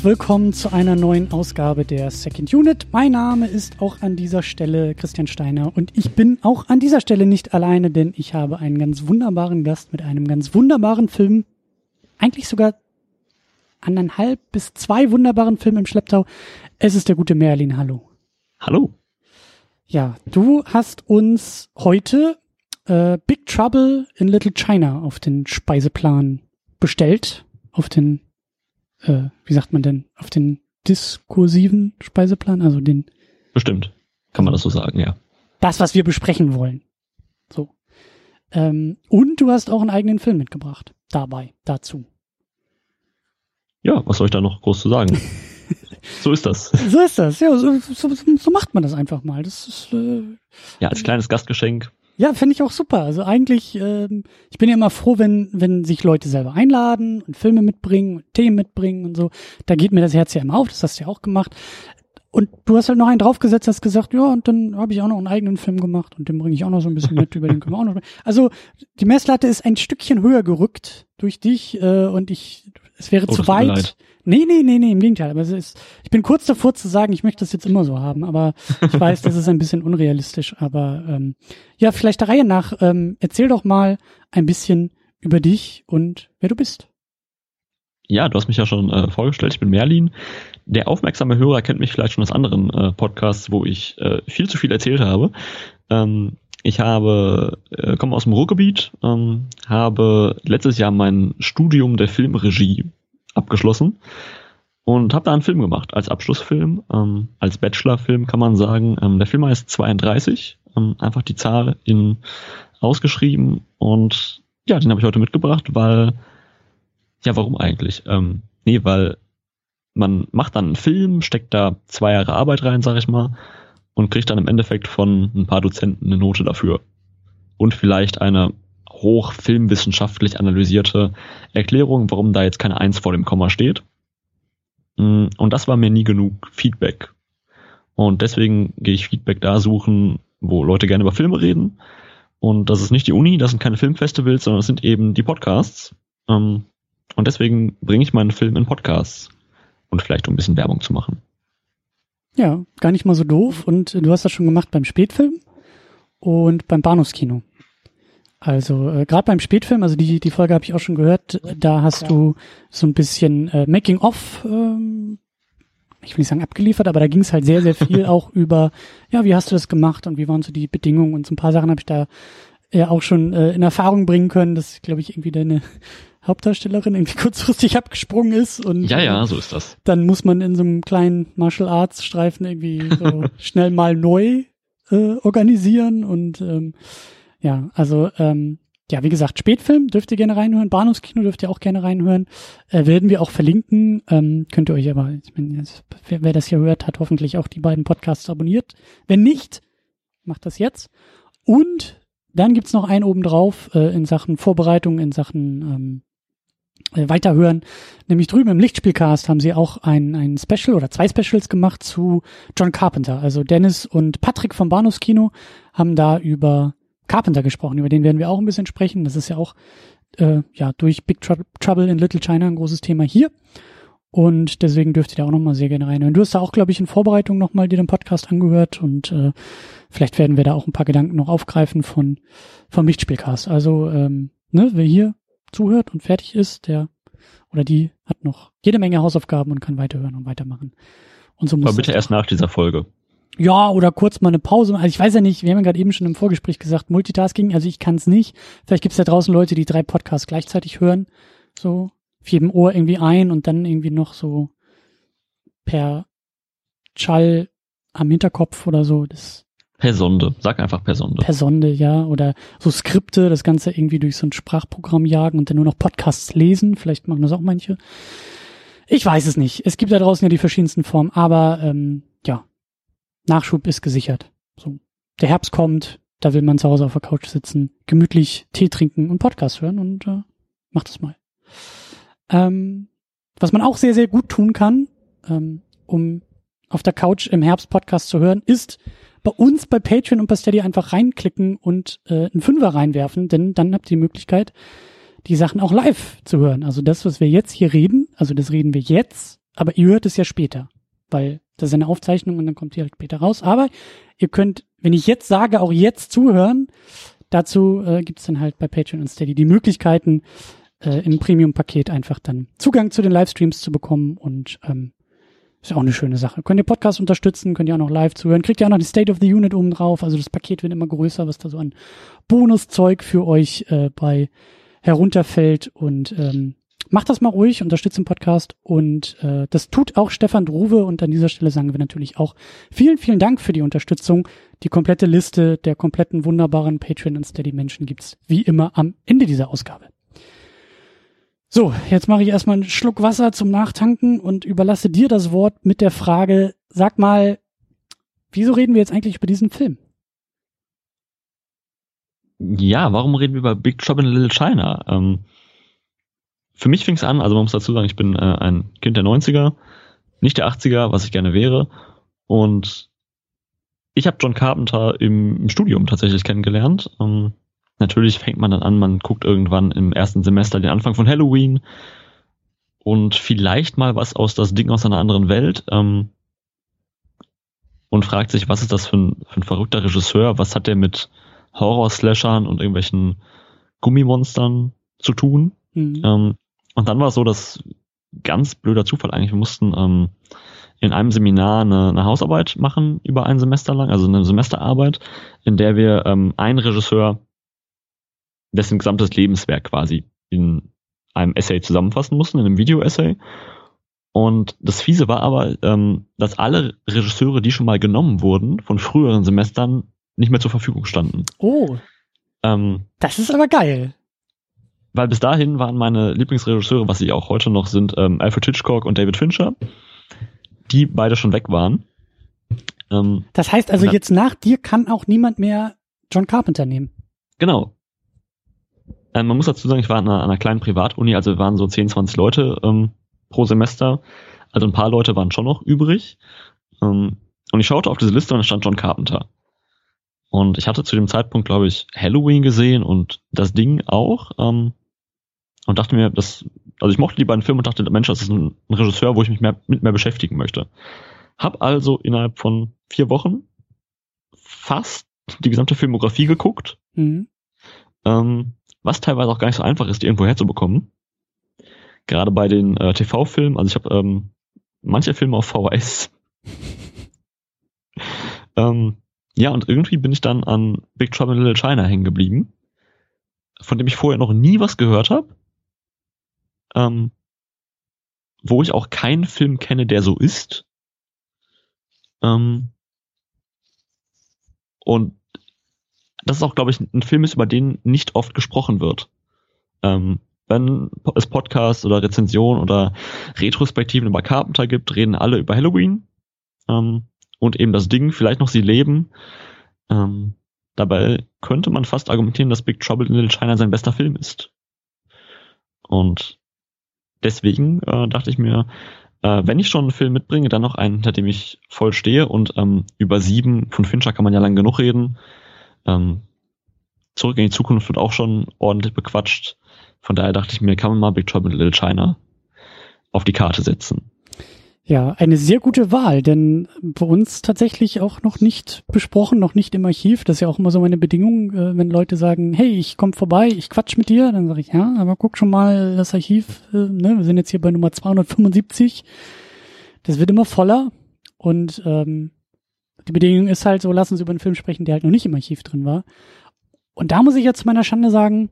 Herzlich willkommen zu einer neuen Ausgabe der Second Unit. Mein Name ist auch an dieser Stelle Christian Steiner und ich bin auch an dieser Stelle nicht alleine, denn ich habe einen ganz wunderbaren Gast mit einem ganz wunderbaren Film. Eigentlich sogar anderthalb bis zwei wunderbaren Filmen im Schlepptau. Es ist der gute Merlin. Hallo. Hallo. Ja, du hast uns heute äh, Big Trouble in Little China auf den Speiseplan bestellt. Auf den äh, wie sagt man denn, auf den diskursiven Speiseplan, also den. Bestimmt. Kann man das so sagen, ja. Das, was wir besprechen wollen. So. Ähm, und du hast auch einen eigenen Film mitgebracht. Dabei, dazu. Ja, was soll ich da noch groß zu sagen? so ist das. So ist das, ja, so, so, so macht man das einfach mal. Das ist, äh, ja, als kleines Gastgeschenk ja, finde ich auch super. Also eigentlich, ähm, ich bin ja immer froh, wenn, wenn sich Leute selber einladen und Filme mitbringen und Themen mitbringen und so. Da geht mir das Herz ja immer auf, das hast du ja auch gemacht. Und du hast halt noch einen draufgesetzt, hast gesagt, ja, und dann habe ich auch noch einen eigenen Film gemacht und den bringe ich auch noch so ein bisschen mit, über den können wir auch noch. Also die Messlatte ist ein Stückchen höher gerückt durch dich äh, und ich, es wäre oh, zu weit. Nee, nee, nee, nee, im Gegenteil. Aber es ist, ich bin kurz davor zu sagen, ich möchte das jetzt immer so haben, aber ich weiß, das ist ein bisschen unrealistisch. Aber ähm, ja, vielleicht der Reihe nach, ähm, erzähl doch mal ein bisschen über dich und wer du bist. Ja, du hast mich ja schon äh, vorgestellt. Ich bin Merlin. Der aufmerksame Hörer kennt mich vielleicht schon aus anderen äh, Podcasts, wo ich äh, viel zu viel erzählt habe. Ähm, ich habe, äh, komme aus dem Ruhrgebiet, ähm, habe letztes Jahr mein Studium der Filmregie abgeschlossen und habe da einen Film gemacht als Abschlussfilm, ähm, als Bachelorfilm kann man sagen. Ähm, der Film heißt 32, ähm, einfach die Zahl in ausgeschrieben und ja, den habe ich heute mitgebracht, weil ja, warum eigentlich? Ähm, nee, weil man macht dann einen Film, steckt da zwei Jahre Arbeit rein, sag ich mal, und kriegt dann im Endeffekt von ein paar Dozenten eine Note dafür. Und vielleicht eine hoch filmwissenschaftlich analysierte Erklärung, warum da jetzt keine Eins vor dem Komma steht. Mm, und das war mir nie genug Feedback. Und deswegen gehe ich Feedback da suchen, wo Leute gerne über Filme reden. Und das ist nicht die Uni, das sind keine Filmfestivals, sondern das sind eben die Podcasts. Ähm, und deswegen bringe ich meinen Film in Podcasts. Und vielleicht um ein bisschen Werbung zu machen. Ja, gar nicht mal so doof. Und du hast das schon gemacht beim Spätfilm und beim Bahnhofskino. Also äh, gerade beim Spätfilm, also die die Folge habe ich auch schon gehört, da hast ja. du so ein bisschen äh, Making of, ähm, ich will nicht sagen abgeliefert, aber da ging es halt sehr sehr viel auch über, ja wie hast du das gemacht und wie waren so die Bedingungen und so ein paar Sachen habe ich da ja auch schon äh, in Erfahrung bringen können, dass glaube ich irgendwie deine Hauptdarstellerin irgendwie kurzfristig abgesprungen ist und ja ja so ist das. Dann muss man in so einem kleinen Martial Arts Streifen irgendwie so schnell mal neu äh, organisieren und ähm, ja, also ähm, ja, wie gesagt, Spätfilm dürft ihr gerne reinhören, Bahnhofskino dürft ihr auch gerne reinhören. Äh, werden wir auch verlinken. Ähm, könnt ihr euch aber, ich meine, wer, wer das hier hört, hat hoffentlich auch die beiden Podcasts abonniert. Wenn nicht, macht das jetzt. Und dann gibt's noch einen obendrauf äh, in Sachen Vorbereitung, in Sachen ähm, äh, Weiterhören. Nämlich drüben im Lichtspielcast haben sie auch ein, ein Special oder zwei Specials gemacht zu John Carpenter. Also Dennis und Patrick vom Bahnhofskino haben da über Carpenter gesprochen, über den werden wir auch ein bisschen sprechen. Das ist ja auch äh, ja durch Big Trouble in Little China ein großes Thema hier. Und deswegen dürft ihr da auch nochmal sehr gerne reinhören. Du hast da auch, glaube ich, in Vorbereitung nochmal dir den Podcast angehört und äh, vielleicht werden wir da auch ein paar Gedanken noch aufgreifen von vom Lichtspielcast. Also, ähm, ne, wer hier zuhört und fertig ist, der oder die hat noch jede Menge Hausaufgaben und kann weiterhören und weitermachen. Und so muss Aber bitte erst nach dieser Folge. Ja, oder kurz mal eine Pause. Also ich weiß ja nicht, wir haben ja gerade eben schon im Vorgespräch gesagt, Multitasking, also ich kann es nicht. Vielleicht gibt es da draußen Leute, die drei Podcasts gleichzeitig hören. So, auf jedem Ohr irgendwie ein und dann irgendwie noch so per Schall am Hinterkopf oder so. Das per Sonde, sag einfach per Sonde. Per Sonde, ja. Oder so Skripte, das Ganze irgendwie durch so ein Sprachprogramm jagen und dann nur noch Podcasts lesen. Vielleicht machen das auch manche. Ich weiß es nicht. Es gibt da draußen ja die verschiedensten Formen, aber ähm, ja, Nachschub ist gesichert. So. Der Herbst kommt, da will man zu Hause auf der Couch sitzen, gemütlich Tee trinken und Podcast hören und äh, macht es mal. Ähm, was man auch sehr, sehr gut tun kann, ähm, um auf der Couch im Herbst Podcast zu hören, ist bei uns bei Patreon und bei Steady einfach reinklicken und äh, einen Fünfer reinwerfen, denn dann habt ihr die Möglichkeit, die Sachen auch live zu hören. Also das, was wir jetzt hier reden, also das reden wir jetzt aber ihr hört es ja später, weil das ist eine Aufzeichnung und dann kommt halt später raus. Aber ihr könnt, wenn ich jetzt sage, auch jetzt zuhören. Dazu äh, gibt es dann halt bei Patreon und Steady die Möglichkeiten, äh, im Premium-Paket einfach dann Zugang zu den Livestreams zu bekommen und ähm, ist ja auch eine schöne Sache. Könnt ihr Podcast unterstützen, könnt ihr auch noch live zuhören, kriegt ihr auch noch die State of the Unit oben drauf. Also das Paket wird immer größer, was da so an Bonuszeug für euch äh, bei herunterfällt und ähm, macht das mal ruhig, unterstützt den Podcast und äh, das tut auch Stefan Druwe und an dieser Stelle sagen wir natürlich auch vielen, vielen Dank für die Unterstützung. Die komplette Liste der kompletten wunderbaren Patreon und Steady Menschen gibt's wie immer am Ende dieser Ausgabe. So, jetzt mache ich erstmal einen Schluck Wasser zum Nachtanken und überlasse dir das Wort mit der Frage, sag mal, wieso reden wir jetzt eigentlich über diesen Film? Ja, warum reden wir über Big Trouble in Little China? Ähm, für mich fing es an, also man muss dazu sagen, ich bin äh, ein Kind der 90er, nicht der 80er, was ich gerne wäre. Und ich habe John Carpenter im, im, Studium tatsächlich kennengelernt. Ähm, Natürlich fängt man dann an, man guckt irgendwann im ersten Semester den Anfang von Halloween und vielleicht mal was aus das Ding aus einer anderen Welt ähm, und fragt sich, was ist das für ein, für ein verrückter Regisseur? Was hat der mit Horror-Slashern und irgendwelchen Gummimonstern zu tun? Mhm. Ähm, und dann war es so, dass ganz blöder Zufall eigentlich, wir mussten ähm, in einem Seminar eine, eine, Hausarbeit machen über ein Semester lang, also eine Semesterarbeit, in der wir ähm, einen Regisseur dessen gesamtes Lebenswerk quasi in einem Essay zusammenfassen mussten, in einem Video-Essay. Und das Fiese war aber, ähm, dass alle Regisseure, die schon mal genommen wurden von früheren Semestern, nicht mehr zur Verfügung standen. Oh. Ähm, das ist aber geil. Weil bis dahin waren meine Lieblingsregisseure, was sie auch heute noch sind, ähm, Alfred Hitchcock und David Fincher, die beide schon weg waren. Ähm, das heißt also, jetzt nach dir kann auch niemand mehr John Carpenter nehmen. Genau. Ähm, man muss dazu sagen, ich war an einer, einer kleinen Privatuni, also wir waren so 10, 20 Leute ähm, pro Semester. Also ein paar Leute waren schon noch übrig. Ähm, und ich schaute auf diese Liste und da stand John Carpenter. Und ich hatte zu dem Zeitpunkt, glaube ich, Halloween gesehen und das Ding auch. Ähm, und dachte mir, das, also ich mochte die beiden Filme und dachte, Mensch, das ist ein, ein Regisseur, wo ich mich mehr, mit mehr beschäftigen möchte. Hab also innerhalb von vier Wochen fast die gesamte Filmografie geguckt. Mhm. Ähm, was teilweise auch gar nicht so einfach ist, die irgendwo herzubekommen. Gerade bei den äh, TV-Filmen, also ich habe ähm, manche Filme auf VHS. ähm, ja, und irgendwie bin ich dann an Big Trouble in Little China hängen geblieben, von dem ich vorher noch nie was gehört habe. Ähm, wo ich auch keinen Film kenne, der so ist. Ähm, und das ist auch, glaube ich, ein Film ist, über den nicht oft gesprochen wird. Ähm, wenn es Podcasts oder Rezensionen oder Retrospektiven über Carpenter gibt, reden alle über Halloween ähm, und eben das Ding, vielleicht noch sie leben. Ähm, dabei könnte man fast argumentieren, dass Big Trouble in Little China sein bester Film ist. Und deswegen äh, dachte ich mir, äh, wenn ich schon einen Film mitbringe, dann noch einen, hinter dem ich voll stehe und ähm, über sieben von Fincher kann man ja lang genug reden. Ähm, Zurück in die Zukunft wird auch schon ordentlich bequatscht. Von daher dachte ich mir, kann man mal Big Trouble in Little China auf die Karte setzen. Ja, eine sehr gute Wahl, denn bei uns tatsächlich auch noch nicht besprochen, noch nicht im Archiv. Das ist ja auch immer so meine Bedingung, äh, wenn Leute sagen, hey, ich komme vorbei, ich quatsch mit dir, dann sage ich, ja, aber guck schon mal das Archiv, äh, ne? wir sind jetzt hier bei Nummer 275. Das wird immer voller und ähm, die Bedingung ist halt so, lass uns über einen Film sprechen, der halt noch nicht im Archiv drin war. Und da muss ich jetzt zu meiner Schande sagen,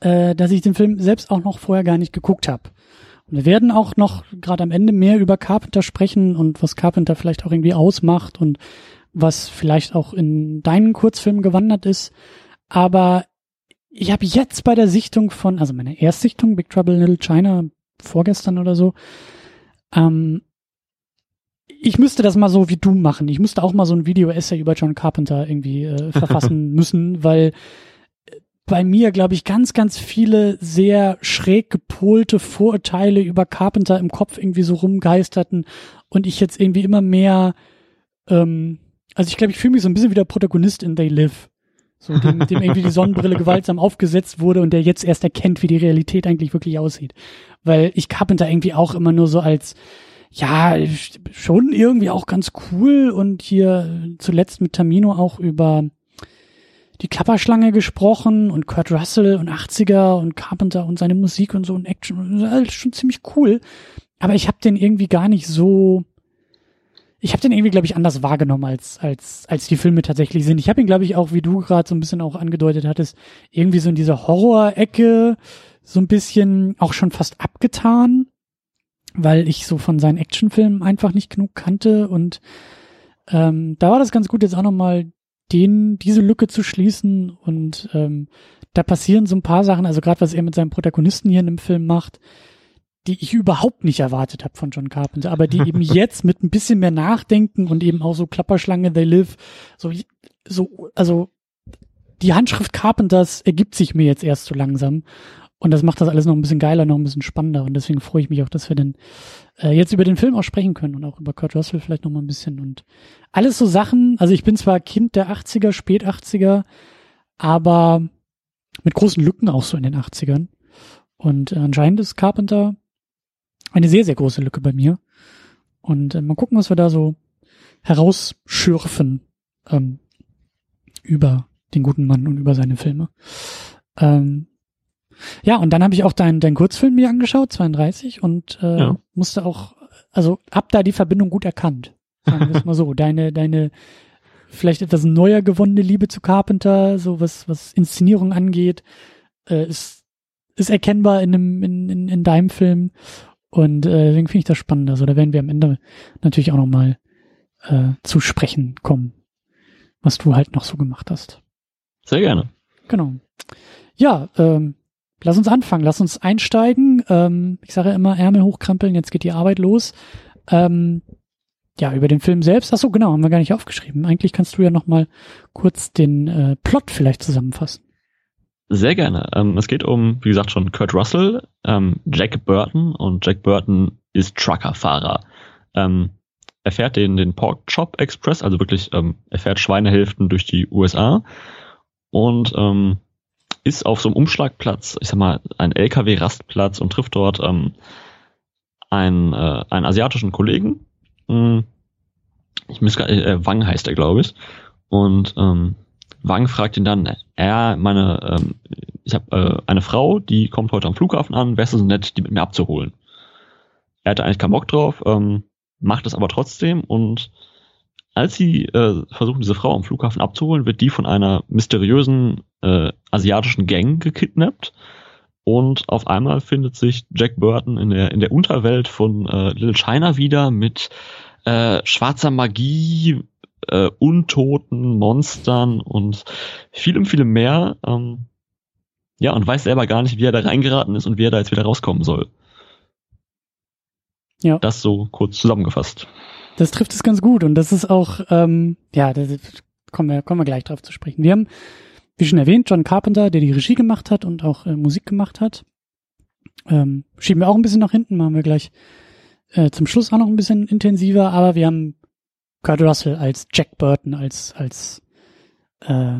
äh, dass ich den Film selbst auch noch vorher gar nicht geguckt habe. Und wir werden auch noch gerade am Ende mehr über Carpenter sprechen und was Carpenter vielleicht auch irgendwie ausmacht und was vielleicht auch in deinen Kurzfilmen gewandert ist. Aber ich habe jetzt bei der Sichtung von, also meine Erstsichtung, Big Trouble in Little China, vorgestern oder so, ähm, ich müsste das mal so wie du machen. Ich müsste auch mal so ein Video-Essay über John Carpenter irgendwie äh, verfassen müssen, weil bei mir, glaube ich, ganz, ganz viele sehr schräg gepolte Vorurteile über Carpenter im Kopf irgendwie so rumgeisterten und ich jetzt irgendwie immer mehr, ähm, also ich glaube, ich fühle mich so ein bisschen wie der Protagonist in They Live. So, dem, dem irgendwie die Sonnenbrille gewaltsam aufgesetzt wurde und der jetzt erst erkennt, wie die Realität eigentlich wirklich aussieht. Weil ich Carpenter irgendwie auch immer nur so als, ja, schon irgendwie auch ganz cool und hier zuletzt mit Tamino auch über die Klapperschlange gesprochen und Kurt Russell und 80er und Carpenter und seine Musik und so und Action. Ist alles schon ziemlich cool. Aber ich habe den irgendwie gar nicht so. Ich habe den irgendwie, glaube ich, anders wahrgenommen, als, als, als die Filme tatsächlich sind. Ich habe ihn, glaube ich, auch, wie du gerade so ein bisschen auch angedeutet hattest, irgendwie so in dieser Horror-Ecke so ein bisschen auch schon fast abgetan, weil ich so von seinen Actionfilmen einfach nicht genug kannte und ähm, da war das ganz gut, jetzt auch nochmal den, diese Lücke zu schließen und ähm, da passieren so ein paar Sachen, also gerade was er mit seinem Protagonisten hier in dem Film macht, die ich überhaupt nicht erwartet habe von John Carpenter, aber die eben jetzt mit ein bisschen mehr Nachdenken und eben auch so Klapperschlange They Live, so, so, also die Handschrift Carpenters ergibt sich mir jetzt erst so langsam. Und das macht das alles noch ein bisschen geiler, noch ein bisschen spannender. Und deswegen freue ich mich auch, dass wir dann äh, jetzt über den Film auch sprechen können und auch über Kurt Russell vielleicht noch mal ein bisschen. Und alles so Sachen, also ich bin zwar Kind der 80er, Spät 80er, aber mit großen Lücken auch so in den 80ern. Und äh, anscheinend ist Carpenter eine sehr, sehr große Lücke bei mir. Und äh, mal gucken, was wir da so herausschürfen ähm, über den guten Mann und über seine Filme. Ähm, ja, und dann habe ich auch deinen dein Kurzfilm mir angeschaut, 32, und äh, ja. musste auch, also hab da die Verbindung gut erkannt. Sagen wir es mal so. Deine, deine vielleicht etwas neuer gewonnene Liebe zu Carpenter, so was, was Inszenierung angeht, äh, ist, ist erkennbar in, einem, in, in, in deinem Film. Und äh, deswegen finde ich das spannend. Also da werden wir am Ende natürlich auch nochmal äh, zu sprechen kommen, was du halt noch so gemacht hast. Sehr gerne. Genau. Ja, ähm, lass uns anfangen, lass uns einsteigen. Ähm, ich sage ja immer Ärmel hochkrempeln, jetzt geht die Arbeit los. Ähm, ja, über den Film selbst, ach so, genau, haben wir gar nicht aufgeschrieben. Eigentlich kannst du ja nochmal kurz den äh, Plot vielleicht zusammenfassen. Sehr gerne. Ähm, es geht um, wie gesagt, schon Kurt Russell, ähm, Jack Burton und Jack Burton ist Truckerfahrer. Ähm, er fährt den, den Pork Chop Express, also wirklich, ähm, er fährt Schweinehälften durch die USA und ähm, ist auf so einem Umschlagplatz, ich sag mal, ein LKW-Rastplatz und trifft dort ähm, einen, äh, einen asiatischen Kollegen. Hm, ich muss gar, äh, Wang heißt er, glaube ich. Und ähm, Wang fragt ihn dann, er, meine, ähm, ich habe äh, eine Frau, die kommt heute am Flughafen an, wärst du so nett, die mit mir abzuholen? Er hatte eigentlich keinen Bock drauf, ähm, macht es aber trotzdem und als sie äh, versuchen, diese Frau am Flughafen abzuholen, wird die von einer mysteriösen äh, asiatischen Gang gekidnappt. Und auf einmal findet sich Jack Burton in der, in der Unterwelt von äh, Little China wieder mit äh, schwarzer Magie, äh, Untoten, Monstern und vielem, vielem mehr. Ähm, ja, und weiß selber gar nicht, wie er da reingeraten ist und wie er da jetzt wieder rauskommen soll. Ja. Das so kurz zusammengefasst. Das trifft es ganz gut und das ist auch, ähm, ja, da kommen wir, kommen wir gleich drauf zu sprechen. Wir haben, wie schon erwähnt, John Carpenter, der die Regie gemacht hat und auch äh, Musik gemacht hat. Ähm, schieben wir auch ein bisschen nach hinten, machen wir gleich äh, zum Schluss auch noch ein bisschen intensiver, aber wir haben Kurt Russell als Jack Burton, als, als äh,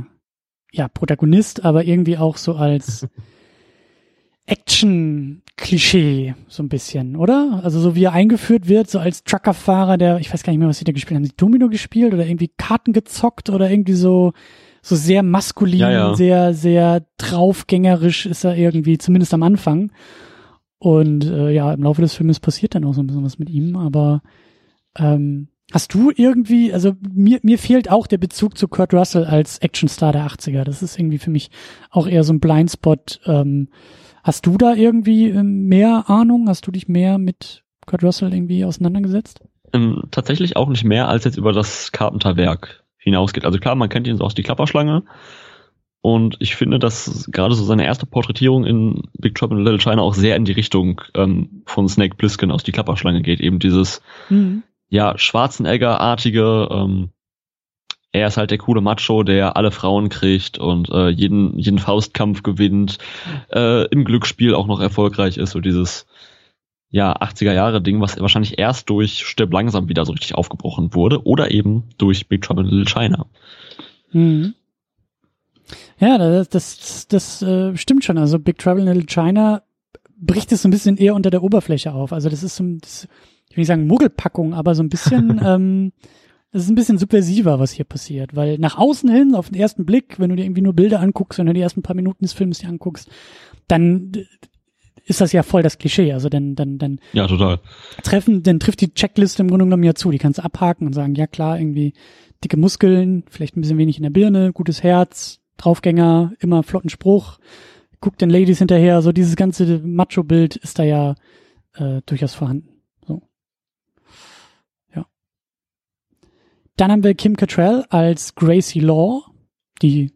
ja, Protagonist, aber irgendwie auch so als Action-Klischee, so ein bisschen, oder? Also so wie er eingeführt wird, so als Truckerfahrer, der, ich weiß gar nicht mehr, was sie da gespielt haben. Sie Domino gespielt oder irgendwie Karten gezockt oder irgendwie so, so sehr maskulin, ja, ja. sehr, sehr draufgängerisch ist er irgendwie, zumindest am Anfang. Und äh, ja, im Laufe des Filmes passiert dann auch so ein bisschen was mit ihm, aber ähm, Hast du irgendwie, also mir, mir fehlt auch der Bezug zu Kurt Russell als Actionstar der 80er. Das ist irgendwie für mich auch eher so ein Blindspot. Ähm, hast du da irgendwie ähm, mehr Ahnung? Hast du dich mehr mit Kurt Russell irgendwie auseinandergesetzt? Ähm, tatsächlich auch nicht mehr, als jetzt über das Carpenter-Werk hinausgeht. Also klar, man kennt ihn so aus die Klapperschlange. Und ich finde, dass gerade so seine erste Porträtierung in Big Trouble in Little China auch sehr in die Richtung ähm, von Snake Plissken aus die Klapperschlange geht. Eben dieses mhm ja, Schwarzenegger-artige, ähm, er ist halt der coole Macho, der alle Frauen kriegt und äh, jeden, jeden Faustkampf gewinnt, äh, im Glücksspiel auch noch erfolgreich ist, so dieses ja, 80er Jahre Ding, was wahrscheinlich erst durch Stirb langsam wieder so richtig aufgebrochen wurde oder eben durch Big Trouble in Little China. Mhm. Ja, das, das, das äh, stimmt schon. Also Big Trouble in Little China bricht es so ein bisschen eher unter der Oberfläche auf. Also das ist so ein, das, ich will nicht sagen Muggelpackung, aber so ein bisschen, ähm, das ist ein bisschen subversiver, was hier passiert. Weil nach außen hin, auf den ersten Blick, wenn du dir irgendwie nur Bilder anguckst, wenn du die ersten paar Minuten des Films dir anguckst, dann ist das ja voll das Klischee. Also dann, dann, dann Ja, total. treffen, dann trifft die Checkliste im Grunde genommen ja zu. Die kannst du abhaken und sagen, ja klar, irgendwie dicke Muskeln, vielleicht ein bisschen wenig in der Birne, gutes Herz, Draufgänger, immer flotten Spruch, guckt den Ladies hinterher. So dieses ganze Macho-Bild ist da ja äh, durchaus vorhanden. So. Ja. Dann haben wir Kim Cattrall als Gracie Law, die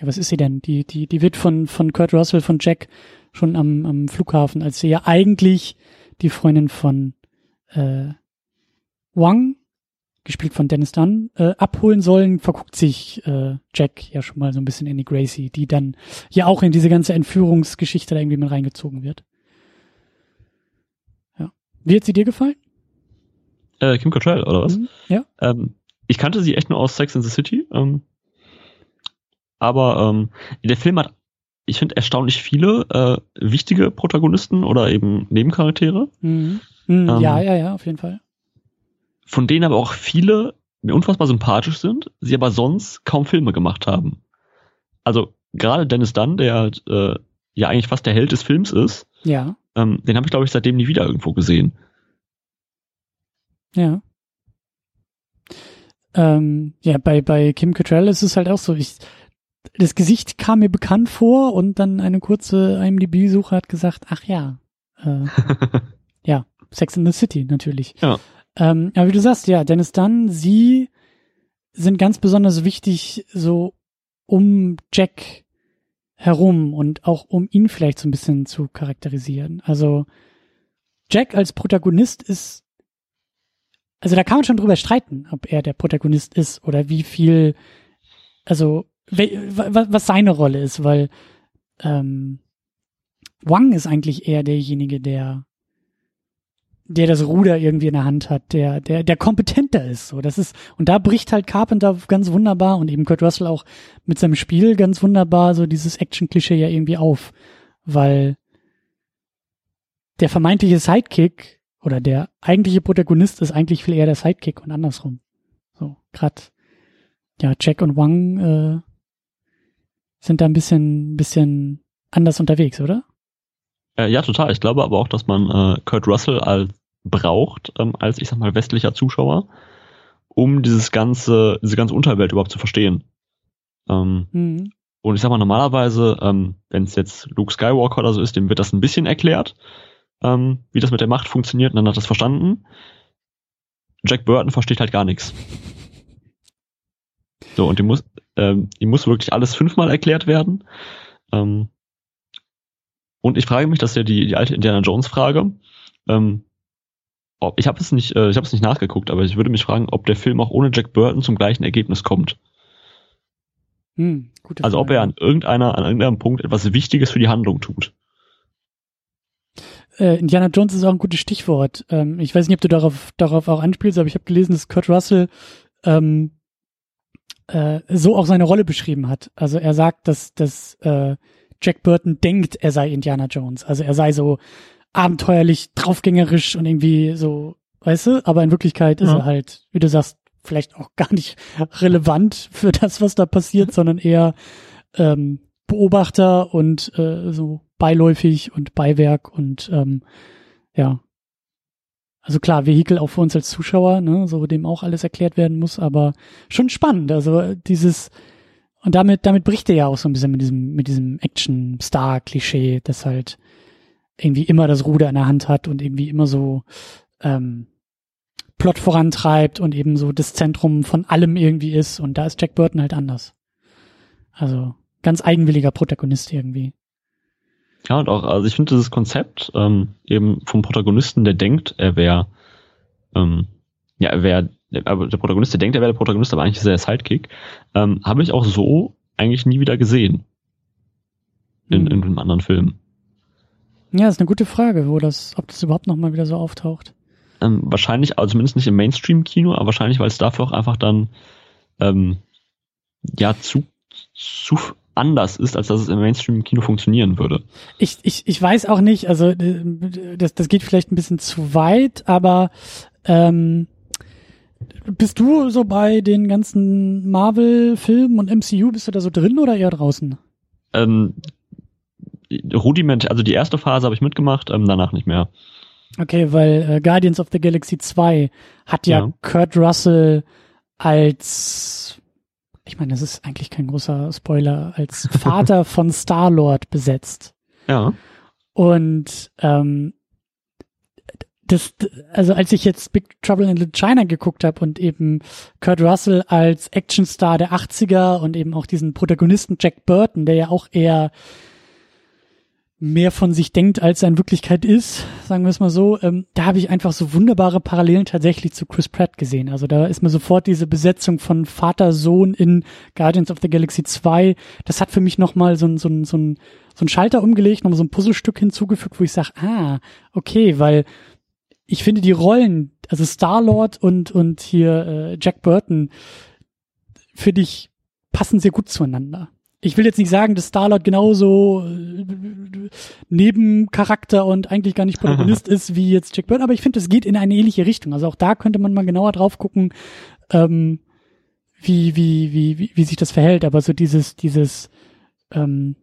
ja, was ist sie denn? Die, die, die wird von, von Kurt Russell, von Jack schon am, am Flughafen, als sie ja eigentlich die Freundin von äh, Wang, gespielt von Dennis Dunn, äh, abholen sollen, verguckt sich äh, Jack ja schon mal so ein bisschen in die Gracie, die dann ja auch in diese ganze Entführungsgeschichte da irgendwie mit reingezogen wird. Ja. Wie hat sie dir gefallen? Äh, Kim Cattrall, oder was? Mhm. Ja. Ähm, ich kannte sie echt nur aus Sex in the City. Ähm, aber ähm, der Film hat, ich finde, erstaunlich viele äh, wichtige Protagonisten oder eben Nebencharaktere, Mhm. Mhm, Ähm, ja, ja, ja, auf jeden Fall. von denen aber auch viele mir unfassbar sympathisch sind, sie aber sonst kaum Filme gemacht haben. Also gerade Dennis Dunn, der halt, äh, ja eigentlich fast der Held des Films ist, Ja, ähm, den habe ich, glaube ich, seitdem nie wieder irgendwo gesehen. Ja. Ähm, ja, bei, bei Kim Cattrall ist es halt auch so, ich, das Gesicht kam mir bekannt vor und dann eine kurze IMDb-Suche hat gesagt, ach ja, äh, ja, Sex in the City natürlich. Ja. Ähm, aber wie du sagst, ja, Dennis Dunn, sie sind ganz besonders wichtig so um Jack herum und auch um ihn vielleicht so ein bisschen zu charakterisieren. Also Jack als Protagonist ist, also da kann man schon drüber streiten, ob er der Protagonist ist oder wie viel, also was seine Rolle ist, weil ähm, Wang ist eigentlich eher derjenige, der der das Ruder irgendwie in der Hand hat, der, der, der kompetenter ist. So, das ist, und da bricht halt Carpenter ganz wunderbar und eben Kurt Russell auch mit seinem Spiel ganz wunderbar so dieses Action-Klischee ja irgendwie auf. Weil der vermeintliche Sidekick oder der eigentliche Protagonist ist eigentlich viel eher der Sidekick und andersrum. So, grad, ja, Jack und Wang, äh, sind da ein bisschen, bisschen anders unterwegs, oder? Äh, ja, total. Ich glaube aber auch, dass man äh, Kurt Russell als braucht, ähm, als ich sag mal westlicher Zuschauer, um dieses ganze, diese ganze Unterwelt überhaupt zu verstehen. Ähm, Mhm. und ich sag mal, normalerweise, ähm, wenn es jetzt Luke Skywalker oder so ist, dem wird das ein bisschen erklärt, ähm, wie das mit der Macht funktioniert, und dann hat das verstanden. Jack Burton versteht halt gar nichts. So, und ihm muss, ähm, ihm muss wirklich alles fünfmal erklärt werden. Ähm, und ich frage mich, das ist ja die, die alte Indiana Jones Frage. Ähm, ob, ich habe es nicht, äh, ich habe es nicht nachgeguckt, aber ich würde mich fragen, ob der Film auch ohne Jack Burton zum gleichen Ergebnis kommt. Hm, Also ob Frage. er an irgendeiner, an irgendeinem Punkt etwas Wichtiges für die Handlung tut. Äh, Indiana Jones ist auch ein gutes Stichwort. Ähm, ich weiß nicht, ob du darauf, darauf auch anspielst, aber ich habe gelesen, dass Kurt Russell ähm, äh, so auch seine Rolle beschrieben hat. Also er sagt, dass, dass äh, Jack Burton denkt, er sei Indiana Jones. Also er sei so abenteuerlich, draufgängerisch und irgendwie so, weißt du, aber in Wirklichkeit ist Ja. er halt, wie du sagst, vielleicht auch gar nicht relevant für das, was da passiert, sondern eher ähm, Beobachter und äh, so beiläufig und Beiwerk und ähm, ja. Also klar, Vehikel auch für uns als Zuschauer, ne, so dem auch alles erklärt werden muss, aber schon spannend. Also dieses und damit damit bricht er ja auch so ein bisschen mit diesem mit diesem Action-Star-Klischee, das halt irgendwie immer das Ruder in der Hand hat und irgendwie immer so ähm, Plot vorantreibt und eben so das Zentrum von allem irgendwie ist. Und da ist Jack Burton halt anders. Also ganz eigenwilliger Protagonist irgendwie. Ja, und auch, also ich finde dieses Konzept ähm, eben vom Protagonisten, der denkt, er wäre, ähm, ja, er wäre, aber der Protagonist, der denkt, er wäre der Protagonist, aber eigentlich ist er der Sidekick, ähm, habe ich auch so eigentlich nie wieder gesehen in, in Hm. einem anderen Film. Ja, ist eine gute Frage, wo das, ob das überhaupt nochmal wieder so auftaucht. Ähm, wahrscheinlich, also zumindest nicht im Mainstream-Kino, aber wahrscheinlich, weil es dafür auch einfach dann ähm, ja zu, zu anders ist, als dass es im Mainstream-Kino funktionieren würde. Ich, ich, ich weiß auch nicht, also äh, das, das geht vielleicht ein bisschen zu weit, aber ähm, bist du so bei den ganzen Marvel-Filmen und MCU, bist du da so drin oder eher draußen? Ähm, Rudiment, also die erste Phase habe ich mitgemacht, ähm, danach nicht mehr. Okay, weil äh, Guardians of the Galaxy 2 hat ja, ja. Kurt Russell als, ich meine, das ist eigentlich kein großer Spoiler, als Vater von Star-Lord besetzt. Ja. Und ähm, das, also als ich jetzt Big Trouble in Little China geguckt habe und eben Kurt Russell als Actionstar der 80er und eben auch diesen Protagonisten Jack Burton, der ja auch eher mehr von sich denkt, als er in Wirklichkeit ist, sagen wir es mal so, ähm, da habe ich einfach so wunderbare Parallelen tatsächlich zu Chris Pratt gesehen. Also da ist mir sofort diese Besetzung von Vater, Sohn in Guardians of the Galaxy 2, das hat für mich nochmal so ein, so ein, so ein, so ein Schalter umgelegt, nochmal so ein Puzzlestück hinzugefügt, wo ich sage, ah, okay, weil ich finde die Rollen, also Star-Lord und, und hier äh, Jack Burton, finde ich, passen sehr gut zueinander ich will jetzt nicht sagen, dass Starlord genauso äh, Nebencharakter und eigentlich gar nicht Protagonist ist wie jetzt Jack Bird, aber ich finde, es geht in eine ähnliche Richtung. Also auch da könnte man mal genauer drauf gucken, ähm, wie, wie, wie, wie, wie sich das verhält. Aber so dieses, dieses ähm,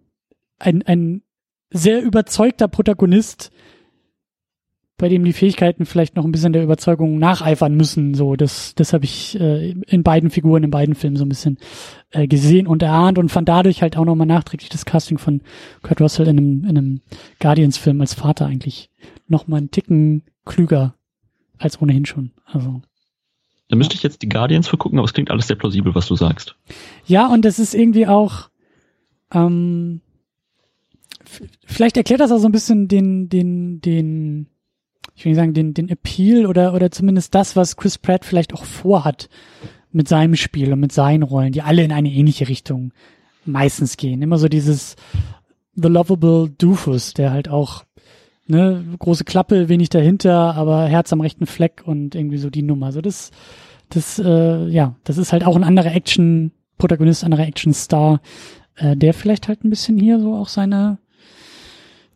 ein, ein sehr überzeugter Protagonist, bei dem die Fähigkeiten vielleicht noch ein bisschen der Überzeugung nacheifern müssen. So, das, das habe ich äh, in beiden Figuren, in beiden Filmen so ein bisschen äh, gesehen und erahnt und fand dadurch halt auch nochmal nachträglich das Casting von Kurt Russell in einem, in einem Guardians-Film als Vater eigentlich nochmal einen Ticken klüger als ohnehin schon. Also. Da müsste ich jetzt die Guardians für gucken, aber es klingt alles sehr plausibel, was du sagst. Ja, und das ist irgendwie auch, ähm, vielleicht erklärt das auch so ein bisschen den, den, den, ich will nicht sagen, den, den Appeal oder, oder zumindest das, was Chris Pratt vielleicht auch vorhat mit seinem Spiel und mit seinen Rollen, die alle in eine ähnliche Richtung meistens gehen. Immer so dieses The Lovable Doofus, der halt auch, ne, große Klappe, wenig dahinter, aber Herz am rechten Fleck und irgendwie so die Nummer. So das, das, äh, ja, das ist halt auch ein anderer Action-Protagonist, anderer Action-Star, äh, der vielleicht halt ein bisschen hier so auch seine,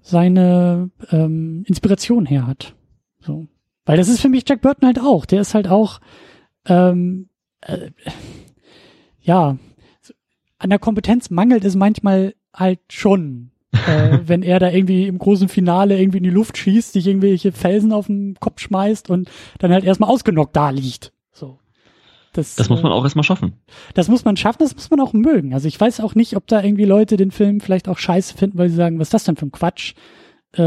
seine ähm, Inspiration her hat. So. Weil das ist für mich Jack Burton halt auch. Der ist halt auch, ähm, äh, ja, an der Kompetenz mangelt es manchmal halt schon. äh, wenn er da irgendwie im großen Finale irgendwie in die Luft schießt, sich irgendwelche Felsen auf den Kopf schmeißt und dann halt erstmal ausgenockt da liegt. So. Das, das muss man äh, auch erstmal schaffen. Das muss man schaffen, das muss man auch mögen. Also ich weiß auch nicht, ob da irgendwie Leute den Film vielleicht auch scheiße finden, weil sie sagen, was ist das denn für ein Quatsch? Äh,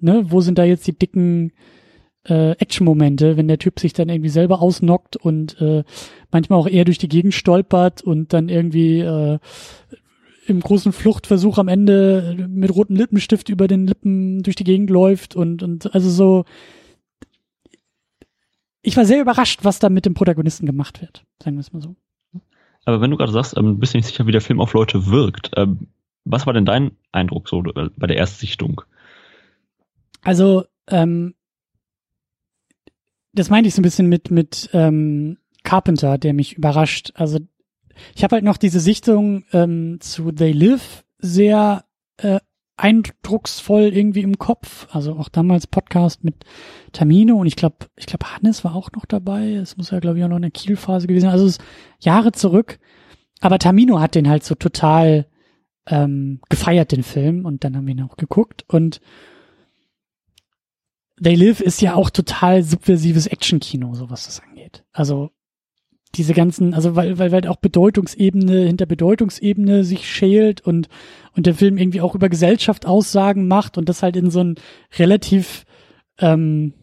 ne, wo sind da jetzt die dicken äh, Action-Momente, wenn der Typ sich dann irgendwie selber ausnockt und äh, manchmal auch eher durch die Gegend stolpert und dann irgendwie äh, im großen Fluchtversuch am Ende mit rotem Lippenstift über den Lippen durch die Gegend läuft und, und also so. Ich war sehr überrascht, was da mit dem Protagonisten gemacht wird, sagen wir es mal so. Aber wenn du gerade sagst, ähm, bist du nicht sicher, wie der Film auf Leute wirkt, ähm, was war denn dein Eindruck so äh, bei der Erstsichtung? Also, ähm, das meinte ich so ein bisschen mit, mit ähm, Carpenter, der mich überrascht. Also ich habe halt noch diese Sichtung ähm, zu They Live sehr äh, eindrucksvoll irgendwie im Kopf. Also auch damals Podcast mit Tamino und ich glaube, ich glaube Hannes war auch noch dabei. Es muss ja glaube ich auch noch eine Kielphase gewesen sein. Also es ist Jahre zurück. Aber Tamino hat den halt so total ähm, gefeiert den Film und dann haben wir ihn auch geguckt und They Live ist ja auch total subversives Actionkino, so was das angeht. Also diese ganzen, also weil, weil, weil auch Bedeutungsebene hinter Bedeutungsebene sich schält und, und der Film irgendwie auch über Gesellschaft Aussagen macht und das halt in so ein relativ ähm,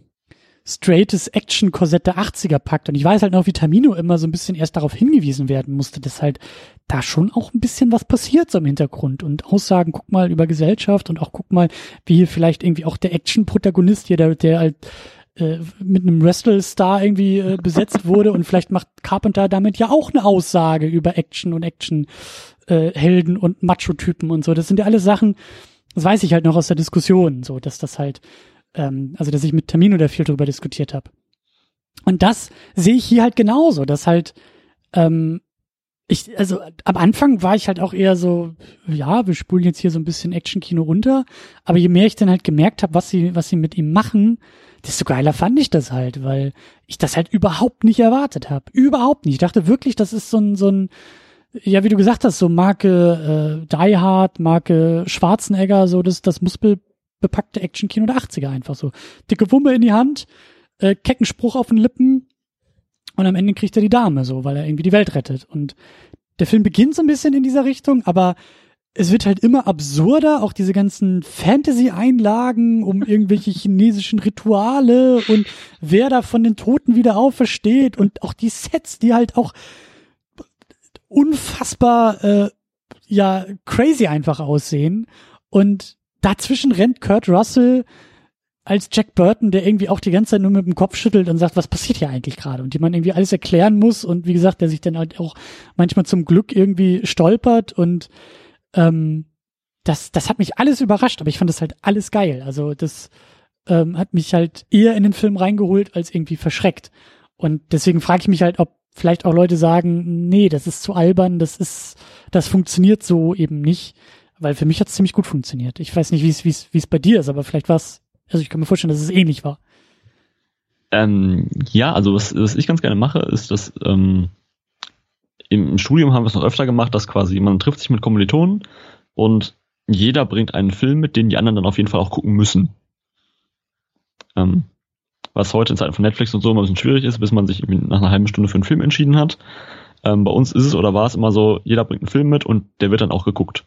straightes Action-Korsett der 80er packt. Und ich weiß halt noch, wie Tamino immer so ein bisschen erst darauf hingewiesen werden musste, dass halt da schon auch ein bisschen was passiert so im Hintergrund und Aussagen, guck mal über Gesellschaft und auch guck mal, wie hier vielleicht irgendwie auch der Action-Protagonist hier, der, der halt äh, mit einem Wrestle-Star irgendwie äh, besetzt wurde und vielleicht macht Carpenter damit ja auch eine Aussage über Action und Action-Helden äh, und Macho-Typen und so. Das sind ja alles Sachen, das weiß ich halt noch aus der Diskussion, so, dass das halt ähm, also dass ich mit Termino da viel drüber diskutiert habe. Und das sehe ich hier halt genauso, dass halt ähm, ich, also am Anfang war ich halt auch eher so, ja, wir spulen jetzt hier so ein bisschen Action-Kino runter. Aber je mehr ich dann halt gemerkt habe, was sie, was sie mit ihm machen, desto geiler fand ich das halt, weil ich das halt überhaupt nicht erwartet habe. Überhaupt nicht. Ich dachte wirklich, das ist so ein, so ein, ja, wie du gesagt hast, so Marke äh, Die Hard, Marke Schwarzenegger, so das, das muskelbepackte Action-Kino der 80er einfach so. Dicke Wumme in die Hand, äh, kecken Spruch auf den Lippen, und am Ende kriegt er die Dame so, weil er irgendwie die Welt rettet. Und der Film beginnt so ein bisschen in dieser Richtung, aber es wird halt immer absurder, auch diese ganzen Fantasy-Einlagen um irgendwelche chinesischen Rituale und wer da von den Toten wieder aufersteht und auch die Sets, die halt auch unfassbar äh, ja crazy einfach aussehen und dazwischen rennt Kurt Russell als Jack Burton, der irgendwie auch die ganze Zeit nur mit dem Kopf schüttelt und sagt, was passiert hier eigentlich gerade? Und die man irgendwie alles erklären muss und wie gesagt, der sich dann halt auch manchmal zum Glück irgendwie stolpert und ähm, das, das hat mich alles überrascht, aber ich fand das halt alles geil. Also das ähm, hat mich halt eher in den Film reingeholt als irgendwie verschreckt. Und deswegen frage ich mich halt, ob vielleicht auch Leute sagen, nee, das ist zu albern, das ist, das funktioniert so eben nicht. Weil für mich hat es ziemlich gut funktioniert. Ich weiß nicht, wie es wie es bei dir ist, aber vielleicht war es also ich kann mir vorstellen, dass es ähnlich war. Ähm, ja, also was, was ich ganz gerne mache, ist, dass ähm, im Studium haben wir es noch öfter gemacht, dass quasi man trifft sich mit Kommilitonen und jeder bringt einen Film mit, den die anderen dann auf jeden Fall auch gucken müssen. Ähm, was heute in Zeiten von Netflix und so immer ein bisschen schwierig ist, bis man sich nach einer halben Stunde für einen Film entschieden hat. Ähm, bei uns ist es oder war es immer so, jeder bringt einen Film mit und der wird dann auch geguckt.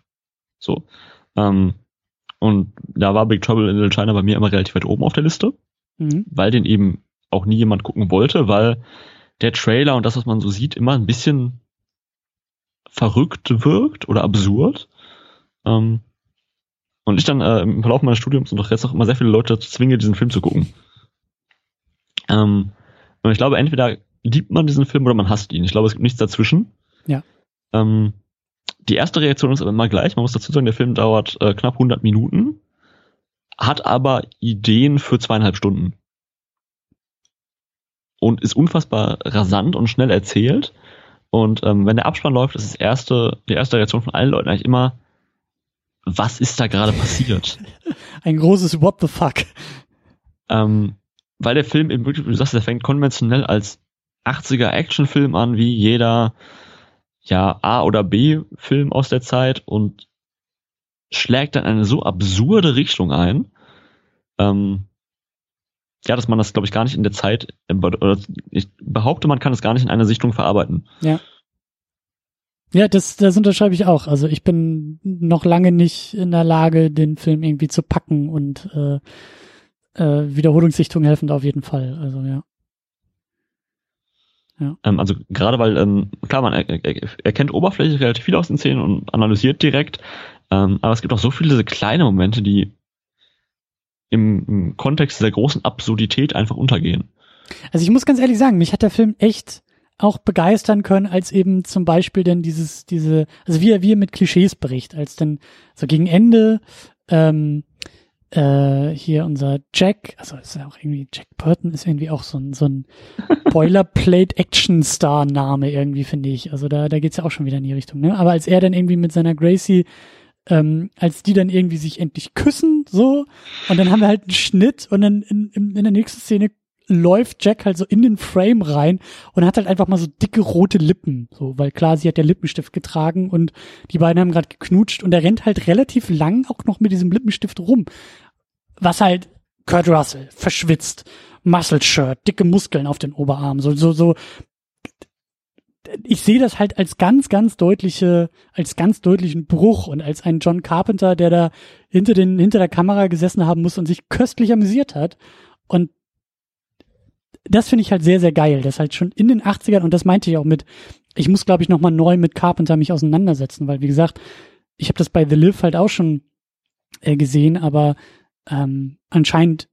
So. Ähm, und da war Big Trouble in Little China bei mir immer relativ weit oben auf der Liste, mhm. weil den eben auch nie jemand gucken wollte, weil der Trailer und das, was man so sieht, immer ein bisschen verrückt wirkt oder absurd. Ähm, und ich dann äh, im Verlauf meines Studiums und auch jetzt noch immer sehr viele Leute dazu zwinge, diesen Film zu gucken. Ähm, und ich glaube, entweder liebt man diesen Film oder man hasst ihn. Ich glaube, es gibt nichts dazwischen. Ja. Ähm, die erste Reaktion ist aber immer gleich. Man muss dazu sagen, der Film dauert äh, knapp 100 Minuten, hat aber Ideen für zweieinhalb Stunden. Und ist unfassbar rasant und schnell erzählt. Und ähm, wenn der Abspann läuft, ist das erste, die erste Reaktion von allen Leuten eigentlich immer, was ist da gerade passiert? Ein großes What the fuck. Ähm, weil der Film eben wirklich, wie du sagst, der fängt konventionell als 80er Actionfilm an, wie jeder ja, A- oder B-Film aus der Zeit und schlägt dann eine so absurde Richtung ein, ähm, ja, dass man das, glaube ich, gar nicht in der Zeit, oder ich behaupte, man kann es gar nicht in einer Sichtung verarbeiten. Ja. Ja, das, das unterschreibe ich auch. Also ich bin noch lange nicht in der Lage, den Film irgendwie zu packen und äh, äh, Wiederholungssichtung helfen da auf jeden Fall. Also ja. Ja. Ähm, also gerade weil, ähm, klar, man er, er, erkennt oberflächlich relativ viel aus den Szenen und analysiert direkt, ähm, aber es gibt auch so viele diese kleine Momente, die im, im Kontext dieser großen Absurdität einfach untergehen. Also ich muss ganz ehrlich sagen, mich hat der Film echt auch begeistern können, als eben zum Beispiel denn dieses, diese, also wie er, wie er mit Klischees bricht, als dann so gegen Ende ähm, äh, hier unser Jack, also ist ja auch irgendwie, Jack Burton ist irgendwie auch so ein, so ein Boilerplate-Action-Star-Name irgendwie, finde ich. Also da, da geht's ja auch schon wieder in die Richtung, ne? Aber als er dann irgendwie mit seiner Gracie ähm, als die dann irgendwie sich endlich küssen, so, und dann haben wir halt einen Schnitt und dann in, in, in der nächsten Szene läuft Jack halt so in den Frame rein und hat halt einfach mal so dicke rote Lippen, so, weil klar, sie hat ja Lippenstift getragen und die beiden haben gerade geknutscht und er rennt halt relativ lang auch noch mit diesem Lippenstift rum. Was halt Kurt Russell, verschwitzt, Muscle Shirt, dicke Muskeln auf den Oberarmen, so, so, so. Ich sehe das halt als ganz, ganz deutliche, als ganz deutlichen Bruch und als ein John Carpenter, der da hinter den, hinter der Kamera gesessen haben muss und sich köstlich amüsiert hat. Und das finde ich halt sehr, sehr geil. Das halt schon in den 80ern, und das meinte ich auch mit, ich muss, glaube ich, nochmal neu mit Carpenter mich auseinandersetzen, weil, wie gesagt, ich habe das bei The Live halt auch schon äh, gesehen, aber ähm, anscheinend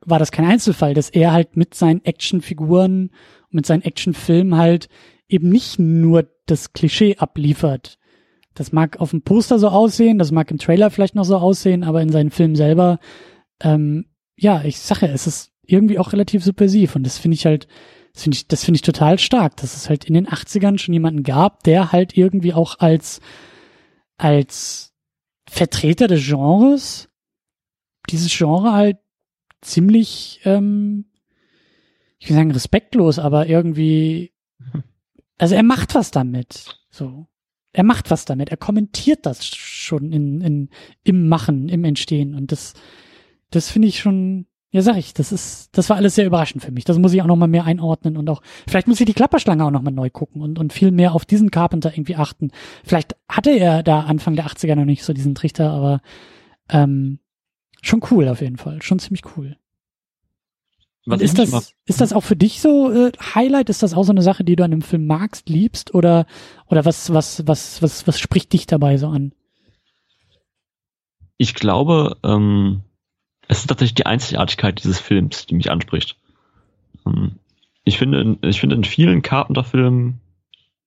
war das kein Einzelfall, dass er halt mit seinen Actionfiguren, mit seinen Actionfilmen halt eben nicht nur das Klischee abliefert. Das mag auf dem Poster so aussehen, das mag im Trailer vielleicht noch so aussehen, aber in seinen Filmen selber, ähm, ja, ich sage, es ist irgendwie auch relativ subversiv. Und das finde ich halt, Das finde ich, das finde ich total stark, dass es halt in den 80ern schon jemanden gab, der halt irgendwie auch als, als Vertreter des Genres dieses Genre halt ziemlich, ähm, ich will sagen respektlos, aber irgendwie, also er macht was damit, so. Er macht was damit, er kommentiert das schon in, in, im Machen, im Entstehen. Und das, das finde ich schon, ja, sag ich, das ist, das war alles sehr überraschend für mich. Das muss ich auch nochmal mehr einordnen und auch, vielleicht muss ich die Klapperschlange auch nochmal neu gucken und, und viel mehr auf diesen Carpenter irgendwie achten. Vielleicht hatte er da Anfang der 80er noch nicht so diesen Trichter, aber ähm, schon cool auf jeden Fall. Schon ziemlich cool. Was ist das, ist das auch für dich so äh, Highlight? Ist das auch so eine Sache, die du an dem Film magst, liebst oder oder was was was was was spricht dich dabei so an? Ich glaube, ähm, es ist tatsächlich die Einzigartigkeit dieses Films, die mich anspricht. Ähm, ich finde, ich finde in vielen Carpenter-Filmen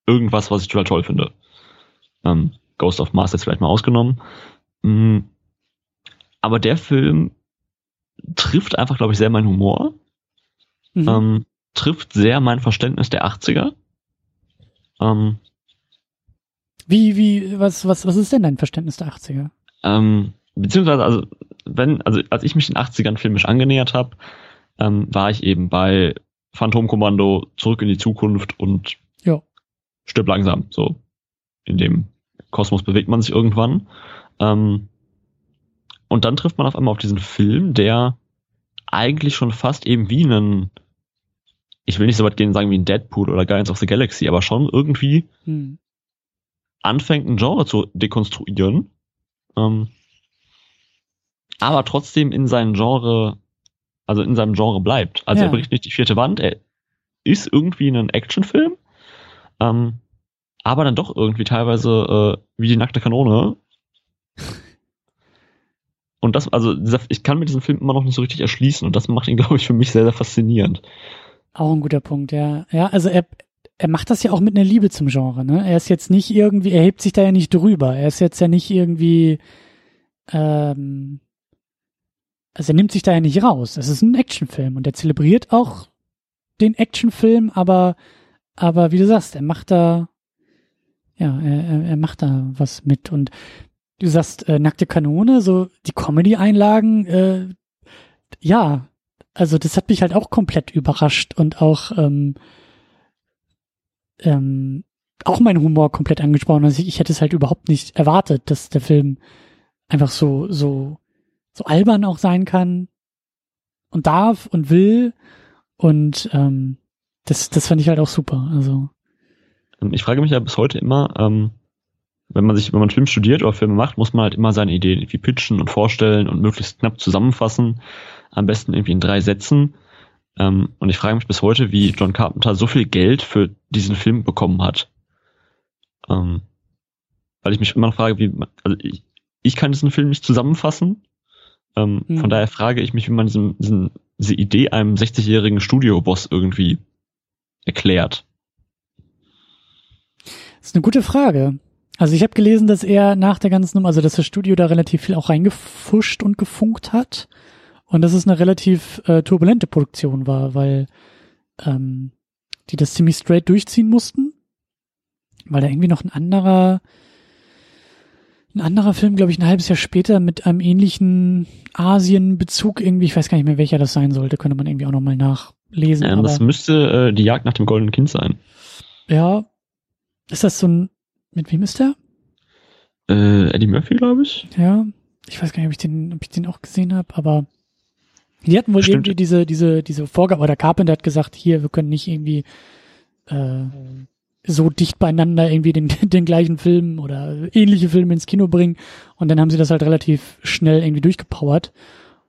irgendwas, was ich total toll finde. Ähm, Ghost of Mars ist vielleicht mal ausgenommen. Mhm. Aber der Film trifft einfach, glaube ich, sehr meinen Humor mhm. ähm, trifft sehr mein Verständnis der 80er. Ähm, wie, wie, was, was, was ist denn dein Verständnis der 80er? Ähm, beziehungsweise, also, wenn, also als ich mich den 80ern filmisch angenähert habe, ähm, war ich eben bei Phantomkommando, Zurück in die Zukunft und ja. stirb langsam. So in dem Kosmos bewegt man sich irgendwann. Ähm, und dann trifft man auf einmal auf diesen Film, der eigentlich schon fast eben wie einen, ich will nicht so weit gehen sagen wie ein Deadpool oder Guardians of the Galaxy, aber schon irgendwie hm. anfängt ein Genre zu dekonstruieren, ähm, aber trotzdem in seinem Genre, also in seinem Genre bleibt. Also ja. er bricht nicht die vierte Wand, er ist irgendwie ein Actionfilm, ähm, aber dann doch irgendwie teilweise äh, wie die nackte Kanone und das, also ich kann mir diesen Film immer noch nicht so richtig erschließen und das macht ihn, glaube ich, für mich sehr, sehr faszinierend. Auch ein guter Punkt, ja. Ja, also er, er macht das ja auch mit einer Liebe zum Genre, ne? Er ist jetzt nicht irgendwie, er hebt sich da ja nicht drüber. Er ist jetzt ja nicht irgendwie, ähm, also er nimmt sich da ja nicht raus. Es ist ein Actionfilm und er zelebriert auch den Actionfilm, aber, aber wie du sagst, er macht da, ja, er, er macht da was mit und du sagst äh, nackte Kanone, so die Comedy-Einlagen, äh, ja, also das hat mich halt auch komplett überrascht und auch ähm, ähm, auch mein Humor komplett angesprochen. Also ich, ich hätte es halt überhaupt nicht erwartet, dass der Film einfach so so so albern auch sein kann und darf und will und ähm, das das fand ich halt auch super. Also ich frage mich ja bis heute immer, ähm, wenn man sich, wenn man Film studiert oder Filme macht, muss man halt immer seine Ideen irgendwie pitchen und vorstellen und möglichst knapp zusammenfassen. Am besten irgendwie in drei Sätzen. Ähm, und ich frage mich bis heute, wie John Carpenter so viel Geld für diesen Film bekommen hat. Ähm, weil ich mich immer frage, wie, also ich, ich kann diesen Film nicht zusammenfassen. Ähm, mhm. Von daher frage ich mich, wie man diesen, diesen, diese Idee einem 60-jährigen Studioboss irgendwie erklärt. Das ist eine gute Frage. Also ich habe gelesen, dass er nach der ganzen Nummer, also dass das Studio da relativ viel auch reingefuscht und gefunkt hat und dass es eine relativ äh, turbulente Produktion war, weil ähm, die das ziemlich straight durchziehen mussten, weil da irgendwie noch ein anderer ein anderer Film, glaube ich, ein halbes Jahr später mit einem ähnlichen Asien-Bezug irgendwie, ich weiß gar nicht mehr, welcher das sein sollte, könnte man irgendwie auch nochmal nachlesen. Ja, das müsste äh, die Jagd nach dem goldenen Kind sein. Ja, ist das so ein mit wem ist der? Äh, Eddie Murphy, glaube ich. Ja, ich weiß gar nicht, ob ich den, ob ich den auch gesehen habe, aber die hatten wohl Stimmt. irgendwie diese, diese, diese Vorgabe, oder Carpenter hat gesagt, hier, wir können nicht irgendwie äh, so dicht beieinander irgendwie den, den gleichen Film oder ähnliche Filme ins Kino bringen. Und dann haben sie das halt relativ schnell irgendwie durchgepowert.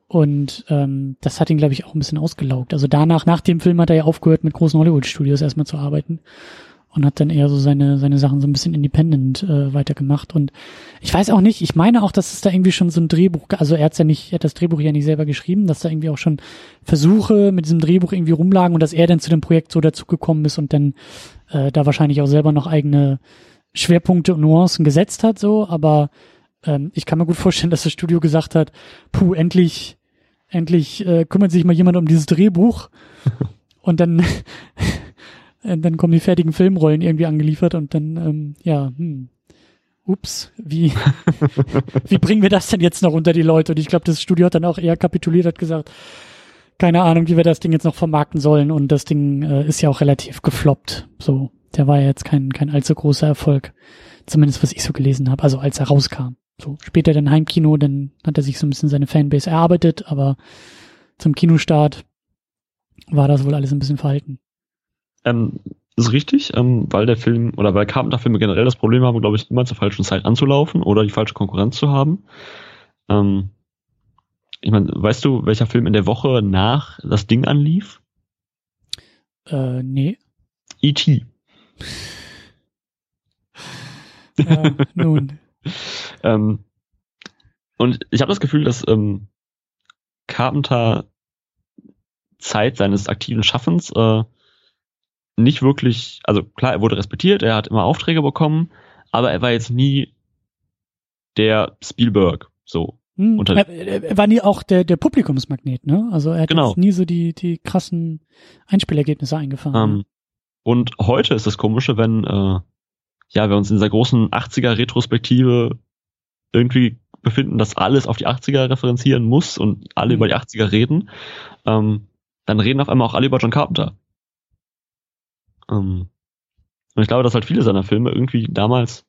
Und ähm, das hat ihn, glaube ich, auch ein bisschen ausgelaugt. Also danach, nach dem Film hat er ja aufgehört, mit großen Hollywood-Studios erstmal zu arbeiten und hat dann eher so seine, seine Sachen so ein bisschen independent äh, weitergemacht. Und ich weiß auch nicht, ich meine auch, dass es da irgendwie schon so ein Drehbuch, also er hat ja nicht, er hat das Drehbuch ja nicht selber geschrieben, dass da irgendwie auch schon Versuche mit diesem Drehbuch irgendwie rumlagen und dass er dann zu dem Projekt so dazugekommen ist und dann äh, da wahrscheinlich auch selber noch eigene Schwerpunkte und Nuancen gesetzt hat, so, aber ähm, ich kann mir gut vorstellen, dass das Studio gesagt hat, puh, endlich, endlich äh, kümmert sich mal jemand um dieses Drehbuch. Und dann Und dann kommen die fertigen Filmrollen irgendwie angeliefert und dann, ähm, ja, hm, ups, wie, wie bringen wir das denn jetzt noch unter die Leute? Und ich glaube, das Studio hat dann auch eher kapituliert, hat gesagt, keine Ahnung, wie wir das Ding jetzt noch vermarkten sollen. Und das Ding äh, ist ja auch relativ gefloppt. So, der war ja jetzt kein, kein allzu großer Erfolg. Zumindest was ich so gelesen habe, also als er rauskam. So, später dann Heimkino, dann hat er sich so ein bisschen seine Fanbase erarbeitet, aber zum Kinostart war das wohl alles ein bisschen verhalten. Ähm, ist richtig, ähm, weil der Film oder weil Carpenter-Filme generell das Problem haben, glaube ich, immer zur falschen Zeit anzulaufen oder die falsche Konkurrenz zu haben. Ähm, ich meine, weißt du, welcher Film in der Woche nach das Ding anlief? Äh, nee. E.T. Ja, nun. ähm, und ich habe das Gefühl, dass ähm, Carpenter Zeit seines aktiven Schaffens äh, nicht wirklich, also klar, er wurde respektiert, er hat immer Aufträge bekommen, aber er war jetzt nie der Spielberg, so. Hm, er, er, war nie auch der, der Publikumsmagnet, ne? Also er hat genau. jetzt nie so die, die krassen Einspielergebnisse eingefahren. Ähm, und heute ist das Komische, wenn, äh, ja, wir uns in dieser großen 80er-Retrospektive irgendwie befinden, dass alles auf die 80er referenzieren muss und alle mhm. über die 80er reden, ähm, dann reden auf einmal auch alle über John Carpenter. Ähm, und ich glaube, dass halt viele seiner Filme irgendwie damals,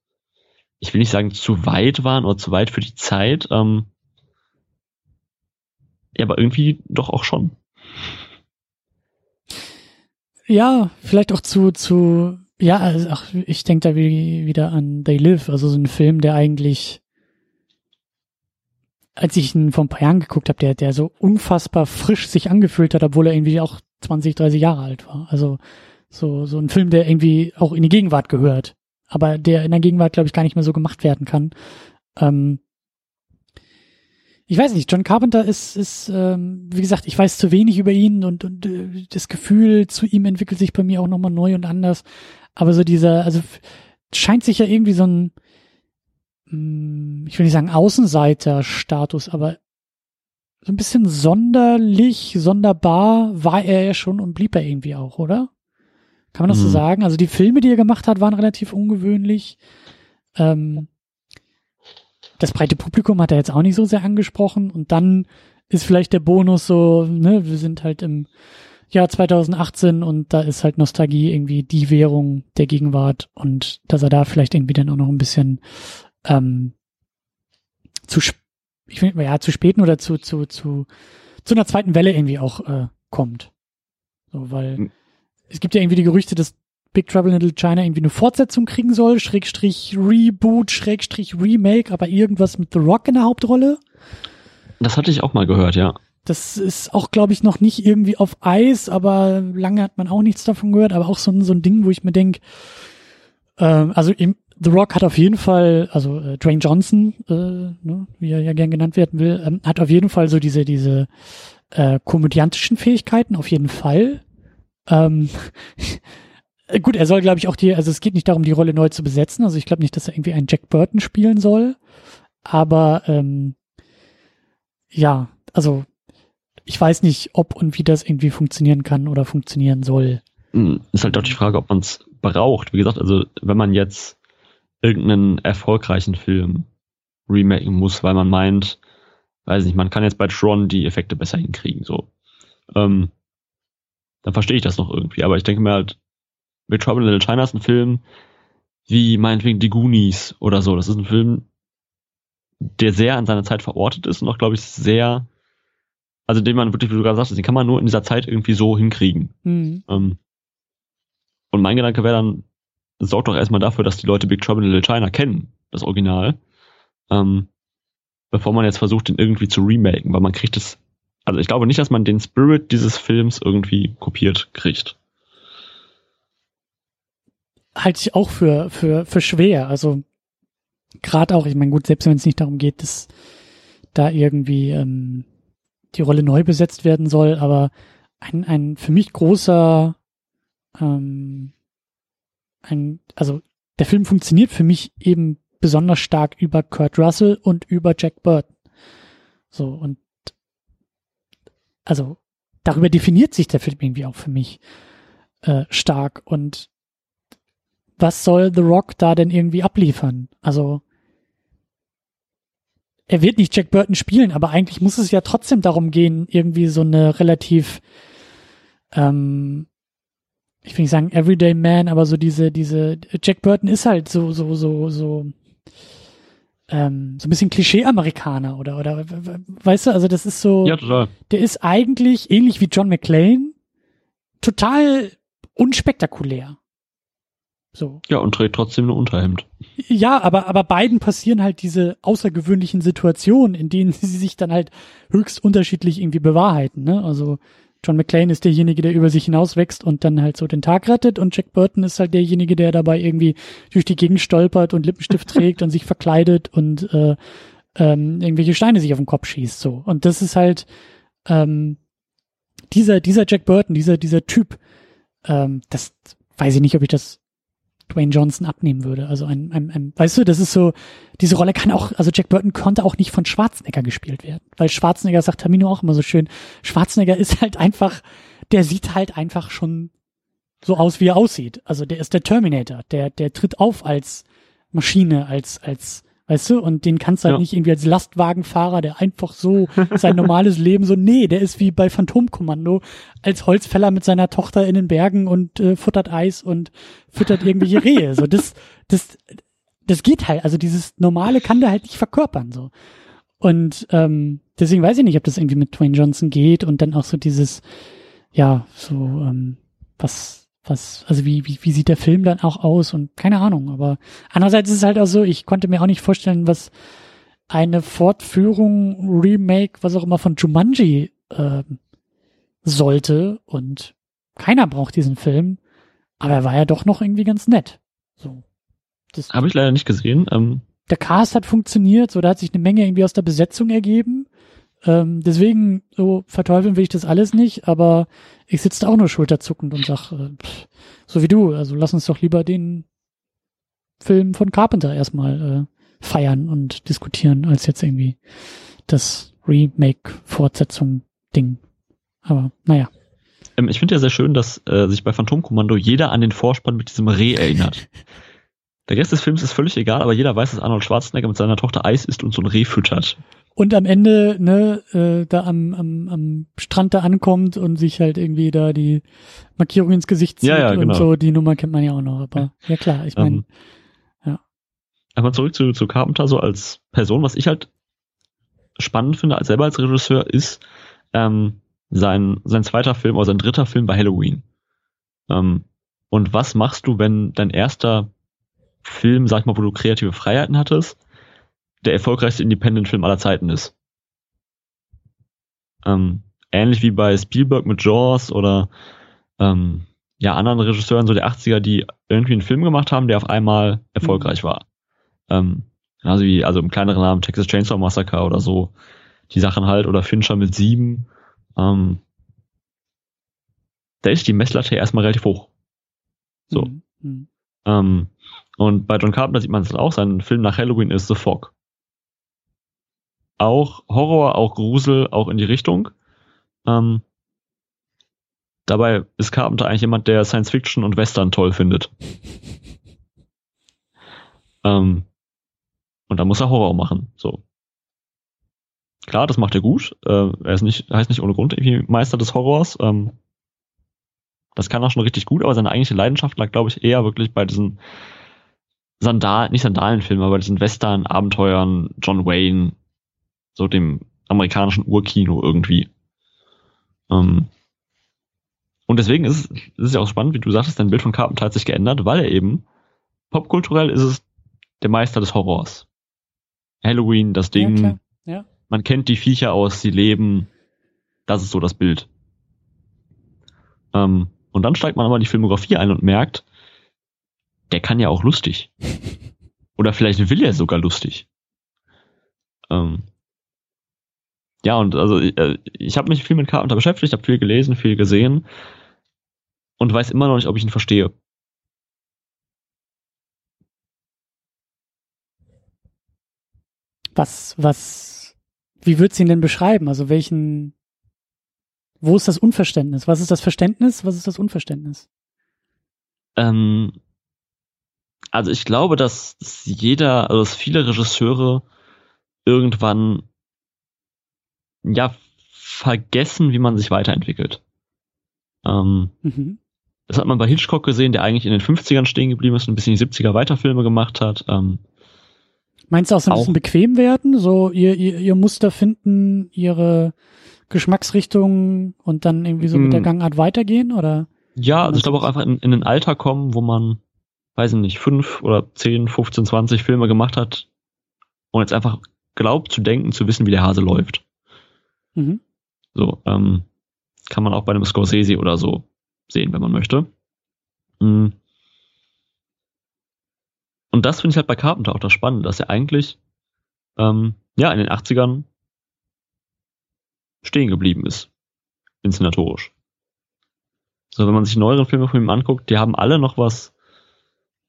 ich will nicht sagen zu weit waren oder zu weit für die Zeit, ähm, ja, aber irgendwie doch auch schon. Ja, vielleicht auch zu, zu, ja, also ach, ich denke da wie, wieder an They Live, also so ein Film, der eigentlich, als ich ihn vor ein paar Jahren geguckt habe, der, der so unfassbar frisch sich angefühlt hat, obwohl er irgendwie auch 20, 30 Jahre alt war. Also so, so ein Film, der irgendwie auch in die Gegenwart gehört, aber der in der Gegenwart, glaube ich, gar nicht mehr so gemacht werden kann. Ähm, ich weiß nicht, John Carpenter ist, ist ähm, wie gesagt, ich weiß zu wenig über ihn und, und äh, das Gefühl zu ihm entwickelt sich bei mir auch nochmal neu und anders. Aber so dieser, also scheint sich ja irgendwie so ein, mh, hm, ich will nicht sagen Außenseiter-Status, aber so ein bisschen sonderlich, sonderbar war er ja schon und blieb er irgendwie auch, oder? Kann man das mhm. so sagen? Also die Filme, die er gemacht hat, waren relativ ungewöhnlich. Ähm, das breite Publikum hat er jetzt auch nicht so sehr angesprochen. Und dann ist vielleicht der Bonus so, ne, wir sind halt im Jahr 2018 und da ist halt Nostalgie irgendwie die Währung der Gegenwart und dass er da vielleicht irgendwie dann auch noch ein bisschen ähm, zu ich finde ja zu späten oder zu zu zu zu einer zweiten Welle irgendwie auch äh, kommt. So, weil mhm es gibt ja irgendwie die Gerüchte, dass Big Trouble in Little China irgendwie eine Fortsetzung kriegen soll, Schrägstrich Reboot, Schrägstrich Remake, aber irgendwas mit The Rock in der Hauptrolle. Das hatte ich auch mal gehört, ja. Das ist auch, glaube ich, noch nicht irgendwie auf Eis, aber lange hat man auch nichts davon gehört, aber auch so ein, so ein Ding, wo ich mir denke, ähm, also im, The Rock hat auf jeden Fall, also äh, Dwayne Johnson, äh, ne, wie er ja gern genannt werden will, ähm, hat auf jeden Fall so diese, diese äh, komödiantischen Fähigkeiten, auf jeden Fall. Ähm, gut, er soll, glaube ich, auch die, also es geht nicht darum, die Rolle neu zu besetzen. Also ich glaube nicht, dass er irgendwie einen Jack Burton spielen soll. Aber ähm, ja, also ich weiß nicht, ob und wie das irgendwie funktionieren kann oder funktionieren soll. Hm, ist halt auch die Frage, ob man es braucht. Wie gesagt, also wenn man jetzt irgendeinen erfolgreichen Film remaken muss, weil man meint, weiß nicht, man kann jetzt bei Tron die Effekte besser hinkriegen, so. Ähm, dann verstehe ich das noch irgendwie. Aber ich denke mir halt, Big Trouble in Little China ist ein Film wie meinetwegen Die Goonies oder so. Das ist ein Film, der sehr an seiner Zeit verortet ist und auch, glaube ich, sehr, also den man wirklich, wie du gerade sagst, den kann man nur in dieser Zeit irgendwie so hinkriegen. Mhm. Ähm, und mein Gedanke wäre dann, sorgt doch erstmal dafür, dass die Leute Big Trouble in Little China kennen, das Original, ähm, bevor man jetzt versucht, den irgendwie zu remaken, weil man kriegt es also ich glaube nicht, dass man den Spirit dieses Films irgendwie kopiert kriegt. Halte ich auch für, für, für schwer. Also gerade auch, ich meine, gut, selbst wenn es nicht darum geht, dass da irgendwie ähm, die Rolle neu besetzt werden soll, aber ein, ein für mich großer ähm, ein, also der Film funktioniert für mich eben besonders stark über Kurt Russell und über Jack Burton. So, und also darüber definiert sich der Film irgendwie auch für mich. äh, stark und was soll The Rock da denn irgendwie abliefern? Also er wird nicht Jack Burton spielen, aber eigentlich muss es ja trotzdem darum gehen, irgendwie so eine relativ, ähm, ich will nicht sagen Everyday Man, aber so diese, diese, Jack Burton ist halt so, so, so, so, ähm, so ein bisschen Klischee-Amerikaner oder, oder, weißt du, also das ist so, Ja, total. der ist eigentlich ähnlich wie John McClane, total unspektakulär. So. Ja, und trägt trotzdem ein Unterhemd. Ja, aber, aber beiden passieren halt diese außergewöhnlichen Situationen, in denen sie sich dann halt höchst unterschiedlich irgendwie bewahrheiten, ne? Also, John McClane ist derjenige, der über sich hinaus wächst und dann halt so den Tag rettet und Jack Burton ist halt derjenige, der dabei irgendwie durch die Gegend stolpert und Lippenstift trägt und sich verkleidet und äh, ähm, irgendwelche Steine sich auf den Kopf schießt so. Und das ist halt ähm, dieser dieser Jack Burton, dieser dieser Typ. Ähm, das weiß ich nicht, ob ich das Dwayne Johnson abnehmen würde. Also ein, ein, ein, weißt du, das ist so, diese Rolle kann auch, also Jack Burton konnte auch nicht von Schwarzenegger gespielt werden. Weil Schwarzenegger sagt Tamino auch immer so schön, Schwarzenegger ist halt einfach, der sieht halt einfach schon so aus, wie er aussieht. Also der ist der Terminator, der, der tritt auf als Maschine, als, als, weißt du, und den kannst du halt Ja. nicht irgendwie als Lastwagenfahrer, der einfach so sein normales Leben so, nee, der ist wie bei Phantomkommando als Holzfäller mit seiner Tochter in den Bergen und äh, futtert Eis und füttert irgendwelche Rehe. So, das, das, das geht halt. Also dieses Normale kann der halt nicht verkörpern, so. Und ähm, deswegen weiß ich nicht, ob das irgendwie mit Dwayne Johnson geht und dann auch so dieses, ja, so, ähm, was, was, also wie, wie, wie sieht der Film dann auch aus und keine Ahnung, aber andererseits ist es halt auch so, ich konnte mir auch nicht vorstellen, was eine Fortführung, Remake, was auch immer von Jumanji ähm, sollte und keiner braucht diesen Film, aber er war ja doch noch irgendwie ganz nett. So. Das, Habe ich leider nicht gesehen. Ähm, der Cast hat funktioniert, so da hat sich eine Menge irgendwie aus der Besetzung ergeben. Ähm, deswegen so verteufeln will ich das alles nicht, aber ich sitze da auch nur schulterzuckend und sag, äh, pff, so wie du, also lass uns doch lieber den Film von Carpenter erstmal äh, feiern und diskutieren, als jetzt irgendwie das Remake-Fortsetzung-Ding. Aber naja. ähm, ich finde ja sehr schön, dass äh, sich bei Phantomkommando jeder an den Vorspann mit diesem Reh erinnert. Der Rest des Films ist völlig egal, aber jeder weiß, dass Arnold Schwarzenegger mit seiner Tochter Eis isst und so ein Reh füttert. Und am Ende, ne, äh, da am, am, am Strand da ankommt und sich halt irgendwie da die Markierung ins Gesicht zieht Ja, ja, und genau. so, die Nummer kennt man ja auch noch. Aber ja klar, ich meine, Ähm, Aber zurück zu, zu Carpenter, so als Person, was ich halt spannend finde, als selber als Regisseur, ist ähm, sein, sein zweiter Film oder sein dritter Film bei Halloween. Ähm, und was machst du, wenn dein erster Film, sag ich mal, wo du kreative Freiheiten hattest, der erfolgreichste Independent-Film aller Zeiten ist? Ähm, ähnlich wie bei Spielberg mit Jaws oder ähm, ja, anderen Regisseuren so der 80er, die irgendwie einen Film gemacht haben, der auf einmal erfolgreich war. Ähm, also wie, also im kleineren Namen Texas Chainsaw Massacre oder so, die Sachen halt, oder Fincher mit sieben. Ähm, da ist die Messlatte erstmal relativ hoch. So. hm, hm. Ähm, und bei John Carpenter sieht man es auch, sein Film nach Halloween ist The Fog. Auch Horror, auch Grusel, auch in die Richtung. Ähm, dabei ist Carpenter eigentlich jemand, der Science Fiction und Western toll findet. Ähm, und da muss er Horror machen. So. Klar, das macht er gut. Äh, er ist nicht, heißt nicht ohne Grund irgendwie Meister des Horrors. Ähm, das kann er schon richtig gut, aber seine eigentliche Leidenschaft lag, glaube ich, eher wirklich bei diesen Sandal, nicht Sandalenfilmen, aber bei diesen Western, Abenteuern, John Wayne, so dem amerikanischen Urkino irgendwie. Ähm, und deswegen ist es, ist es ja auch spannend, wie du sagtest, dein Bild von Carpenter hat sich geändert, weil er eben popkulturell ist es der Meister des Horrors. Halloween, das Ding, Ja. Ja. man kennt die Viecher aus, sie leben, das ist so das Bild. Ähm, und dann steigt man aber in die Filmografie ein und merkt, der kann ja auch lustig. Oder vielleicht will er sogar lustig. Ähm, ja, und also äh, ich habe mich viel mit Carpenter beschäftigt, habe viel gelesen, viel gesehen und weiß immer noch nicht, ob ich ihn verstehe. Was, was, wie würdest du ihn denn beschreiben? Also welchen, wo ist das Unverständnis? Was ist das Verständnis? Was ist das Unverständnis? Ähm, also ich glaube, dass, dass jeder, also dass viele Regisseure irgendwann ja vergessen, wie man sich weiterentwickelt. Ähm, mhm. Das hat man bei Hitchcock gesehen, der eigentlich in den 50ern stehen geblieben ist und ein bisschen die 70er Weiterfilme gemacht hat. Ähm, Meinst du auch so ein bisschen bequem werden? So ihr, ihr, ihr Muster finden, ihre Geschmacksrichtung und dann irgendwie so mit der hm. Gangart weitergehen? Oder? Ja, also ich glaube auch einfach in, in ein Alter kommen, wo man, weiß ich nicht, fünf oder zehn, 15, 20 Filme gemacht hat und jetzt einfach glaubt zu denken, zu wissen, wie der Hase läuft. Mhm. So, ähm, kann man auch bei einem Scorsese oder so sehen, wenn man möchte. Mhm. Und das finde ich halt bei Carpenter auch das Spannende, dass er eigentlich ähm, ja in den 80ern stehen geblieben ist. Inszenatorisch. So, wenn man sich neueren Filme von ihm anguckt, die haben alle noch was,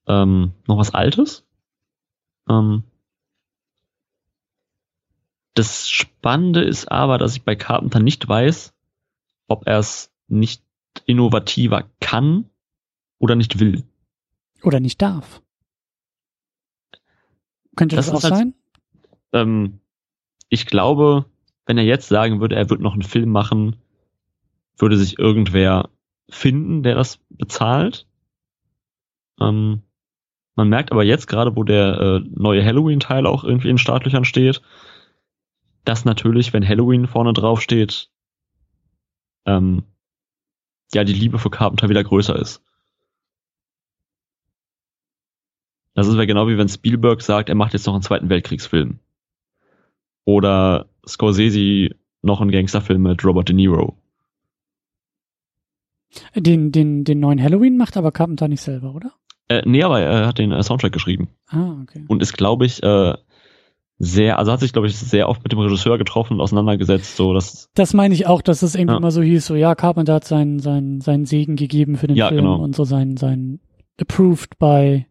ähm, noch was Altes. Ähm, das Spannende ist aber, dass ich bei Carpenter nicht weiß, ob er es nicht innovativer kann oder nicht will. Oder nicht darf. Könnte das, das auch halt, sein? Ähm, ich glaube, wenn er jetzt sagen würde, er würde noch einen Film machen, würde sich irgendwer finden, der das bezahlt. Ähm, man merkt aber jetzt gerade, wo der äh, neue Halloween-Teil auch irgendwie in Startlöchern steht, dass natürlich, wenn Halloween vorne drauf steht, ähm, ja, die Liebe für Carpenter wieder größer ist. Das ist ja genau wie wenn Spielberg sagt, er macht jetzt noch einen Zweiten Weltkriegsfilm. Oder Scorsese noch einen Gangsterfilm mit Robert De Niro. Den, den, den neuen Halloween macht aber Carpenter nicht selber, oder? Äh, nee, aber er hat den äh, Soundtrack geschrieben. Ah, okay. Und ist, glaube ich, äh, sehr, also hat sich, glaube ich, sehr oft mit dem Regisseur getroffen und auseinandergesetzt, so dass. Das meine ich auch, dass es irgendwie ja. immer so hieß, so ja, Carpenter hat seinen, seinen, seinen Segen gegeben für den ja, Film genau. und so sein, sein approved by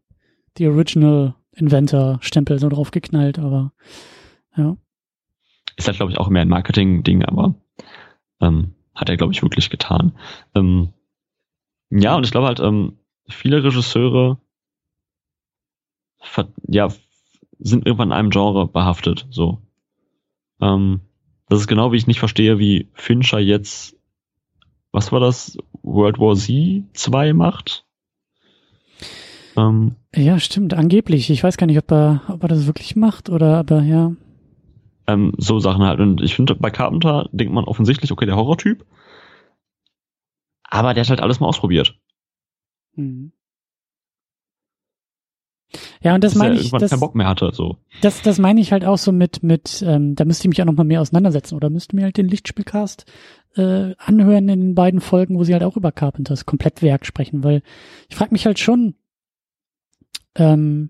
the original Inventor Stempel so drauf geknallt, aber ja. Ist halt, glaube ich, auch mehr ein Marketing-Ding, aber ähm, hat er, glaube ich, wirklich getan. Ähm, ja, und ich glaube halt, ähm, viele Regisseure ja, sind irgendwann in einem Genre behaftet. So. Ähm, das ist genau wie ich nicht verstehe, wie Fincher jetzt, was war das, World War Z 2 macht. Ähm, ja, stimmt, angeblich. Ich weiß gar nicht, ob er, ob er das wirklich macht oder aber ja. Ähm, so Sachen halt. Und ich finde, bei Carpenter denkt man offensichtlich, okay, der Horrortyp. Aber der hat halt alles mal ausprobiert. Mhm. Ja, und das meine ich. Das, keinen Bock mehr hatte, so. Das, das meine ich halt auch so mit, mit, ähm, da müsste ich mich auch noch mal mehr auseinandersetzen oder müsste mir halt den Lichtspielcast äh, anhören in den beiden Folgen, wo sie halt auch über Carpenters Komplettwerk sprechen, weil ich frage mich halt schon, ähm,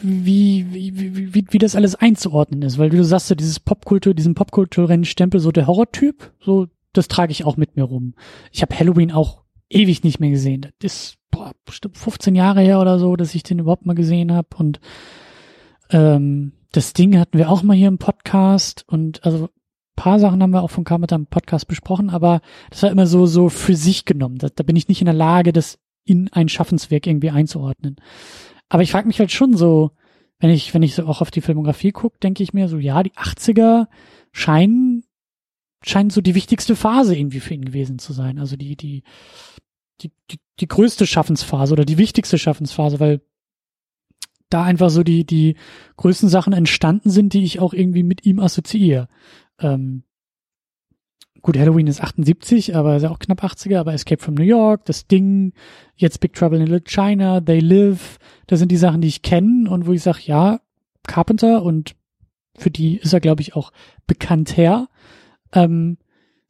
wie, wie, wie, wie, wie das alles einzuordnen ist, weil wie du sagst, so dieses Popkultur, diesen popkulturellen Stempel, so der Horrortyp, so, das trage ich auch mit mir rum. Ich habe Halloween auch ewig nicht mehr gesehen. Das ist bestimmt 15 Jahre her oder so, dass ich den überhaupt mal gesehen habe. Und ähm, das Ding hatten wir auch mal hier im Podcast und also paar Sachen haben wir auch von Carpenter im Podcast besprochen, aber das war immer so so für sich genommen. Da, da bin ich nicht in der Lage, das in ein Schaffenswerk irgendwie einzuordnen. Aber ich frage mich halt schon so, wenn ich wenn ich so auch auf die Filmografie gucke, denke ich mir so, ja, die 80er scheinen scheint so die wichtigste Phase irgendwie für ihn gewesen zu sein. Also die die die, die, die größte Schaffensphase oder die wichtigste Schaffensphase, weil da einfach so die, die größten Sachen entstanden sind, die ich auch irgendwie mit ihm assoziiere. Ähm, gut, Halloween ist 78, aber ist ja auch knapp 80er, aber Escape from New York, das Ding, jetzt Big Trouble in Little China, They Live, das sind die Sachen, die ich kenne und wo ich sage, ja, Carpenter und für die ist er, glaube ich, auch bekannt her. Ähm,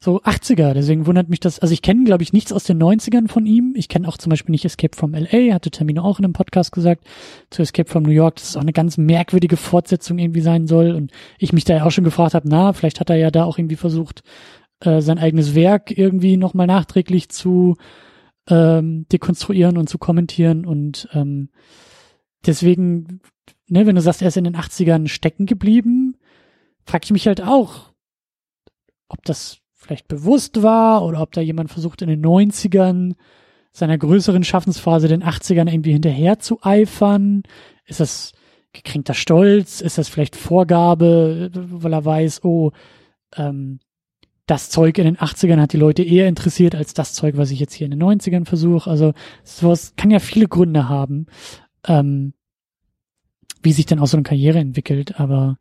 so 80er, deswegen wundert mich das, also ich kenne, glaube ich, nichts aus den 90ern von ihm. Ich kenne auch zum Beispiel nicht Escape from LA, hatte Termino auch in einem Podcast gesagt, zu Escape from New York, dass es auch eine ganz merkwürdige Fortsetzung irgendwie sein soll. Und ich mich da ja auch schon gefragt habe, na, vielleicht hat er ja da auch irgendwie versucht, äh, sein eigenes Werk irgendwie nochmal nachträglich zu ähm, dekonstruieren und zu kommentieren. Und ähm, deswegen, ne, wenn du sagst, er ist in den 80ern stecken geblieben, frage ich mich halt auch, ob das vielleicht bewusst war oder ob da jemand versucht in den 90ern seiner größeren Schaffensphase den 80ern irgendwie hinterher zu eifern? Ist das gekränkter Stolz? Ist das vielleicht Vorgabe, weil er weiß, oh, ähm, das Zeug in den 80ern hat die Leute eher interessiert als das Zeug, was ich jetzt hier in den 90ern versuche. Also sowas kann ja viele Gründe haben, ähm, wie sich denn auch so eine Karriere entwickelt. Aber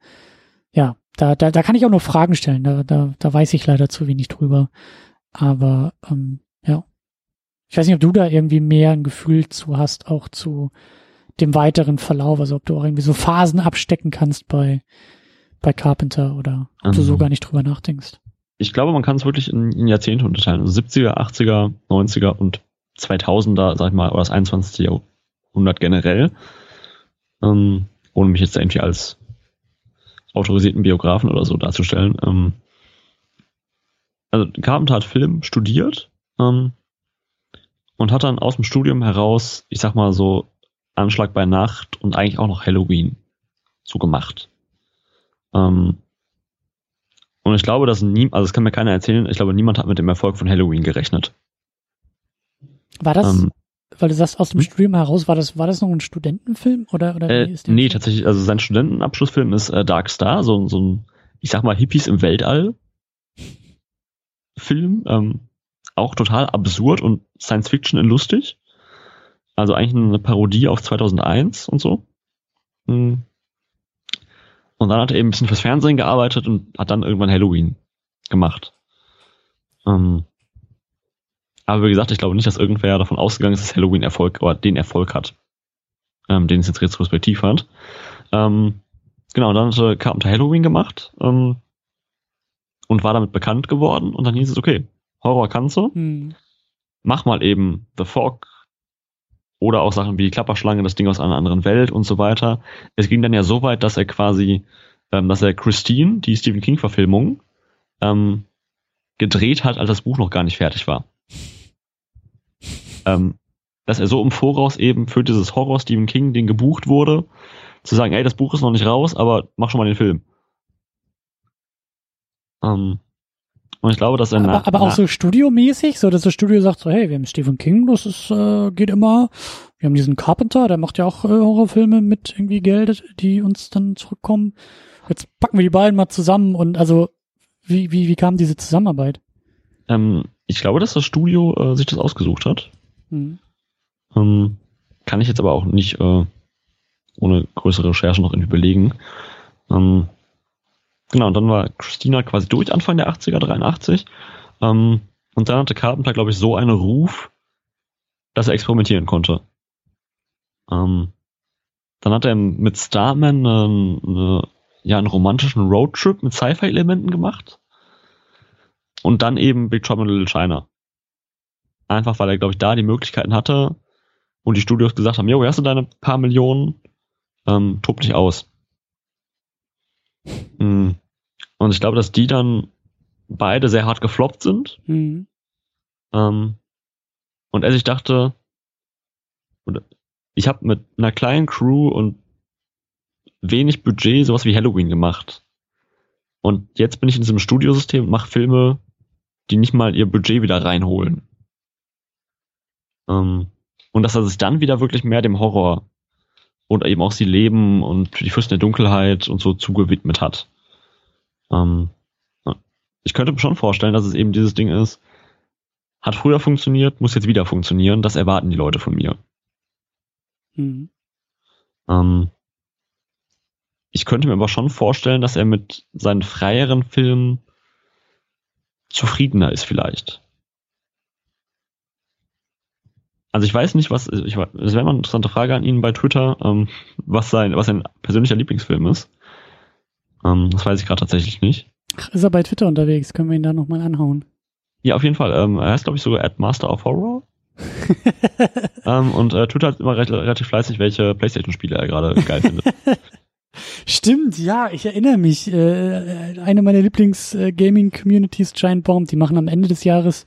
ja, da, da, da kann ich auch nur Fragen stellen. Da, da, da weiß ich leider zu wenig drüber. Aber ähm, ja. Ich weiß nicht, ob du da irgendwie mehr ein Gefühl zu hast, auch zu dem weiteren Verlauf, also ob du auch irgendwie so Phasen abstecken kannst bei, bei Carpenter oder ob mhm. du so gar nicht drüber nachdenkst. Ich glaube, man kann es wirklich in, in Jahrzehnte unterteilen. Also 70er, 80er, 90er und 2000er, sag ich mal, oder das 21. Jahrhundert generell. Ähm, ohne mich jetzt irgendwie als autorisierten Biografen oder so darzustellen. Ähm, also Carpenter hat Film studiert ähm, und hat dann aus dem Studium heraus, ich sag mal so, Anschlag bei Nacht und eigentlich auch noch Halloween so gemacht. Ähm, und ich glaube, dass nie, also das kann mir keiner erzählen, ich glaube, niemand hat mit dem Erfolg von Halloween gerechnet. War das, ähm, weil du sagst, aus dem hm? Studium heraus, war das, war das noch ein Studentenfilm oder, oder äh, ist der Nee, tatsächlich, also sein Studentenabschlussfilm ist äh, Dark Star, so, so ein, ich sag mal, Hippies im Weltall Film, ähm, auch total absurd und Science Fiction in lustig. Also eigentlich eine Parodie auf 2001 und so. Hm. Und dann hat er eben ein bisschen fürs Fernsehen gearbeitet und hat dann irgendwann Halloween gemacht. Ähm, aber wie gesagt, ich glaube nicht, dass irgendwer davon ausgegangen ist, dass Halloween Erfolg oder den Erfolg hat, ähm, den es jetzt retrospektiv hat. Ähm, genau, dann hat er Carpenter Halloween gemacht ähm, und war damit bekannt geworden und dann hieß es, okay, Horror kannst du, hm. mach mal eben The Fog oder auch Sachen wie die Klapperschlange, das Ding aus einer anderen Welt und so weiter. Es ging dann ja so weit, dass er quasi, ähm, dass er Christine, die Stephen King-Verfilmung, ähm, gedreht hat, als das Buch noch gar nicht fertig war. Ähm, dass er so im Voraus eben für dieses Horror Stephen King Ding gebucht wurde, zu sagen, ey, das Buch ist noch nicht raus, aber mach schon mal den Film. Ähm, und ich glaube, dass er aber, nach, aber auch so studiomäßig, so dass das Studio sagt so, hey, wir haben Stephen King, das ist äh, geht immer. Wir haben diesen Carpenter, der macht ja auch äh, Horrorfilme mit irgendwie Geld, die uns dann zurückkommen. Jetzt packen wir die beiden mal zusammen und also wie wie wie kam diese Zusammenarbeit? Ähm, ich glaube, dass das Studio äh, sich das ausgesucht hat. Mhm. Ähm, kann ich jetzt aber auch nicht äh, ohne größere Recherche noch irgendwie belegen. Ähm, genau, und dann war Christina quasi durch Anfang der 80er, 83. Ähm, und dann hatte Carpenter, glaube ich, so einen Ruf, dass er experimentieren konnte. Ähm, dann hat er mit Starman eine, eine, ja, einen romantischen Roadtrip mit Sci-Fi-Elementen gemacht. Und dann eben Big Trouble in Little China. Einfach weil er, glaube ich, da die Möglichkeiten hatte und die Studios gesagt haben, jo, hast du deine paar Millionen, ähm, tob dich aus. Mhm. Und ich glaube, dass die dann beide sehr hart gefloppt sind. Mhm. Ähm, und als ich dachte, ich habe mit einer kleinen Crew und wenig Budget sowas wie Halloween gemacht. Und jetzt bin ich in diesem Studiosystem und mache Filme, die nicht mal ihr Budget wieder reinholen. Ähm, und dass er sich dann wieder wirklich mehr dem Horror und eben auch sie Leben und die Fürsten der Dunkelheit und so zugewidmet hat. Ähm, ich könnte mir schon vorstellen, dass es eben dieses Ding ist, hat früher funktioniert, muss jetzt wieder funktionieren, das erwarten die Leute von mir. Mhm. Ähm, ich könnte mir aber schon vorstellen, dass er mit seinen freieren Filmen zufriedener ist vielleicht. Also ich weiß nicht, was, ich, das wäre mal eine interessante Frage an ihn bei Twitter, ähm, was sein, was sein persönlicher Lieblingsfilm ist. Ähm, das weiß ich gerade tatsächlich nicht. Ach, ist er bei Twitter unterwegs? Können wir ihn da nochmal anhauen? Ja, auf jeden Fall. Ähm, er heißt, glaube ich, sogar Master of Horror. ähm, und äh, twittert immer recht, relativ fleißig, welche Playstation-Spiele er gerade geil findet. Stimmt, ja, ich erinnere mich. Äh, eine meiner Lieblings-Gaming-Communities, äh, Giant Bomb, die machen am Ende des Jahres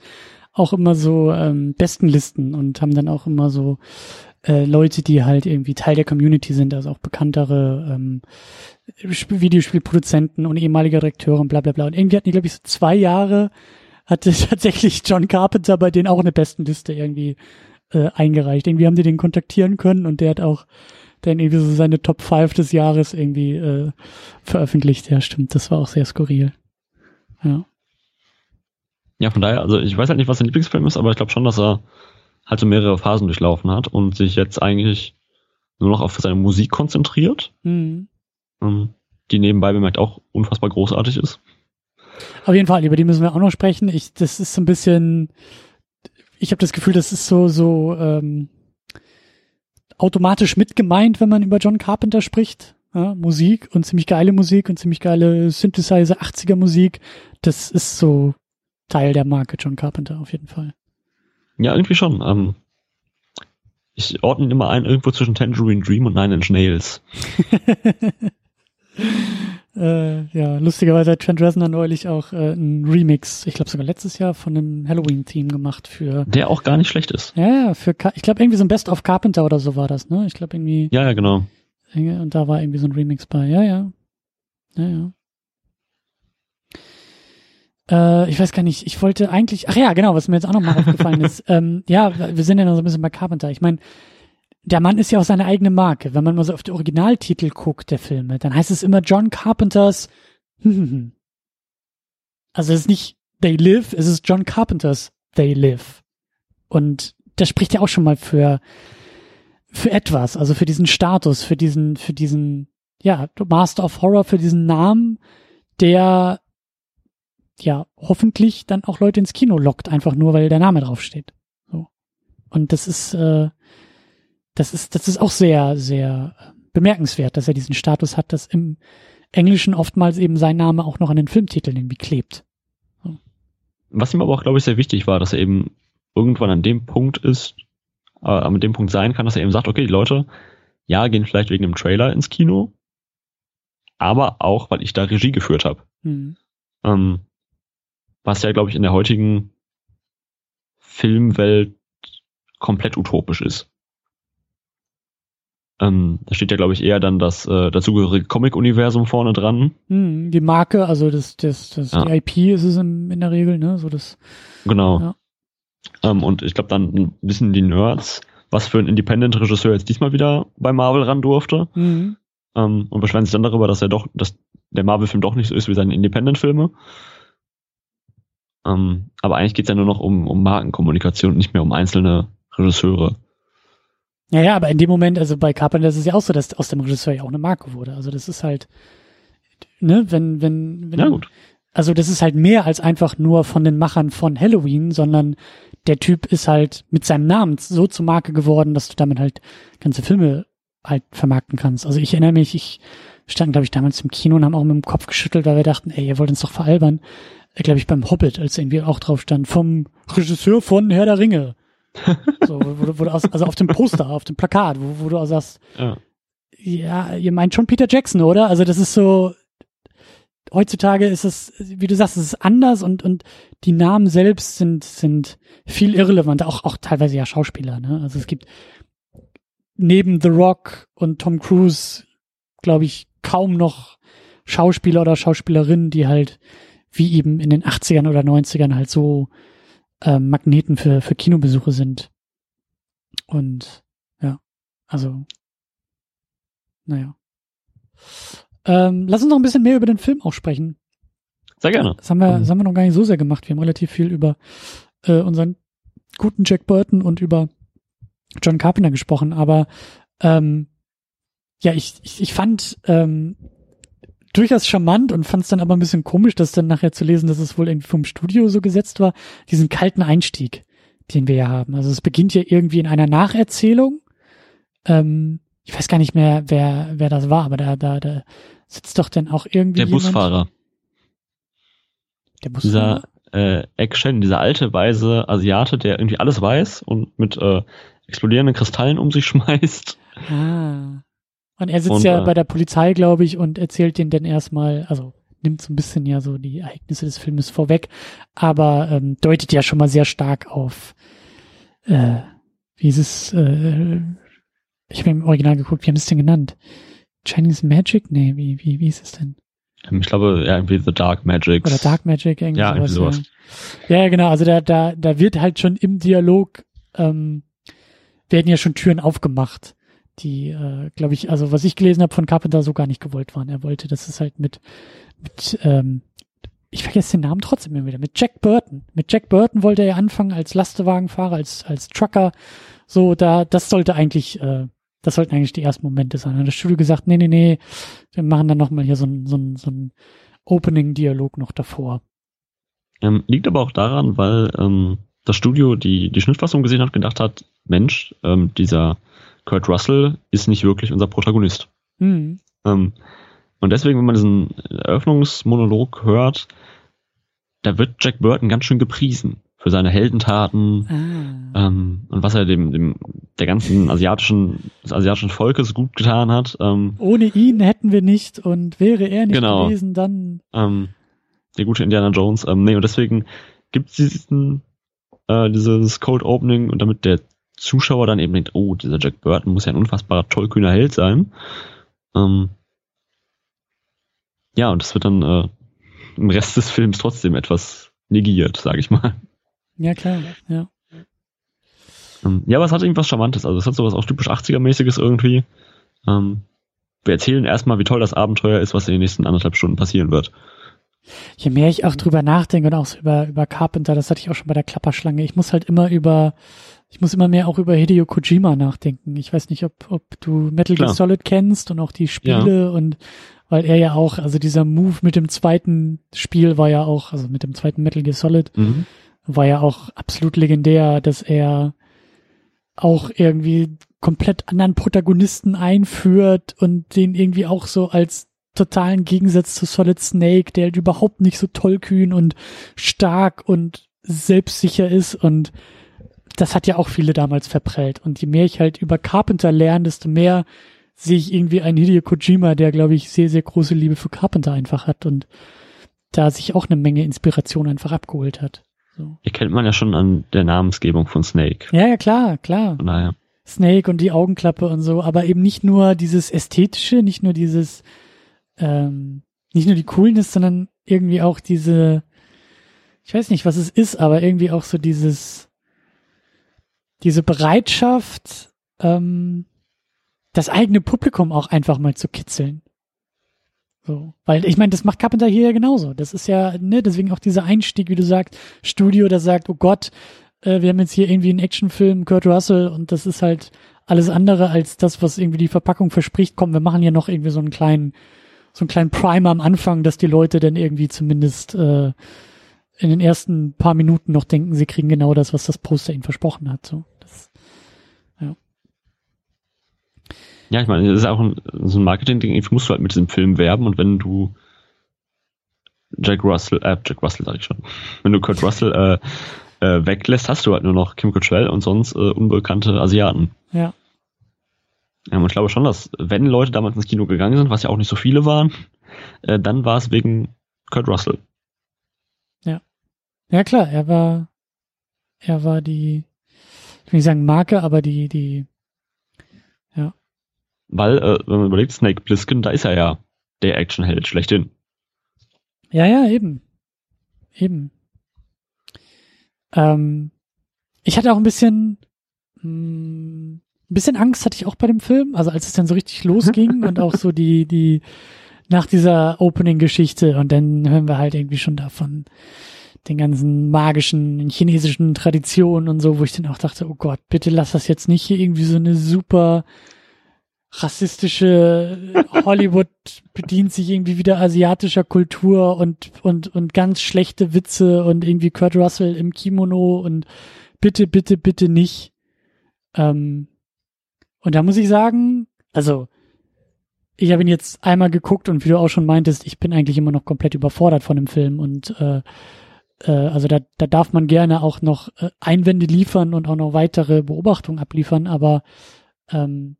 auch immer so ähm, Bestenlisten und haben dann auch immer so äh, Leute, die halt irgendwie Teil der Community sind, also auch bekanntere ähm, Videospielproduzenten und ehemalige Redakteure und bla bla bla. Und irgendwie hatten die, glaube ich, so zwei Jahre hatte tatsächlich John Carpenter bei denen auch eine Bestenliste irgendwie äh, eingereicht. Irgendwie haben die den kontaktieren können und der hat auch dann irgendwie so seine Top 5 des Jahres irgendwie äh, veröffentlicht. Ja, stimmt, das war auch sehr skurril. Ja. Ja, von daher, also ich weiß halt nicht, was sein Lieblingsfilm ist, aber ich glaube schon, dass er halt so mehrere Phasen durchlaufen hat und sich jetzt eigentlich nur noch auf seine Musik konzentriert, Mhm. ähm, die nebenbei bemerkt auch unfassbar großartig ist. Auf jeden Fall, über die müssen wir auch noch sprechen. Ich, das ist so ein bisschen, ich habe das Gefühl, das ist so, so ähm, automatisch mitgemeint, wenn man über John Carpenter spricht. Ja, Musik und ziemlich geile Musik und ziemlich geile Synthesizer 80er Musik. Das ist so Teil der Marke John Carpenter auf jeden Fall. Ja, irgendwie schon. Ähm, ich ordne immer ein, irgendwo zwischen Tangerine Dream und Nine Inch Nails. Äh, ja, lustigerweise hat Trent Reznor neulich auch äh, einen Remix, ich glaube sogar letztes Jahr von einem Halloween-Theme gemacht für, Der auch gar nicht schlecht ist. ja, ja, für, ich glaube irgendwie so ein Best of Carpenter oder so war das, ne? Ich glaube irgendwie, Ja, ja, genau. und da war irgendwie so ein Remix bei, ja, ja, ja, ja. Äh, ich weiß gar nicht, ich wollte eigentlich, ach ja, genau, was mir jetzt auch nochmal aufgefallen ist, ähm, ja, wir sind ja noch so ein bisschen bei Carpenter. Ich meine, der Mann ist ja auch seine eigene Marke. Wenn man mal so auf die Originaltitel guckt der Filme, dann heißt es immer John Carpenters. Also es ist nicht They Live, es ist John Carpenters They Live. Und das spricht ja auch schon mal für für etwas, also für diesen Status, für diesen für diesen ja Master of Horror, für diesen Namen, der ja hoffentlich dann auch Leute ins Kino lockt, einfach nur weil der Name draufsteht. So. Und das ist äh, das ist, das ist auch sehr, sehr bemerkenswert, dass er diesen Status hat, dass im Englischen oftmals eben sein Name auch noch an den Filmtiteln irgendwie klebt. Was ihm aber auch, glaube ich, sehr wichtig war, dass er eben irgendwann an dem Punkt ist, äh, an dem Punkt sein kann, dass er eben sagt, okay, die Leute, ja, gehen vielleicht wegen dem Trailer ins Kino, aber auch, weil ich da Regie geführt habe. Hm. Ähm, was ja, glaube ich, in der heutigen Filmwelt komplett utopisch ist. Ähm, da steht ja, glaube ich, eher dann das äh, dazugehörige Comic-Universum vorne dran. Hm, die Marke, also das, das, das Ja. die IP ist es in, in der Regel, ne? So das. Genau. Ja. Ähm, und ich glaube, dann wissen die Nerds, was für ein Independent-Regisseur jetzt diesmal wieder bei Marvel ran durfte. Hm. Ähm, und beschweren sich dann darüber, dass er doch, dass der Marvel-Film doch nicht so ist wie seine Independent-Filme. Ähm, aber eigentlich geht's ja nur noch um, um Markenkommunikation und nicht mehr um einzelne Regisseure. Ja, ja, aber in dem Moment, also bei Carpenter ist es ja auch so, dass aus dem Regisseur ja auch eine Marke wurde. Also das ist halt, ne, wenn, wenn, wenn Ja, gut. also das ist halt mehr als einfach nur von den Machern von Halloween, sondern der Typ ist halt mit seinem Namen so zur Marke geworden, dass du damit halt ganze Filme halt vermarkten kannst. Also ich erinnere mich, ich stand, glaube ich, damals im Kino und haben auch mit dem Kopf geschüttelt, weil wir dachten, ey, ihr wollt uns doch veralbern. Glaube ich, beim Hobbit, als irgendwie auch drauf stand, vom Regisseur von Herr der Ringe. So, wo, wo du aus, also auf dem Poster, auf dem Plakat, wo, wo du auch sagst, Ja. ja, ihr meint schon Peter Jackson, oder? Also das ist so, heutzutage ist es, wie du sagst, es ist anders und, und die Namen selbst sind, sind viel irrelevant, auch, auch teilweise ja Schauspieler, ne? Also es gibt neben The Rock und Tom Cruise, glaube ich, kaum noch Schauspieler oder Schauspielerinnen, die halt wie eben in den 80ern oder 90ern halt so ähm, Magneten für, für Kinobesuche sind. Und ja, also naja. Ähm, lass uns noch ein bisschen mehr über den Film auch sprechen. Sehr gerne. Das haben wir, das haben wir noch gar nicht so sehr gemacht. Wir haben relativ viel über äh, unseren guten Jack Burton und über John Carpenter gesprochen, aber ähm, ja, ich, ich, ich fand ähm, durchaus charmant und fand es dann aber ein bisschen komisch, das dann nachher zu lesen, dass es wohl irgendwie vom Studio so gesetzt war, diesen kalten Einstieg, den wir ja haben. Also es beginnt ja irgendwie in einer Nacherzählung. Ähm, ich weiß gar nicht mehr, wer, wer das war, aber da, da, da sitzt doch dann auch irgendwie Der jemand. Busfahrer. Der Busfahrer? Dieser äh, Action, dieser alte, weise Asiate, der irgendwie alles weiß und mit äh, explodierenden Kristallen um sich schmeißt. Ah. Und er sitzt Und, ja äh, bei der Polizei, glaube ich, und erzählt denen dann erstmal, also nimmt so ein bisschen ja so die Ereignisse des Filmes vorweg, aber ähm, deutet ja schon mal sehr stark auf, äh, wie ist es, äh, ich habe im Original geguckt, wie haben sie es denn genannt? Chinese Magic? Nee, wie, wie, wie ist es denn? Ähm, Ich glaube, ja, irgendwie The Dark Magic. Oder Dark Magic, irgendwie Ja, irgendwie sowas. sowas. Ja. ja, genau, also da, da, da wird halt schon im Dialog ähm, werden ja schon Türen aufgemacht, die, äh, glaube ich, also was ich gelesen habe von Carpenter so gar nicht gewollt waren. Er wollte, dass es halt mit, mit ähm, ich vergesse den Namen trotzdem immer wieder, mit Jack Burton. Mit Jack Burton wollte er anfangen als Lastewagenfahrer, als, als Trucker. So, da, das sollte eigentlich, äh, das sollten eigentlich die ersten Momente sein. Hat das Studio gesagt, nee, nee, nee, wir machen dann nochmal hier so ein, so ein, so ein Opening-Dialog noch davor. Ähm, liegt aber auch daran, weil ähm, das Studio die, die Schnittfassung gesehen hat, gedacht hat, Mensch, ähm, dieser Kurt Russell ist nicht wirklich unser Protagonist. Mhm. Ähm, und deswegen, wenn man diesen Eröffnungsmonolog hört, da wird Jack Burton ganz schön gepriesen für seine Heldentaten ah. ähm, und was er dem, dem der ganzen asiatischen des asiatischen Volkes gut getan hat. Ähm, Ohne ihn hätten wir nicht und wäre er nicht genau, gewesen, dann ähm, der gute Indiana Jones. Ähm, nee, und deswegen gibt es diesen äh, dieses Cold Opening und damit der Zuschauer dann eben denkt, oh, dieser Jack Burton muss ja ein unfassbarer tollkühner Held sein. Ähm, ja, und das wird dann äh, im Rest des Films trotzdem etwas negiert, sage ich mal. Ja, klar, ja. Ähm, ja, aber es hat irgendwas Charmantes. Also es hat sowas auch typisch 80er-mäßiges irgendwie. Ähm, wir erzählen erstmal, wie toll das Abenteuer ist, was in den nächsten anderthalb Stunden passieren wird. Je mehr ich auch drüber nachdenke und auch so über, über Carpenter, das hatte ich auch schon bei der Klapperschlange. Ich muss halt immer über, ich muss immer mehr auch über Hideo Kojima nachdenken. Ich weiß nicht, ob, ob du Metal Gear Solid kennst und auch die Spiele ja. und weil er ja auch, also dieser Move mit dem zweiten Spiel war ja auch, also mit dem zweiten Metal Gear Solid, mhm. war ja auch absolut legendär, dass er auch irgendwie komplett anderen Protagonisten einführt und den irgendwie auch so als totalen Gegensatz zu Solid Snake, der halt überhaupt nicht so tollkühn und stark und selbstsicher ist und das hat ja auch viele damals verprellt. Und je mehr ich halt über Carpenter lerne, desto mehr sehe ich irgendwie einen Hideo Kojima, der, glaube ich, sehr, sehr große Liebe für Carpenter einfach hat und da sich auch eine Menge Inspiration einfach abgeholt hat. So. Erkennt man ja schon an der Namensgebung von Snake. Ja, ja, klar, klar. Naja. Snake und die Augenklappe und so, aber eben nicht nur dieses Ästhetische, nicht nur dieses, ähm, nicht nur die Coolness, sondern irgendwie auch diese, ich weiß nicht, was es ist, aber irgendwie auch so dieses, diese Bereitschaft, ähm, das eigene Publikum auch einfach mal zu kitzeln. So, weil ich meine, das macht Carpenter hier ja genauso. Das ist ja, ne, deswegen auch dieser Einstieg, wie du sagst, Studio, das sagt, oh Gott, äh, wir haben jetzt hier irgendwie einen Actionfilm, Kurt Russell, und das ist halt alles andere als das, was irgendwie die Verpackung verspricht. Komm, wir machen ja noch irgendwie so einen kleinen, so einen kleinen Primer am Anfang, dass die Leute dann irgendwie zumindest äh, in den ersten paar Minuten noch denken, sie kriegen genau das, was das Poster ihnen versprochen hat. So. Ja, ich meine, das ist auch ein, so ein Marketing-Ding, irgendwie musst du halt mit diesem Film werben und wenn du Jack Russell, äh, Jack Russell sag ich schon, wenn du Kurt Russell äh, äh, weglässt, hast du halt nur noch Kim Cattrall und sonst äh, unbekannte Asiaten. Ja. Ja, und ich glaube schon, dass wenn Leute damals ins Kino gegangen sind, was ja auch nicht so viele waren, äh, dann war es wegen Kurt Russell. Ja. Klar, er war, er war die, ich will nicht sagen Marke, aber die, die, ja, weil, äh, wenn man überlegt, Snake Plissken, da ist er ja der Actionheld schlechthin. Ja, ja, eben. Eben. Ähm, ich hatte auch ein bisschen, mh, mm, ein bisschen Angst hatte ich auch bei dem Film, also als es dann so richtig losging und auch so die, die, nach dieser Opening-Geschichte und dann hören wir halt irgendwie schon davon den ganzen magischen chinesischen Traditionen und so, wo ich dann auch dachte, oh Gott, bitte lass das jetzt nicht hier irgendwie so eine super rassistische Hollywood bedient sich irgendwie wieder asiatischer Kultur und, und, und ganz schlechte Witze und irgendwie Kurt Russell im Kimono und bitte, bitte, bitte nicht. Ähm, und da muss ich sagen, also ich habe ihn jetzt einmal geguckt und wie du auch schon meintest, ich bin eigentlich immer noch komplett überfordert von dem Film und äh, äh, also da, da darf man gerne auch noch äh, Einwände liefern und auch noch weitere Beobachtungen abliefern, aber ähm,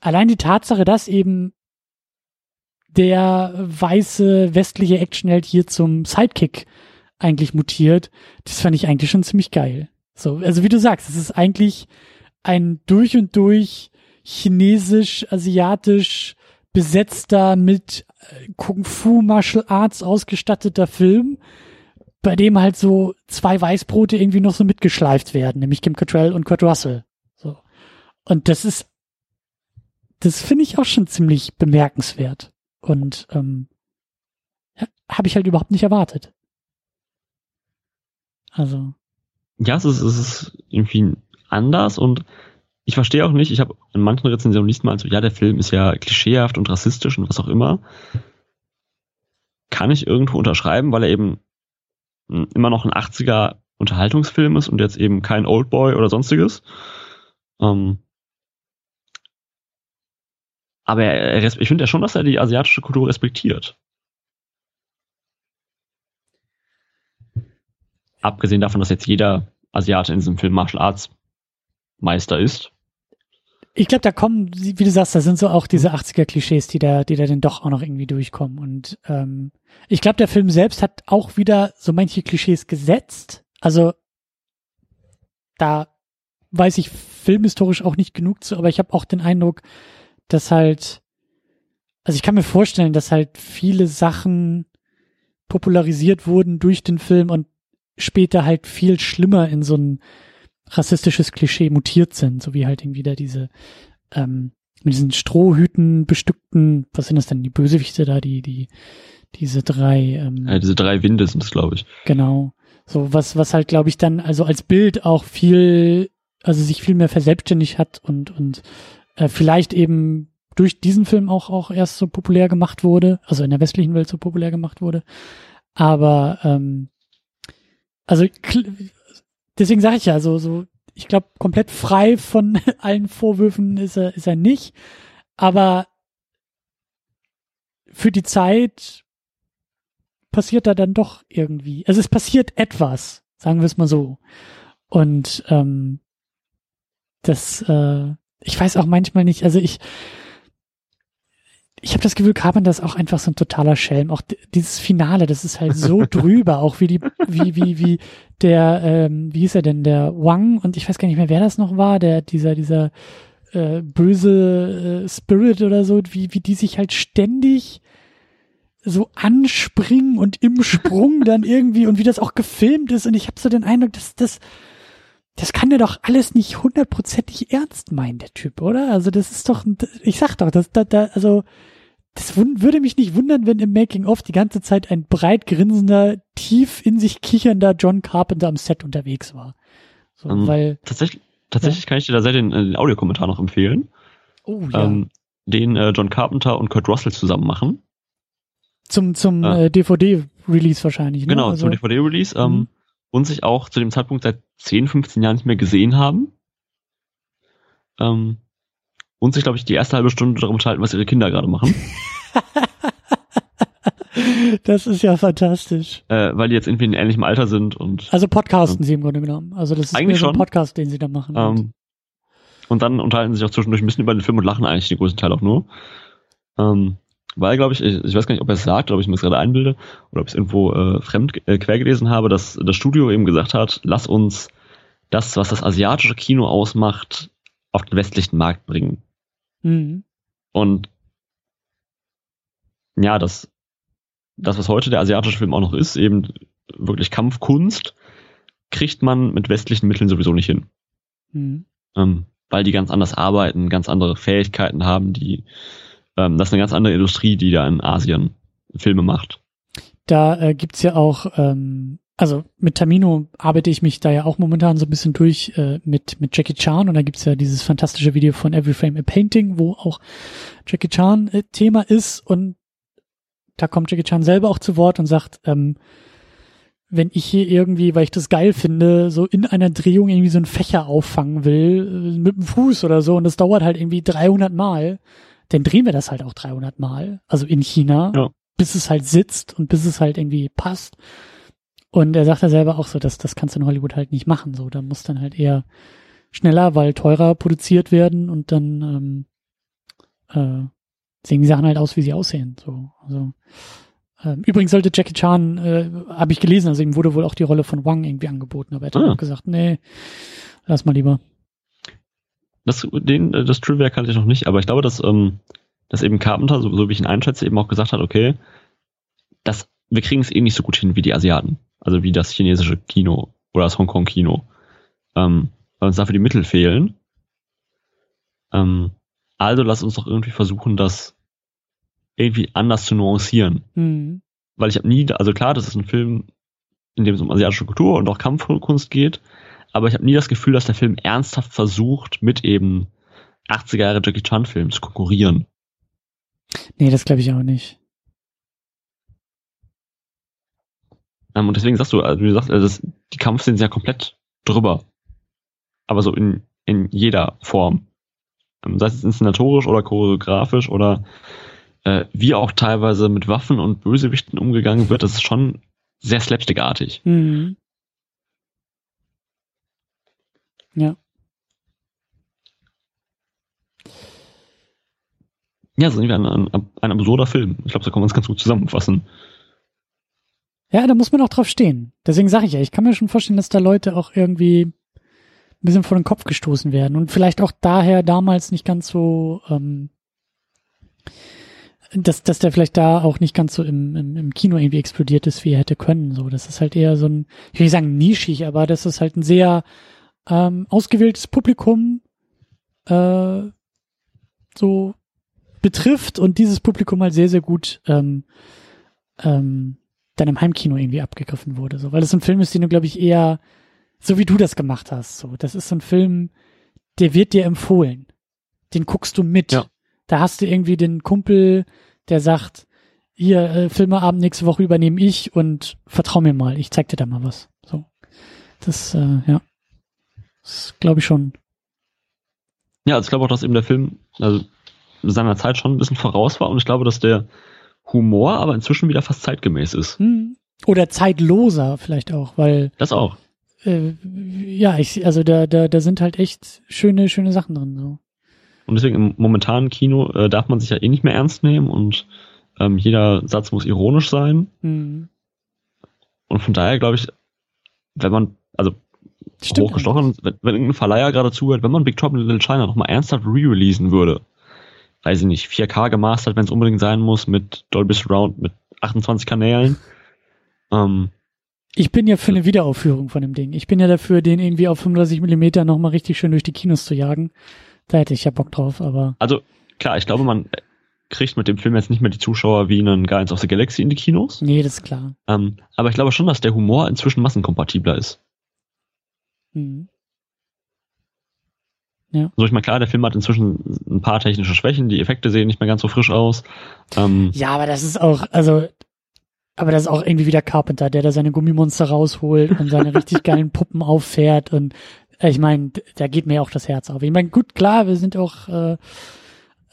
allein die Tatsache, dass eben der weiße westliche Actionheld hier zum Sidekick eigentlich mutiert, das fand ich eigentlich schon ziemlich geil. So, also wie du sagst, es ist eigentlich ein durch und durch chinesisch, asiatisch besetzter mit äh, Kung Fu Martial Arts ausgestatteter Film, bei dem halt so zwei Weißbrote irgendwie noch so mitgeschleift werden, nämlich Kim Cattrall und Kurt Russell. So. Und das ist, das finde ich auch schon ziemlich bemerkenswert. Und ähm, habe ich halt überhaupt nicht erwartet. Also. Ja, es ist, es ist irgendwie anders und ich verstehe auch nicht, ich habe in manchen Rezensionen liest mal so, ja, der Film ist ja klischeehaft und rassistisch und was auch immer. Kann ich irgendwo unterschreiben, weil er eben immer noch ein 80er Unterhaltungsfilm ist und jetzt eben kein Oldboy oder sonstiges. Ähm, aber er, er, ich finde ja schon, dass er die asiatische Kultur respektiert. Abgesehen davon, dass jetzt jeder Asiate in diesem Film Martial Arts Meister ist. Ich glaube, da kommen, wie du sagst, da sind so auch diese 80er-Klischees, die da, die da dann doch auch noch irgendwie durchkommen. Und ähm, ich glaube, der Film selbst hat auch wieder so manche Klischees gesetzt. Also da weiß ich filmhistorisch auch nicht genug zu, aber ich habe auch den Eindruck, dass halt, also ich kann mir vorstellen, dass halt viele Sachen popularisiert wurden durch den Film und später halt viel schlimmer in so ein rassistisches Klischee mutiert sind, so wie halt irgendwie da diese ähm, mit diesen Strohhüten bestückten, was sind das denn, die Bösewichte da, die, die, diese drei, ähm, ja, diese drei Winde sind es, glaube ich. Genau. So, was, was halt, glaube ich, dann, also als Bild auch viel, also sich viel mehr verselbstständigt hat und, und äh, vielleicht eben durch diesen Film auch, auch erst so populär gemacht wurde, also in der westlichen Welt so populär gemacht wurde. Aber ähm, also deswegen sage ich ja, so, so, ich glaube, komplett frei von allen Vorwürfen ist er, ist er nicht. Aber für die Zeit passiert da dann doch irgendwie. Also es passiert etwas, sagen wir es mal so. Und ähm, das, äh, ich weiß auch manchmal nicht, also ich, ich habe das Gefühl, Carpenter ist auch einfach so ein totaler Schelm. Auch dieses Finale, das ist halt so drüber, auch wie die, wie, wie, wie der, ähm, wie hieß er denn, der Wang und ich weiß gar nicht mehr, wer das noch war, der, dieser, dieser äh, böse äh, Spirit oder so, wie, wie die sich halt ständig so anspringen und im Sprung dann irgendwie und wie das auch gefilmt ist und ich habe so den Eindruck, dass das das kann der doch alles nicht hundertprozentig ernst meinen, der Typ, oder? Also das ist doch, ich sag doch, das, da, da, also das würde mich nicht wundern, wenn im Making-of die ganze Zeit ein breit grinsender, tief in sich kichernder John Carpenter am Set unterwegs war. So, um, ähm, weil, tatsächlich tatsächlich ja. kann ich dir da sehr den, äh, den Audiokommentar noch empfehlen. Oh ja. Ähm, den äh, John Carpenter und Kurt Russell zusammen machen. Zum, zum äh, DVD-Release wahrscheinlich, ne? Genau, also, zum DVD-Release. Ähm, mhm. und sich auch zu dem Zeitpunkt seit 10, 15 Jahren nicht mehr gesehen haben. Ähm, und sich, glaube ich, die erste halbe Stunde darum unterhalten, was ihre Kinder gerade machen. das ist ja fantastisch. Äh, weil die jetzt irgendwie in ähnlichem Alter sind und. Also podcasten ähm, sie im Grunde genommen. Also das ist eigentlich so ein Podcast, den sie da machen. Ähm, und dann unterhalten sie sich auch zwischendurch ein bisschen über den Film und lachen eigentlich den größten Teil auch nur. Ähm, weil, glaube ich, ich, ich weiß gar nicht, ob er es sagt oder ob ich mir es gerade einbilde oder ob ich es irgendwo äh, fremd äh, quer gelesen habe, dass das Studio eben gesagt hat, lass uns das, was das asiatische Kino ausmacht, auf den westlichen Markt bringen. Mhm. Und ja, das, das, was heute der asiatische Film auch noch ist, eben wirklich Kampfkunst, kriegt man mit westlichen Mitteln sowieso nicht hin. Mhm. Ähm, weil die ganz anders arbeiten, ganz andere Fähigkeiten haben, die, ähm, das ist eine ganz andere Industrie, die da in Asien Filme macht. Da äh, gibt's ja auch ähm, also mit Tamino arbeite ich mich da ja auch momentan so ein bisschen durch äh, mit, mit Jackie Chan. Und da gibt's ja dieses fantastische Video von Every Frame a Painting, wo auch Jackie Chan äh, Thema ist. Und da kommt Jackie Chan selber auch zu Wort und sagt, ähm, wenn ich hier irgendwie, weil ich das geil finde, so in einer Drehung irgendwie so einen Fächer auffangen will, äh, mit dem Fuß oder so. Und das dauert halt irgendwie 300 Mal, dann drehen wir das halt auch 300 Mal, also in China, ja. bis es halt sitzt und bis es halt irgendwie passt. Und er sagt ja selber auch so, dass das kannst du in Hollywood halt nicht machen. So, da muss dann halt eher schneller, weil teurer produziert werden und dann ähm, äh, sehen die Sachen halt aus, wie sie aussehen. So, also ähm, übrigens sollte Jackie Chan, äh, habe ich gelesen, also ihm wurde wohl auch die Rolle von Wang irgendwie angeboten, aber er hat ah. auch gesagt, nee, lass mal lieber. Das, den, das Trivia kannte ich noch nicht, aber ich glaube, dass, ähm, dass eben Carpenter, so, so wie ich ihn einschätze, eben auch gesagt hat, okay, das, wir kriegen es eh nicht so gut hin wie die Asiaten also wie das chinesische Kino oder das Hongkong-Kino, ähm, weil uns dafür die Mittel fehlen. Also lass uns doch irgendwie versuchen, das irgendwie anders zu nuancieren. Mhm. Weil ich habe nie, also klar, das ist ein Film, in dem es um asiatische Kultur und auch Kampfkunst geht, aber ich habe nie das Gefühl, dass der Film ernsthaft versucht, mit eben 80er Jahre Jackie Chan Filmen zu konkurrieren. Nee, das glaube ich auch nicht. Ähm, und deswegen sagst du, also du sagst, also das, die Kampfszenen sind ja komplett drüber. Aber so in, in jeder Form. Ähm, sei es inszenatorisch oder choreografisch oder äh, wie auch teilweise mit Waffen und Bösewichten umgegangen wird, das ist schon sehr slapstickartig. Mhm. Ja. Ja, so irgendwie ein, ein, ein absurder Film. Ich glaube, da kann man es ganz gut zusammenfassen. Ja, da muss man auch drauf stehen. Deswegen sage ich ja, ich kann mir schon vorstellen, dass da Leute auch irgendwie ein bisschen vor den Kopf gestoßen werden und vielleicht auch daher damals nicht ganz so, ähm, dass, dass der vielleicht da auch nicht ganz so im, im, im Kino irgendwie explodiert ist, wie er hätte können. So, das ist halt eher so ein, ich will nicht sagen nischig, aber das ist halt ein sehr ähm, ausgewähltes Publikum äh, so betrifft und dieses Publikum halt sehr, sehr gut ähm, ähm, dann im Heimkino irgendwie abgegriffen wurde. So, weil es ein Film ist, den du, glaube ich, eher so wie du das gemacht hast. So, das ist so ein Film, der wird dir empfohlen. Den guckst du mit. Ja. Da hast du irgendwie den Kumpel, der sagt, hier, äh, Filmeabend nächste Woche übernehme ich und vertrau mir mal, ich zeig dir da mal was. So. Das, äh, ja. Das glaube ich schon. Ja, also ich glaube auch, dass eben der Film also seiner Zeit schon ein bisschen voraus war und ich glaube, dass der Humor aber inzwischen wieder fast zeitgemäß ist. Hm. Oder zeitloser vielleicht auch, weil Das auch. äh, ja, ich, also da, da, da sind halt echt schöne, schöne Sachen drin. So. Und deswegen im momentanen Kino äh, darf man sich ja eh nicht mehr ernst nehmen und ähm, jeder Satz muss ironisch sein. Hm. Und von daher glaube ich, wenn man, Stimmt hochgestochen, wenn, wenn irgendein Verleiher gerade zuhört, wenn man Big Trouble in Little China nochmal ernsthaft re-releasen würde, weiß ich nicht, 4K gemastert, wenn es unbedingt sein muss, mit Dolby Surround, mit 28 Kanälen. Ähm, Ich bin ja für eine Wiederaufführung von dem Ding. Ich bin ja dafür, den irgendwie auf 35 Millimeter nochmal richtig schön durch die Kinos zu jagen. Da hätte ich ja Bock drauf, aber also klar, ich glaube, man kriegt mit dem Film jetzt nicht mehr die Zuschauer wie einen Guardians of the Galaxy in die Kinos. nee, das ist klar. Ähm, aber ich glaube schon, dass der Humor inzwischen massenkompatibler ist. Hm. So, ich meine, klar, der Film hat inzwischen ein paar technische Schwächen, die Effekte sehen nicht mehr ganz so frisch aus. Ähm, Ja, aber das ist auch, also, aber das ist auch irgendwie wieder Carpenter, der da seine Gummimonster rausholt und seine richtig geilen Puppen auffährt und äh, ich meine, da geht mir auch das Herz auf. Ich meine, gut, klar, wir sind auch äh,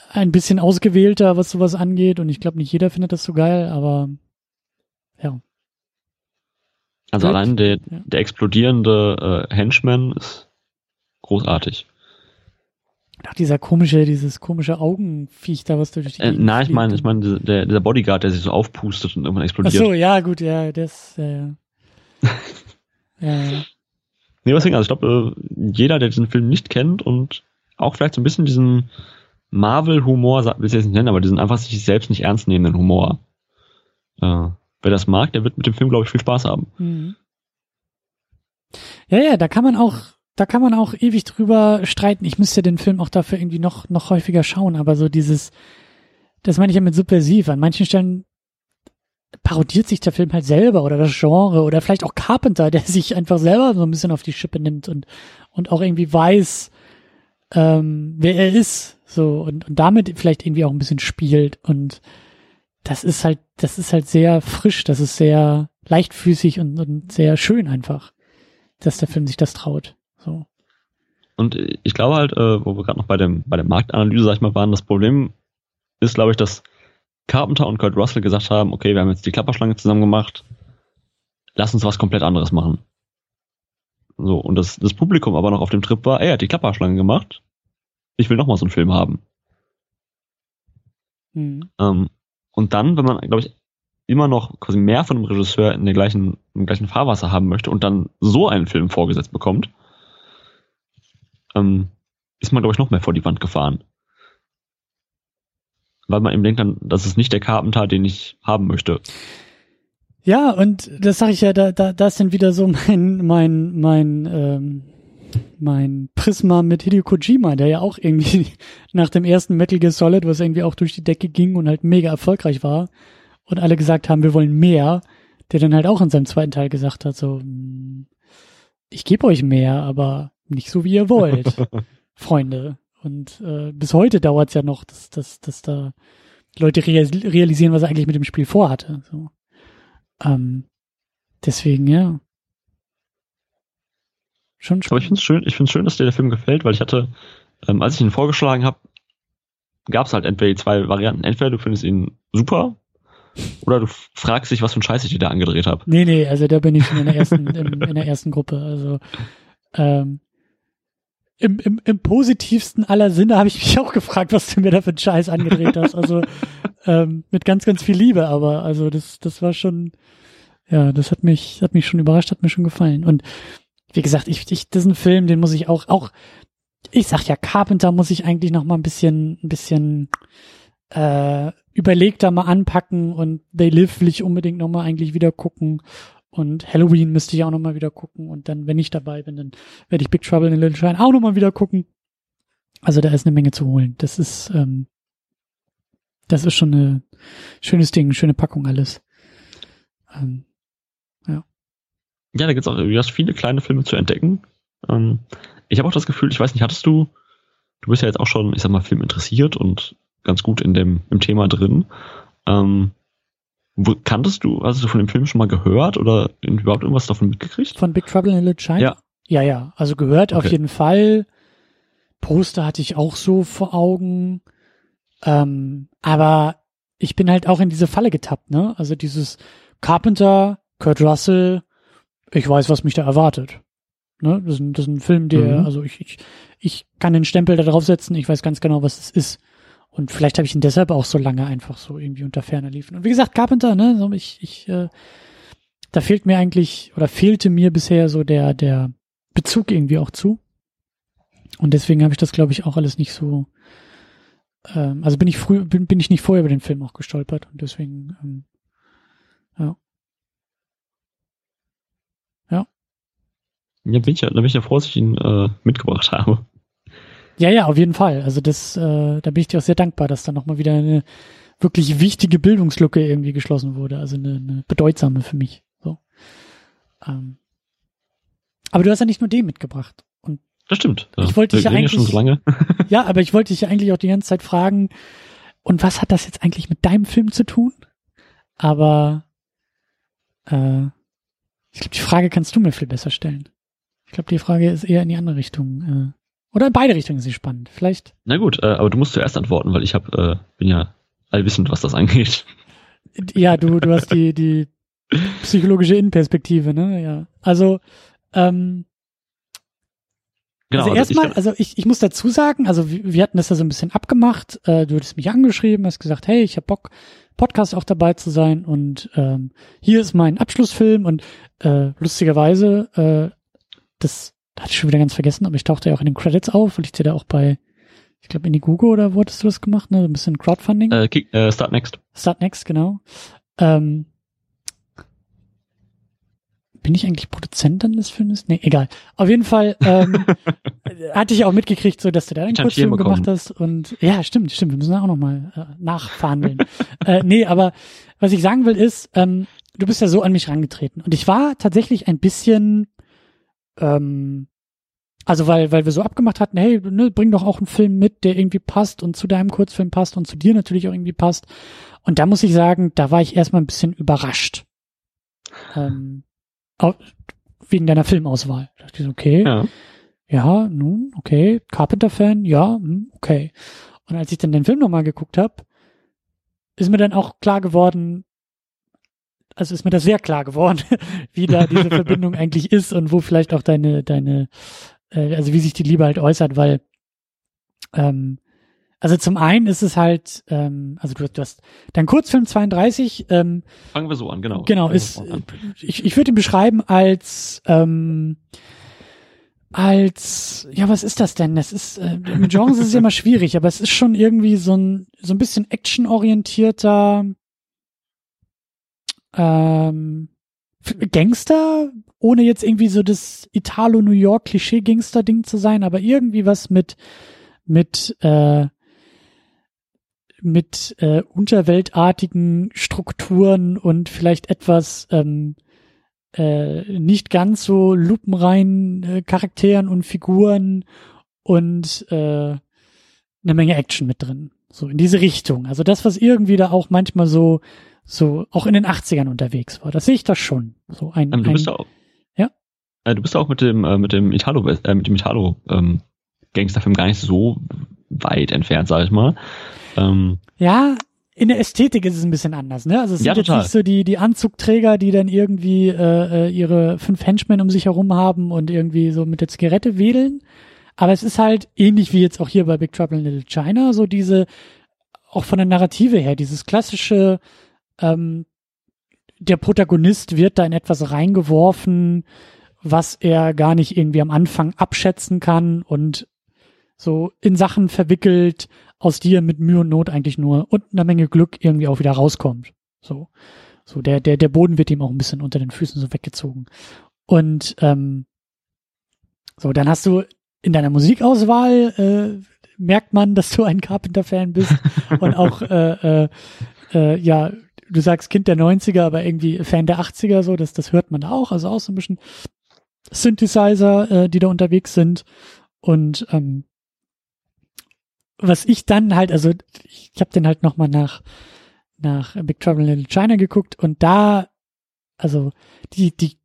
ein bisschen ausgewählter, was sowas angeht und ich glaube, nicht jeder findet das so geil, aber ja. Also Gut. allein der, Ja. der explodierende äh, Henchman ist großartig. Ach, dieser komische, dieses komische Augenviech da, was durch die Äh, na, ich fliegt. meine, ich meine, dieser- der, dieser Bodyguard, der sich so aufpustet und irgendwann Ach explodiert. so, ja, gut, ja, das, ja, ja. ja, ja. Nee, deswegen, also ich glaube, äh, jeder, der diesen Film nicht kennt und auch vielleicht so ein bisschen diesen Marvel-Humor, will ich jetzt nicht nennen, aber diesen einfach sich selbst nicht ernst nehmenden Humor. Äh, wer das mag, der wird mit dem Film, glaube ich, viel Spaß haben. Mhm. Ja, ja, da kann man auch, da kann man auch ewig drüber streiten. Ich müsste den Film auch dafür irgendwie noch, noch häufiger schauen, aber so dieses, das meine ich ja mit subversiv. An manchen Stellen parodiert sich der Film halt selber oder das Genre oder vielleicht auch Carpenter, der sich einfach selber so ein bisschen auf die Schippe nimmt und, und auch irgendwie weiß, ähm, wer er ist, so, und, und damit vielleicht irgendwie auch ein bisschen spielt und das ist halt, das ist halt sehr frisch, das ist sehr leichtfüßig und, und sehr schön einfach, dass der Film sich das traut. So. Und äh, ich glaube halt, äh, wo wir gerade noch bei dem bei der Marktanalyse, sag ich mal, waren, das Problem ist, glaube ich, dass Carpenter und Kurt Russell gesagt haben, okay, wir haben jetzt die Klapperschlange zusammen gemacht, lass uns was komplett anderes machen. So, und das, das Publikum aber noch auf dem Trip war, ey, er hat die Klapperschlange gemacht, ich will noch mal so einen Film haben. Mhm. Ähm, und dann, wenn man, glaube ich, immer noch quasi mehr von einem Regisseur in der gleichen, im gleichen Fahrwasser haben möchte und dann so einen Film vorgesetzt bekommt, ähm, ist man, glaube ich, noch mehr vor die Wand gefahren. Weil man eben denkt dann, das ist nicht der Carpenter, den ich haben möchte. Ja, und das sage ich ja, da, da, da ist dann wieder so mein, mein, mein, ähm, mein Prisma mit Hideo Kojima, der ja auch irgendwie nach dem ersten Metal Gear Solid, was irgendwie auch durch die Decke ging und halt mega erfolgreich war und alle gesagt haben, wir wollen mehr, der dann halt auch in seinem zweiten Teil gesagt hat, so, hm, ich gebe euch mehr, aber nicht so, wie ihr wollt, Freunde. Und äh, bis heute dauert es ja noch, dass, dass, dass da Leute realisieren, was er eigentlich mit dem Spiel vorhatte. So. Ähm, deswegen, ja. Schon Aber ich finde es schön, ich finde schön, dass dir der Film gefällt, weil ich hatte, ähm, als ich ihn vorgeschlagen habe, gab es halt entweder die zwei Varianten. Entweder du findest ihn super oder du fragst dich, was für ein Scheiß ich dir da angedreht habe. Nee, nee, also da bin ich schon in der ersten, in, in der ersten Gruppe. Also ähm, im, im, im positivsten aller Sinne habe ich mich auch gefragt, was du mir da für einen Scheiß angedreht hast. Also ähm, mit ganz, ganz viel Liebe, aber also das, das war schon, ja, das hat mich, hat mich schon überrascht, hat mir schon gefallen. Und wie gesagt, ich, ich, diesen Film, den muss ich auch, auch, ich sag ja, Carpenter muss ich eigentlich noch mal ein bisschen, ein bisschen äh, überlegter mal anpacken und They Live will ich unbedingt noch mal eigentlich wieder gucken und Halloween müsste ich auch noch mal wieder gucken und dann, wenn ich dabei bin, dann werde ich Big Trouble in Little Shine auch noch mal wieder gucken. Also da ist eine Menge zu holen. Das ist, ähm, das ist schon ein schönes Ding, schöne Packung alles. Ähm, ja, da gibt's auch, du hast viele kleine Filme zu entdecken. Ähm, ich habe auch das Gefühl, ich weiß nicht, hattest du, du bist ja jetzt auch schon, ich sag mal, Film interessiert und ganz gut in dem im Thema drin. Ähm, wo, kanntest du, hast du von dem Film schon mal gehört oder überhaupt irgendwas davon mitgekriegt? Von Big Trouble in Little China? Ja. Ja, ja. Also gehört okay. auf jeden Fall. Poster hatte ich auch so vor Augen. Ähm, aber ich bin halt auch in diese Falle getappt, ne? Also dieses Carpenter, Kurt Russell, ich weiß, was mich da erwartet. Ne? Das, ist ein, das ist ein Film, der, mhm. also ich, ich, ich kann den Stempel da drauf setzen, ich weiß ganz genau, was es ist. Und vielleicht habe ich ihn deshalb auch so lange einfach so irgendwie unter Ferner liefen. Und wie gesagt, Carpenter, ne, so ich, ich, äh, da fehlt mir eigentlich oder fehlte mir bisher so der, der Bezug irgendwie auch zu. Und deswegen habe ich das, glaube ich, auch alles nicht so. Ähm, also bin ich früh, bin, bin ich nicht vorher über den Film auch gestolpert und deswegen, ähm, ja. Ja, bin ich ja, da bin ich ja froh, dass ich ihn äh, mitgebracht habe. Ja, ja, auf jeden Fall. Also das, äh, da bin ich dir auch sehr dankbar, dass da nochmal wieder eine wirklich wichtige Bildungslücke irgendwie geschlossen wurde. Also eine, eine bedeutsame für mich. So. Ähm. Aber du hast ja nicht nur den mitgebracht. Und das stimmt. Ja. Ich wollte dich ja eigentlich. Ja, schon so lange. ja, aber ich wollte dich ja eigentlich auch die ganze Zeit fragen, und was hat das jetzt eigentlich mit deinem Film zu tun? Aber äh, ich glaube, die Frage kannst du mir viel besser stellen. Ich glaube, die Frage ist eher in die andere Richtung. Äh, oder in beide Richtungen ist sie spannend. Vielleicht. Na gut, äh, aber du musst zuerst antworten, weil ich hab, äh, bin ja allwissend, was das angeht. Ja, du, du hast die, die psychologische Innenperspektive, ne? Ja. Also, ähm, Genau, also, also erstmal, also ich, ich muss dazu sagen, also wir, wir hatten das ja so ein bisschen abgemacht. Äh, du hattest mich angeschrieben, hast gesagt, hey, ich hab Bock, Podcast auch dabei zu sein und ähm, hier ist mein Abschlussfilm und äh, lustigerweise äh, das hatte ich schon wieder ganz vergessen, aber ich tauchte ja auch in den Credits auf, weil ich dir da auch bei, ich glaube, Indiegogo oder wo hattest du das gemacht, ne? So ein bisschen Crowdfunding. Äh, äh, Start Next. Start Next, genau. Ähm, bin ich eigentlich Produzent dann des Filmes? Nee, egal. Auf jeden Fall ähm, hatte ich auch mitgekriegt, so dass du da einen Kurzfilm gemacht hast. Und ja, stimmt, stimmt. Wir müssen auch nochmal äh, nachverhandeln. äh, nee, aber was ich sagen will ist, ähm, du bist ja so an mich rangetreten. Und ich war tatsächlich ein bisschen ähm, also weil, weil wir so abgemacht hatten, hey, ne, bring doch auch einen Film mit, der irgendwie passt und zu deinem Kurzfilm passt und zu dir natürlich auch irgendwie passt. Und da muss ich sagen, da war ich erstmal ein bisschen überrascht. Ähm, wegen deiner Filmauswahl. Da dachte ich so, okay. Ja. ja, nun, okay. Carpenter-Fan, ja, hm, okay. Und als ich dann den Film nochmal geguckt habe, ist mir dann auch klar geworden, also ist mir das sehr klar geworden, wie da diese Verbindung eigentlich ist und wo vielleicht auch deine, deine, äh, also wie sich die Liebe halt äußert, weil, ähm, also zum einen ist es halt, ähm, also du, du hast dein Kurzfilm 32. Ähm, Fangen wir so an, genau. Genau, ist, an. ich, ich würde ihn beschreiben als, ähm, als, ja, was ist das denn? Das ist, äh, mit Genres ist es immer schwierig, aber es ist schon irgendwie so ein, so ein bisschen actionorientierter, ähm, Gangster ohne jetzt irgendwie so das Italo-New York-Klischee-Gangster-Ding zu sein, aber irgendwie was mit, mit, äh, mit äh, unterweltartigen Strukturen und vielleicht etwas ähm, äh, nicht ganz so lupenreinen äh, Charakteren und Figuren und äh, eine Menge Action mit drin. So in diese Richtung. Also das, was irgendwie da auch manchmal so, so auch in den 80ern unterwegs war. Das sehe ich da schon. So ein, Ähm, du ein bist auch, Ja? Äh, du bist auch mit dem, äh, mit dem Italo, äh, mit dem Italo, ähm, Gangsterfilm gar nicht so weit entfernt, sag ich mal. Ähm, Ja, in der Ästhetik ist es ein bisschen anders, ne? Also es sind Ja, jetzt total. nicht so die, die Anzugträger, die dann irgendwie äh, äh, ihre fünf Henchmen um sich herum haben und irgendwie so mit der Zigarette wedeln. Aber es ist halt ähnlich wie jetzt auch hier bei Big Trouble in Little China, so diese, auch von der Narrative her, dieses klassische, ähm, der Protagonist wird da in etwas reingeworfen, was er gar nicht irgendwie am Anfang abschätzen kann und so in Sachen verwickelt, aus die er mit Mühe und Not eigentlich nur und einer Menge Glück irgendwie auch wieder rauskommt. So, so der der der Boden wird ihm auch ein bisschen unter den Füßen so weggezogen. Und ähm, so dann hast du in deiner Musikauswahl äh, merkt man, dass du ein Carpenter-Fan bist und auch äh, äh, äh, ja du sagst Kind der 90er, aber irgendwie Fan der 80er so, das das hört man da auch, also auch so ein bisschen Synthesizer, äh, die da unterwegs sind und ähm, was ich dann halt, also ich, ich habe den halt nochmal nach nach Big Trouble in China geguckt und da, also die die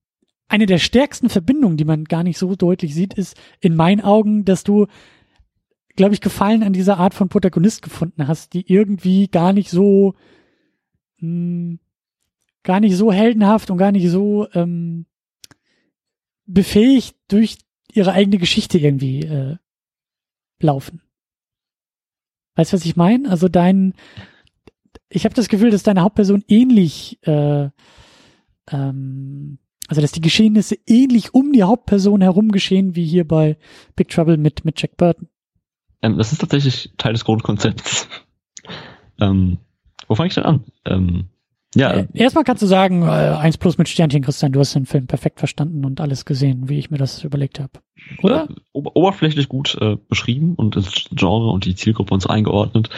eine der stärksten Verbindungen, die man gar nicht so deutlich sieht, ist in meinen Augen, dass du, glaube ich, Gefallen an dieser Art von Protagonist gefunden hast, die irgendwie gar nicht so mh, gar nicht so heldenhaft und gar nicht so ähm, befähigt durch ihre eigene Geschichte irgendwie äh, laufen. Weißt du, was ich meine? Also dein, ich habe das Gefühl, dass deine Hauptperson ähnlich, äh, ähm, also dass die Geschehnisse ähnlich um die Hauptperson herum geschehen wie hier bei Big Trouble mit mit Jack Burton. ähm, das ist tatsächlich Teil des Grundkonzepts. ähm, wo fange ich denn an? Ähm, ja, Äh, erstmal kannst du sagen, äh, eins plus mit Sternchen, Christian, du hast den Film perfekt verstanden und alles gesehen, wie ich mir das überlegt habe. Oder? Äh, ober oberflächlich gut äh, beschrieben und das Genre und die Zielgruppe und so eingeordnet.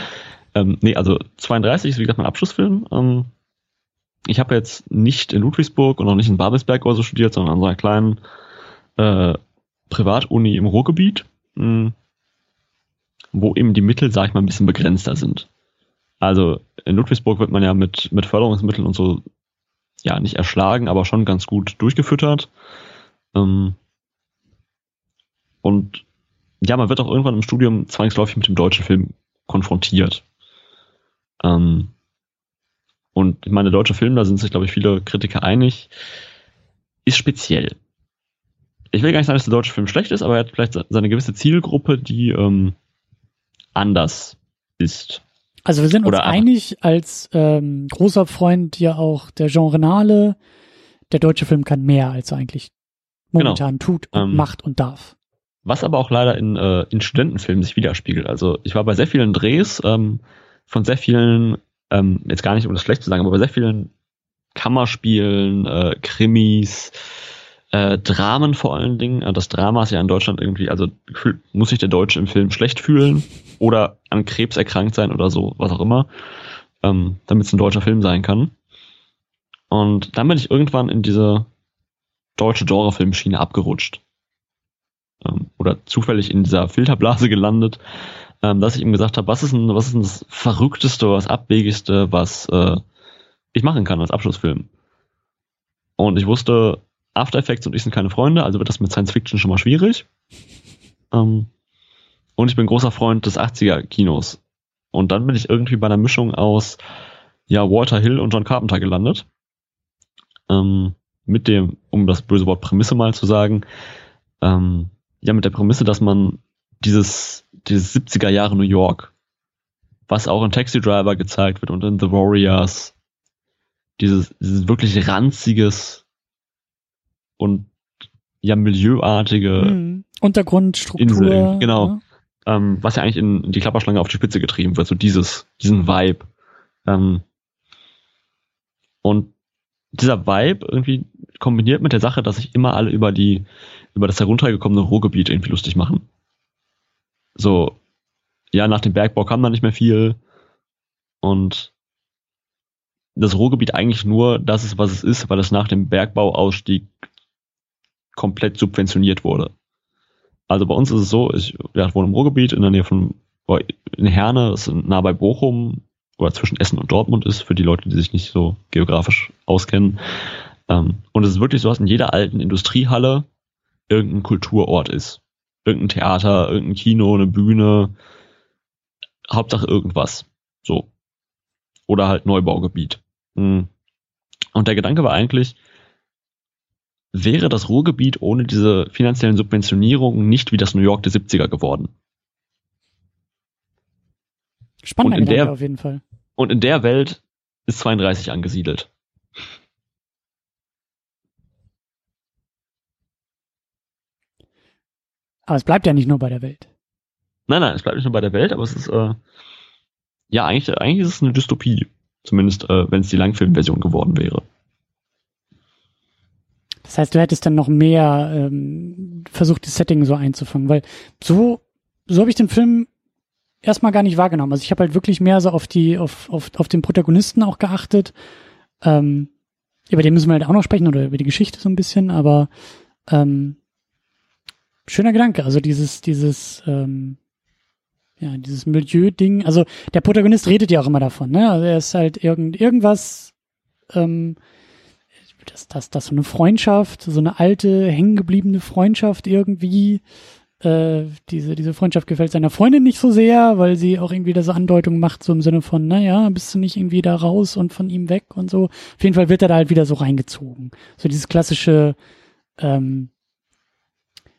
Ähm, nee, also 32 ist wie gesagt mein Abschlussfilm. Ähm, ich habe jetzt nicht in Ludwigsburg und auch nicht in Babelsberg oder so studiert, sondern an so einer kleinen äh, Privatuni im Ruhrgebiet, mh, wo eben die Mittel, sag ich mal, ein bisschen begrenzter sind. Also in Ludwigsburg wird man ja mit, mit Förderungsmitteln und so ja nicht erschlagen, aber schon ganz gut durchgefüttert. Ähm, und ja, man wird auch irgendwann im Studium zwangsläufig mit dem deutschen Film konfrontiert. Ähm, und ich meine, der deutsche Film, da sind sich, glaube ich, viele Kritiker einig, ist speziell. Ich will gar nicht sagen, dass der deutsche Film schlecht ist, aber er hat vielleicht se- seine gewisse Zielgruppe, die ähm, anders ist. Also wir sind uns Oder einig als ähm, großer Freund ja auch der Genrenale, der deutsche Film kann mehr, als er eigentlich momentan tut und Genau. Ähm, macht und darf. Was aber auch leider in, äh, in Studentenfilmen sich widerspiegelt. Also ich war bei sehr vielen Drehs ähm, von sehr vielen, ähm, jetzt gar nicht um das schlecht zu sagen, aber bei sehr vielen Kammerspielen, äh, Krimis, äh, Dramen vor allen Dingen. Äh, Das Drama ist ja in Deutschland irgendwie, also muss sich der Deutsche im Film schlecht fühlen oder an Krebs erkrankt sein oder so, was auch immer, ähm, damit es ein deutscher Film sein kann. Und dann bin ich irgendwann in diese deutsche Genrefilmschiene abgerutscht ähm, oder zufällig in dieser Filterblase gelandet, ähm, dass ich ihm gesagt habe, was ist denn, was ist denn das Verrückteste, was Abwegigste, was äh, ich machen kann als Abschlussfilm. Und ich wusste, After Effects und ich sind keine Freunde, also wird das mit Science Fiction schon mal schwierig. Ähm, und ich bin großer Freund des 80er-Kinos. Und dann bin ich irgendwie bei einer Mischung aus ja, Walter Hill und John Carpenter gelandet. Ähm, mit dem, um das böse Wort Prämisse mal zu sagen, ähm, ja, mit der Prämisse, dass man dieses, dieses 70er Jahre New York, was auch in Taxi Driver gezeigt wird und in The Warriors, dieses, dieses wirklich ranziges und ja milieuartige, Mhm. Untergrundstruktur. Insel, genau. ne? ähm, was ja eigentlich in, in die Klapperschlange auf die Spitze getrieben wird, so dieses, diesen Vibe. Ähm, und dieser Vibe irgendwie kombiniert mit der Sache, dass sich immer alle über die, über das heruntergekommene Ruhrgebiet irgendwie lustig machen. So, ja, nach dem Bergbau kam da nicht mehr viel und das Ruhrgebiet eigentlich nur das ist, was es ist, weil es nach dem Bergbauausstieg komplett subventioniert wurde. Also bei uns ist es so, ich ja, wohne im Ruhrgebiet in der Nähe von in Herne, ist nah bei Bochum oder zwischen Essen und Dortmund ist, für die Leute, die sich nicht so geografisch auskennen. Ähm, und es ist wirklich so, dass in jeder alten Industriehalle irgendein Kulturort ist. Irgendein Theater, irgendein Kino, eine Bühne, Hauptsache irgendwas. So. Oder halt Neubaugebiet. Hm. Und der Gedanke war eigentlich, wäre das Ruhrgebiet ohne diese finanziellen Subventionierungen nicht wie das New York der 70er geworden. Spannender Gedanke der, auf jeden Fall. Und in der Welt ist 32 angesiedelt. Aber es bleibt ja nicht nur bei der Welt. Nein, nein, es bleibt nicht nur bei der Welt, aber es ist, äh, ja, eigentlich, eigentlich ist es eine Dystopie. Zumindest, äh, wenn es die Langfilmversion geworden wäre. Das heißt, du hättest dann noch mehr ähm, versucht, das Setting so einzufangen, weil so, so habe ich den Film erstmal gar nicht wahrgenommen. Also ich habe halt wirklich mehr so auf die, auf, auf, auf den Protagonisten auch geachtet. Ähm, über den müssen wir halt auch noch sprechen oder über die Geschichte so ein bisschen, aber ähm, schöner Gedanke. Also dieses, dieses, ähm, ja, dieses Milieu-Ding. Also der Protagonist redet ja auch immer davon, ne? Also er ist halt irgend, irgendwas, ähm, das, das, das so eine Freundschaft, so eine alte, hängengebliebene Freundschaft irgendwie. Äh, diese, diese Freundschaft gefällt seiner Freundin nicht so sehr, weil sie auch irgendwie da so Andeutungen macht, so im Sinne von, naja, bist du nicht irgendwie da raus und von ihm weg und so. Auf jeden Fall wird er da halt wieder so reingezogen. So dieses klassische, ähm,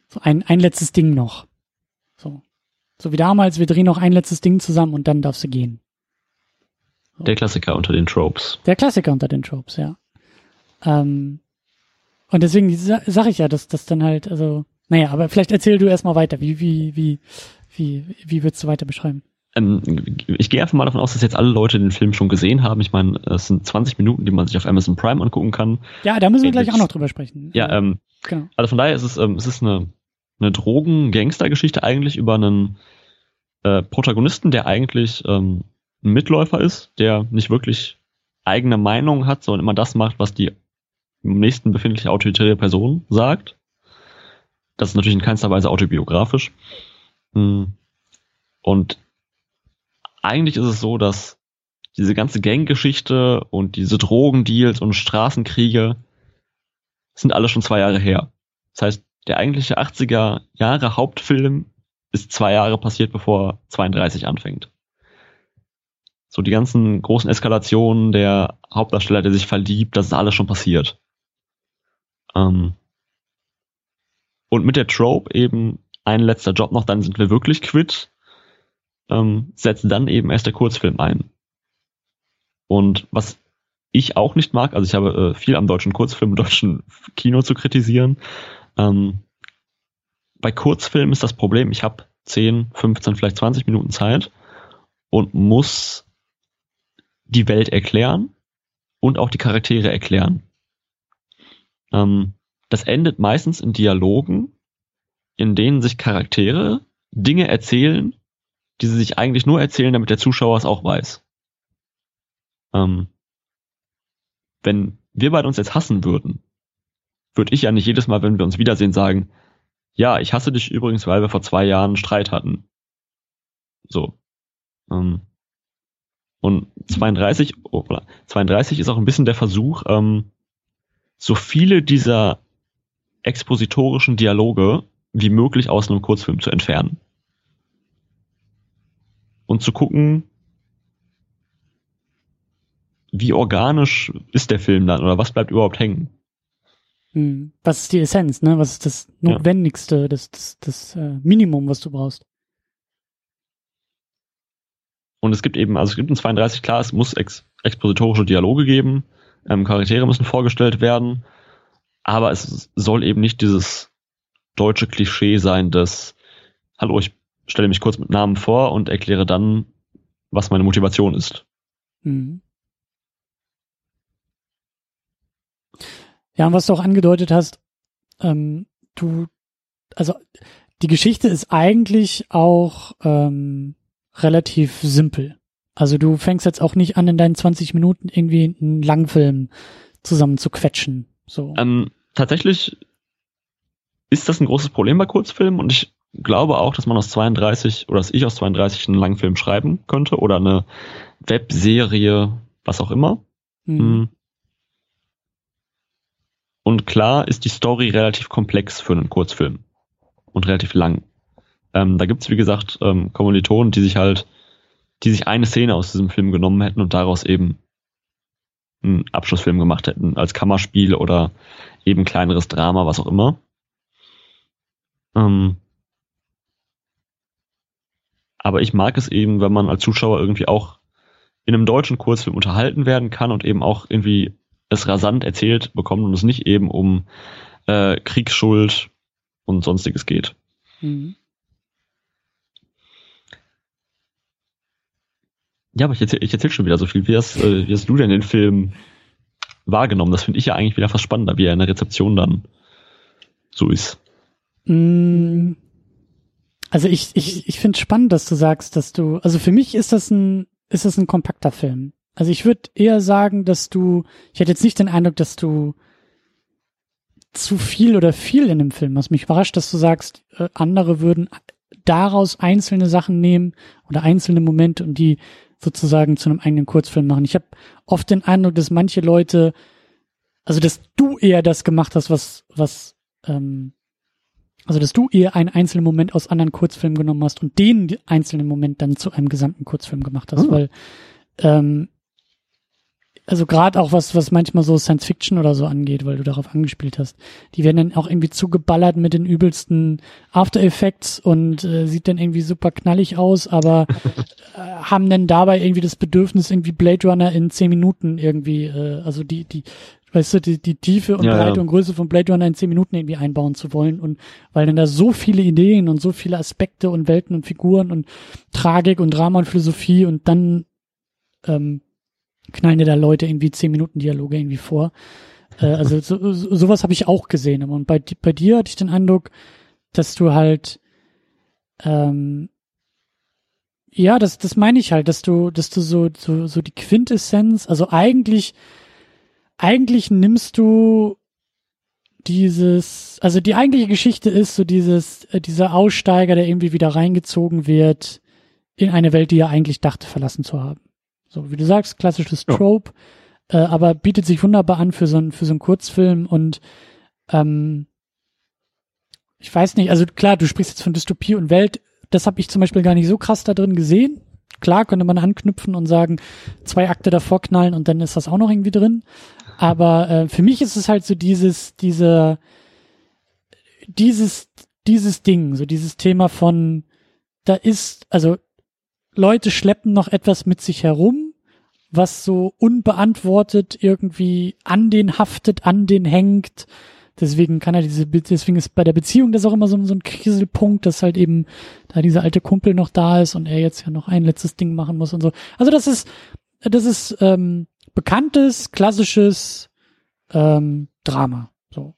so ein, ein letztes Ding noch. So. So wie damals, wir drehen noch ein letztes Ding zusammen und dann darfst du gehen. So. Der Klassiker unter den Tropes. Der Klassiker unter den Tropes, ja. Ähm, und deswegen sag ich ja, dass das dann halt, also, naja, aber vielleicht erzähl du erstmal weiter. Wie, wie, wie, wie, wie würdest du weiter beschreiben? Ähm, ich gehe einfach mal davon aus, dass jetzt alle Leute den Film schon gesehen haben. Ich meine, es sind 20 Minuten, die man sich auf Amazon Prime angucken kann. Ja, da müssen wir gleich auch noch drüber sprechen. Ja, ähm, genau. also von daher ist es, ähm, es ist eine, eine Drogen-Gangster-Geschichte eigentlich über einen äh, Protagonisten, der eigentlich ähm, ein Mitläufer ist, der nicht wirklich eigene Meinung hat, sondern immer das macht, was die im nächsten befindliche autoritäre Person sagt. Das ist natürlich in keinster Weise autobiografisch. Hm. Und eigentlich ist es so, dass diese ganze Ganggeschichte und diese Drogendeals und Straßenkriege sind alle schon zwei Jahre her. Das heißt, der eigentliche 80er Jahre Hauptfilm ist zwei Jahre passiert, bevor 32 anfängt. So die ganzen großen Eskalationen, der Hauptdarsteller, der sich verliebt, das ist alles schon passiert. Ähm und mit der Trope eben ein letzter Job noch, dann sind wir wirklich quitt, ähm, setzt dann eben erst der Kurzfilm ein. Und was ich auch nicht mag, also ich habe äh, viel am deutschen Kurzfilm, deutschen Kino zu kritisieren, ähm, bei Kurzfilmen ist das Problem, ich habe 10, 15, vielleicht 20 Minuten Zeit und muss die Welt erklären und auch die Charaktere erklären. Ähm, das endet meistens in Dialogen, in denen sich Charaktere Dinge erzählen, die sie sich eigentlich nur erzählen, damit der Zuschauer es auch weiß. Ähm, wenn wir beide uns jetzt hassen würden, würde ich ja nicht jedes Mal, wenn wir uns wiedersehen, sagen, ja, ich hasse dich übrigens, weil wir vor zwei Jahren Streit hatten. So. Ähm, und 32, oh, 32 ist auch ein bisschen der Versuch, ähm, so viele dieser expositorischen Dialoge wie möglich aus einem Kurzfilm zu entfernen. Und zu gucken, wie organisch ist der Film dann oder was bleibt überhaupt hängen. Hm. Was ist die Essenz, ne? Was ist das Notwendigste, ja. das, das, das äh, Minimum, was du brauchst? Und es gibt eben, also es gibt in 32 klar, es muss ex expositorische Dialoge geben, ähm, Charaktere müssen vorgestellt werden, aber es soll eben nicht dieses deutsche Klischee sein, dass, hallo, ich stelle mich kurz mit Namen vor und erkläre dann, was meine Motivation ist. Mhm. Ja, und was du auch angedeutet hast, ähm, du, also die Geschichte ist eigentlich auch ähm, relativ simpel. Also du fängst jetzt auch nicht an, in deinen 20 Minuten irgendwie einen Langfilm zusammen zu quetschen. So. Ähm, tatsächlich ist das ein großes Problem bei Kurzfilmen und ich glaube auch, dass man aus 32 oder dass ich aus 32 einen Langfilm schreiben könnte oder eine Webserie, was auch immer. Mhm. Und klar ist die Story relativ komplex für einen Kurzfilm und relativ lang. Ähm, da gibt's wie gesagt, ähm, Kommilitonen, die sich halt, die sich eine Szene aus diesem Film genommen hätten und daraus eben einen Abschlussfilm gemacht hätten, als Kammerspiel oder eben kleineres Drama, was auch immer. Ähm, aber ich mag es eben, wenn man als Zuschauer irgendwie auch in einem deutschen Kurzfilm unterhalten werden kann und eben auch irgendwie es rasant erzählt bekommt und es nicht eben um äh, Kriegsschuld und sonstiges geht. Mhm. Ja, aber ich erzähle erzähl schon wieder so viel. Wie hast, äh, wie hast du denn den Film wahrgenommen? Das finde ich ja eigentlich wieder fast spannender, wie er in der Rezeption dann so ist. Mm. Also ich, ich, ich finde spannend, dass du sagst, dass du, also für mich ist das ein, ist das ein kompakter Film. Also ich würde eher sagen, dass du, ich hätte jetzt nicht den Eindruck, dass du zu viel oder viel in dem Film hast. Mich überrascht, dass du sagst, äh, andere würden daraus einzelne Sachen nehmen oder einzelne Momente und die sozusagen zu einem eigenen Kurzfilm machen. Ich habe oft den Eindruck, dass manche Leute, also dass du eher das gemacht hast, was, was, ähm, also dass du eher einen einzelnen Moment aus anderen Kurzfilmen genommen hast und den einzelnen Moment dann zu einem gesamten Kurzfilm gemacht hast, oh. weil ähm, also gerade auch was, was manchmal so Science Fiction oder so angeht, weil du darauf angespielt hast, die werden dann auch irgendwie zugeballert mit den übelsten After Effects und äh, sieht dann irgendwie super knallig aus, aber äh, haben dann dabei irgendwie das Bedürfnis, irgendwie Blade Runner in zehn Minuten irgendwie, äh, also die, die, weißt du, die, die Tiefe und ja, Breite ja. und Größe von Blade Runner in zehn Minuten irgendwie einbauen zu wollen und weil dann da so viele Ideen und so viele Aspekte und Welten und Figuren und Tragik und Drama und Philosophie und dann ähm, knallen dir da Leute irgendwie zehn Minuten Dialoge irgendwie vor. Äh, also so, so, sowas habe ich auch gesehen. Und bei, bei dir hatte ich den Eindruck, dass du halt ähm, ja, das, das meine ich halt, dass du, dass du so, so, so die Quintessenz, also eigentlich, eigentlich nimmst du dieses, also die eigentliche Geschichte ist so dieses, äh, dieser Aussteiger, der irgendwie wieder reingezogen wird in eine Welt, die er eigentlich dachte verlassen zu haben. So, wie du sagst, klassisches Trope, ja. äh, aber bietet sich wunderbar an für so, ein, für so einen Kurzfilm und ähm, ich weiß nicht, also klar, du sprichst jetzt von Dystopie und Welt, das habe ich zum Beispiel gar nicht so krass da drin gesehen. Klar könnte man anknüpfen und sagen, zwei Akte davor knallen und dann ist das auch noch irgendwie drin. Aber äh, für mich ist es halt so dieses, diese, dieses, dieses Ding, so dieses Thema von, da ist, also Leute schleppen noch etwas mit sich herum, was so unbeantwortet irgendwie an den haftet, an den hängt. Deswegen kann er diese, deswegen ist bei der Beziehung das auch immer so, so ein Kriselpunkt, dass halt eben da dieser alte Kumpel noch da ist und er jetzt ja noch ein letztes Ding machen muss und so. Also das ist, das ist ähm, bekanntes, klassisches ähm, Drama. So.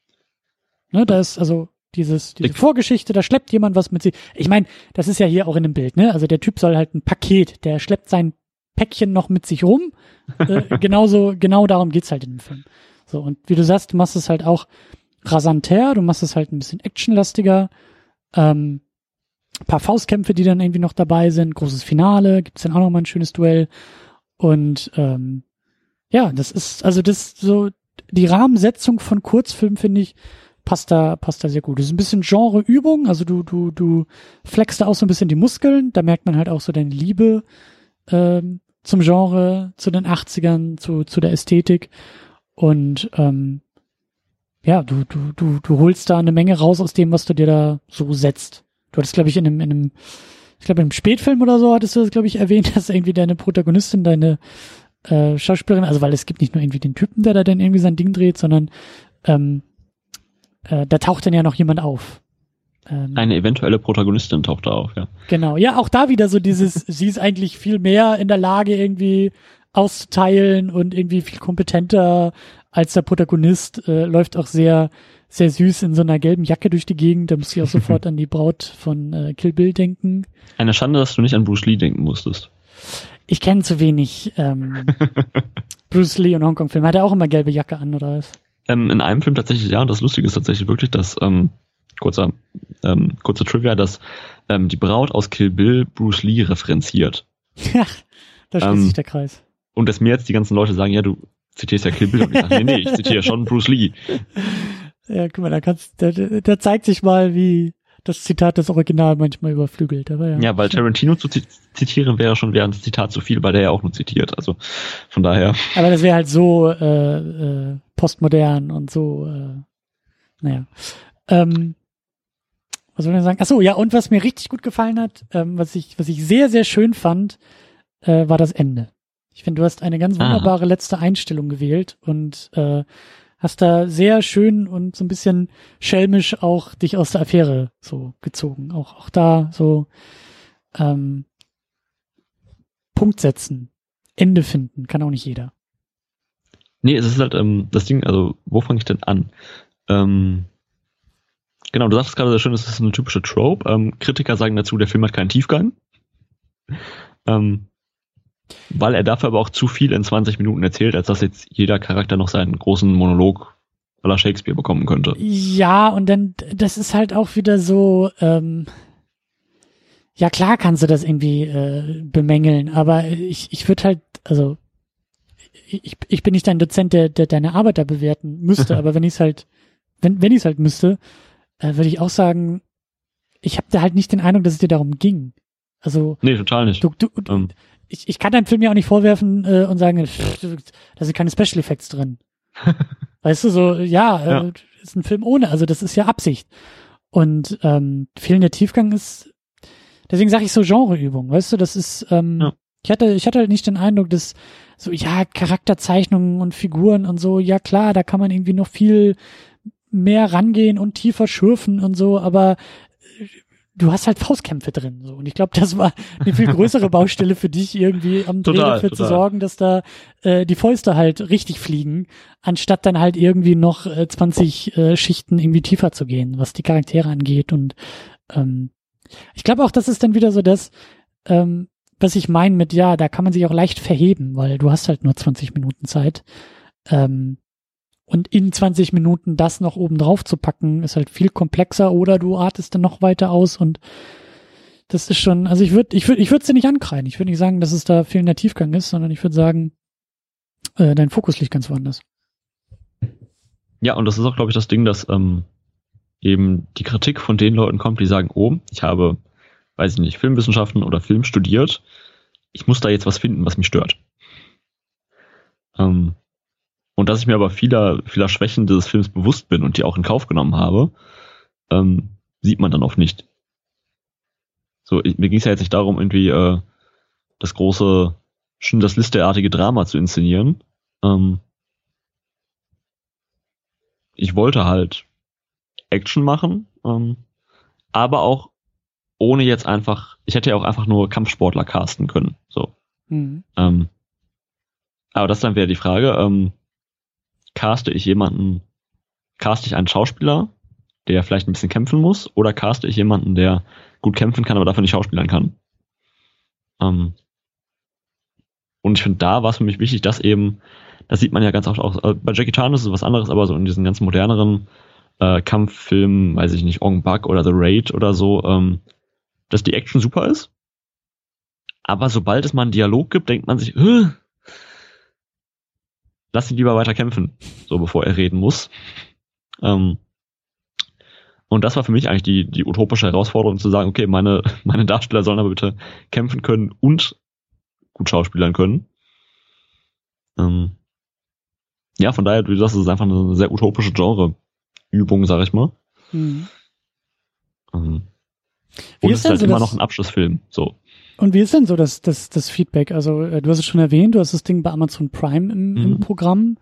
Ne, da ist also dieses, diese Vorgeschichte, da schleppt jemand was mit sich. Ich meine, das ist ja hier auch in dem Bild, ne? Also der Typ soll halt ein Paket, der schleppt sein Päckchen noch mit sich rum. Äh, genauso, genau darum geht's halt in dem Film. So, und wie du sagst, du machst es halt auch rasanter, du machst es halt ein bisschen actionlastiger. Ähm, paar Faustkämpfe, die dann irgendwie noch dabei sind, großes Finale, gibt's dann auch noch mal ein schönes Duell. Und ähm, ja, das ist, also das so, die Rahmensetzung von Kurzfilmen, finde ich, passt da, passt da sehr gut. Das ist ein bisschen Genreübung, also du, du, du flexst da auch so ein bisschen die Muskeln, da merkt man halt auch so deine Liebe ähm, zum Genre, zu den 80ern, zu, zu der Ästhetik. Und ähm, ja, du, du, du, du holst da eine Menge raus aus dem, was du dir da so setzt. Du hattest, glaube ich, in einem, in einem, ich glaube, in einem Spätfilm oder so hattest du das, glaube ich, erwähnt, dass irgendwie deine Protagonistin, deine äh, Schauspielerin, also weil es gibt nicht nur irgendwie den Typen, der da dann irgendwie sein Ding dreht, sondern ähm, äh, da taucht dann ja noch jemand auf. Ähm, Eine eventuelle Protagonistin taucht da auf, ja. Genau, ja, auch da wieder so dieses, sie ist eigentlich viel mehr in der Lage, irgendwie auszuteilen und irgendwie viel kompetenter als der Protagonist, äh, läuft auch sehr, sehr süß in so einer gelben Jacke durch die Gegend. Da muss ich auch sofort an die Braut von äh, Kill Bill denken. Eine Schande, dass du nicht an Bruce Lee denken musstest. Ich kenne zu wenig ähm, Bruce Lee und Hongkong-Filme. Hat er auch immer gelbe Jacke an, oder was? Ähm, in einem Film tatsächlich ja, und das Lustige ist tatsächlich wirklich, dass, ähm, kurzer, ähm, kurzer Trivia, dass ähm, die Braut aus Kill Bill Bruce Lee referenziert. Ja, da schließt Ähm, sich der Kreis. Und dass mir jetzt die ganzen Leute sagen, ja, du zitierst ja Kill Bill. Und ich sage, nee, nee, ich zitiere schon Bruce Lee. Ja, guck mal, da kannst, da, da zeigt sich mal, wie das Zitat das Original manchmal überflügelt. Aber ja. Ja, weil Tarantino zu zi- zitieren wäre schon wäre ein Zitat zu viel, weil der ja auch nur zitiert. Also von daher. Aber das wäre halt so äh, äh, postmodern und so, äh, naja. Ähm, was soll ich sagen? Ach so, ja, und was mir richtig gut gefallen hat, ähm, was ich, was ich sehr, sehr schön fand, äh, war das Ende. Ich finde, du hast eine ganz Ah. wunderbare letzte Einstellung gewählt und äh, hast da sehr schön und so ein bisschen schelmisch auch dich aus der Affäre so gezogen. Auch, auch da so ähm, Punkt setzen, Ende finden, kann auch nicht jeder. Nee, es ist halt ähm, das Ding, also wo fange ich denn an? Ähm, genau, du sagst gerade sehr schön, es ist eine typische Trope. Ähm, Kritiker sagen dazu, der Film hat keinen Tiefgang. Ähm, weil er dafür aber auch zu viel in 20 Minuten erzählt, als dass jetzt jeder Charakter noch seinen großen Monolog aller Shakespeare bekommen könnte. Ja, und dann, das ist halt auch wieder so, ähm, ja klar kannst du das irgendwie äh, bemängeln, aber ich, ich würde halt, also ich, ich bin nicht ein Dozent, der, der deine Arbeit da bewerten müsste, aber wenn ich es halt, wenn, wenn ich es halt müsste, äh, würde ich auch sagen, ich habe da halt nicht den Eindruck, dass es dir darum ging. Also Nee, total nicht. du, du, du Ähm, ich, ich kann deinem Film ja auch nicht vorwerfen äh, und sagen, da sind keine Special Effects drin. weißt du, so, ja, Ja. Äh, ist ein Film ohne, also das ist ja Absicht. Und ähm, fehlender Tiefgang ist, deswegen sage ich so Genreübung, weißt du, das ist, ähm, Ja. ich hatte, ich hatte halt nicht den Eindruck, dass so, ja, Charakterzeichnungen und Figuren und so, ja klar, da kann man irgendwie noch viel mehr rangehen und tiefer schürfen und so, aber du hast halt Faustkämpfe drin. So. Und ich glaube, das war eine viel größere Baustelle für dich, irgendwie am Dreh Total, dafür zu total. sorgen, dass da äh, die Fäuste halt richtig fliegen, anstatt dann halt irgendwie noch äh, 20 äh, Schichten irgendwie tiefer zu gehen, was die Charaktere angeht. Und ähm, ich glaube auch, das ist dann wieder so das, ähm, was ich meine mit, ja, da kann man sich auch leicht verheben, weil du hast halt nur 20 Minuten Zeit. Ähm, und in 20 Minuten das noch oben drauf zu packen, ist halt viel komplexer oder du artest dann noch weiter aus und das ist schon, also ich würde, ich würde, ich würde es dir nicht ankreiden. Ich würde nicht sagen, dass es da fehlender Tiefgang ist, sondern ich würde sagen, äh, dein Fokus liegt ganz woanders. Ja, und das ist auch, glaube ich, das Ding, dass ähm, eben die Kritik von den Leuten kommt, die sagen, oh, ich habe, weiß ich nicht, Filmwissenschaften oder Film studiert, ich muss da jetzt was finden, was mich stört. Ähm, und dass ich mir aber vieler, vieler Schwächen des Films bewusst bin und die auch in Kauf genommen habe, ähm, sieht man dann oft nicht. So, ich, mir ging es ja jetzt nicht darum, irgendwie äh, das große Schindlers Liste-artige Drama zu inszenieren. Ähm, ich wollte halt Action machen, ähm, aber auch ohne jetzt einfach, ich hätte ja auch einfach nur Kampfsportler casten können. So. Mhm. Ähm, aber das dann wieder die Frage, ähm, caste ich jemanden, caste ich einen Schauspieler, der vielleicht ein bisschen kämpfen muss, oder caste ich jemanden, der gut kämpfen kann, aber dafür nicht schauspielern kann? Ähm, und ich finde, da war es für mich wichtig, dass eben, das sieht man ja ganz oft auch, äh, bei Jackie Chan ist es was anderes, aber so in diesen ganzen moderneren äh, Kampffilmen, weiß ich nicht, Ong Bak oder The Raid oder so, ähm, dass die Action super ist. Aber sobald es mal einen Dialog gibt, denkt man sich, "Äh, lass ihn lieber weiter kämpfen, so bevor er reden muss. Ähm, und das war für mich eigentlich die, die utopische Herausforderung zu sagen, okay, meine, meine Darsteller sollen aber bitte kämpfen können und gut schauspielern können. Ähm, ja, von daher, wie du sagst, es ist einfach eine sehr utopische Genre-Übung, sag ich mal. Mhm. Ähm, und es ist halt so immer noch ein Abschlussfilm. So. Und wie ist denn so das, das, das Feedback? Also, äh, du hast es schon erwähnt, du hast das Ding bei Amazon Prime im, im Mhm. Programm.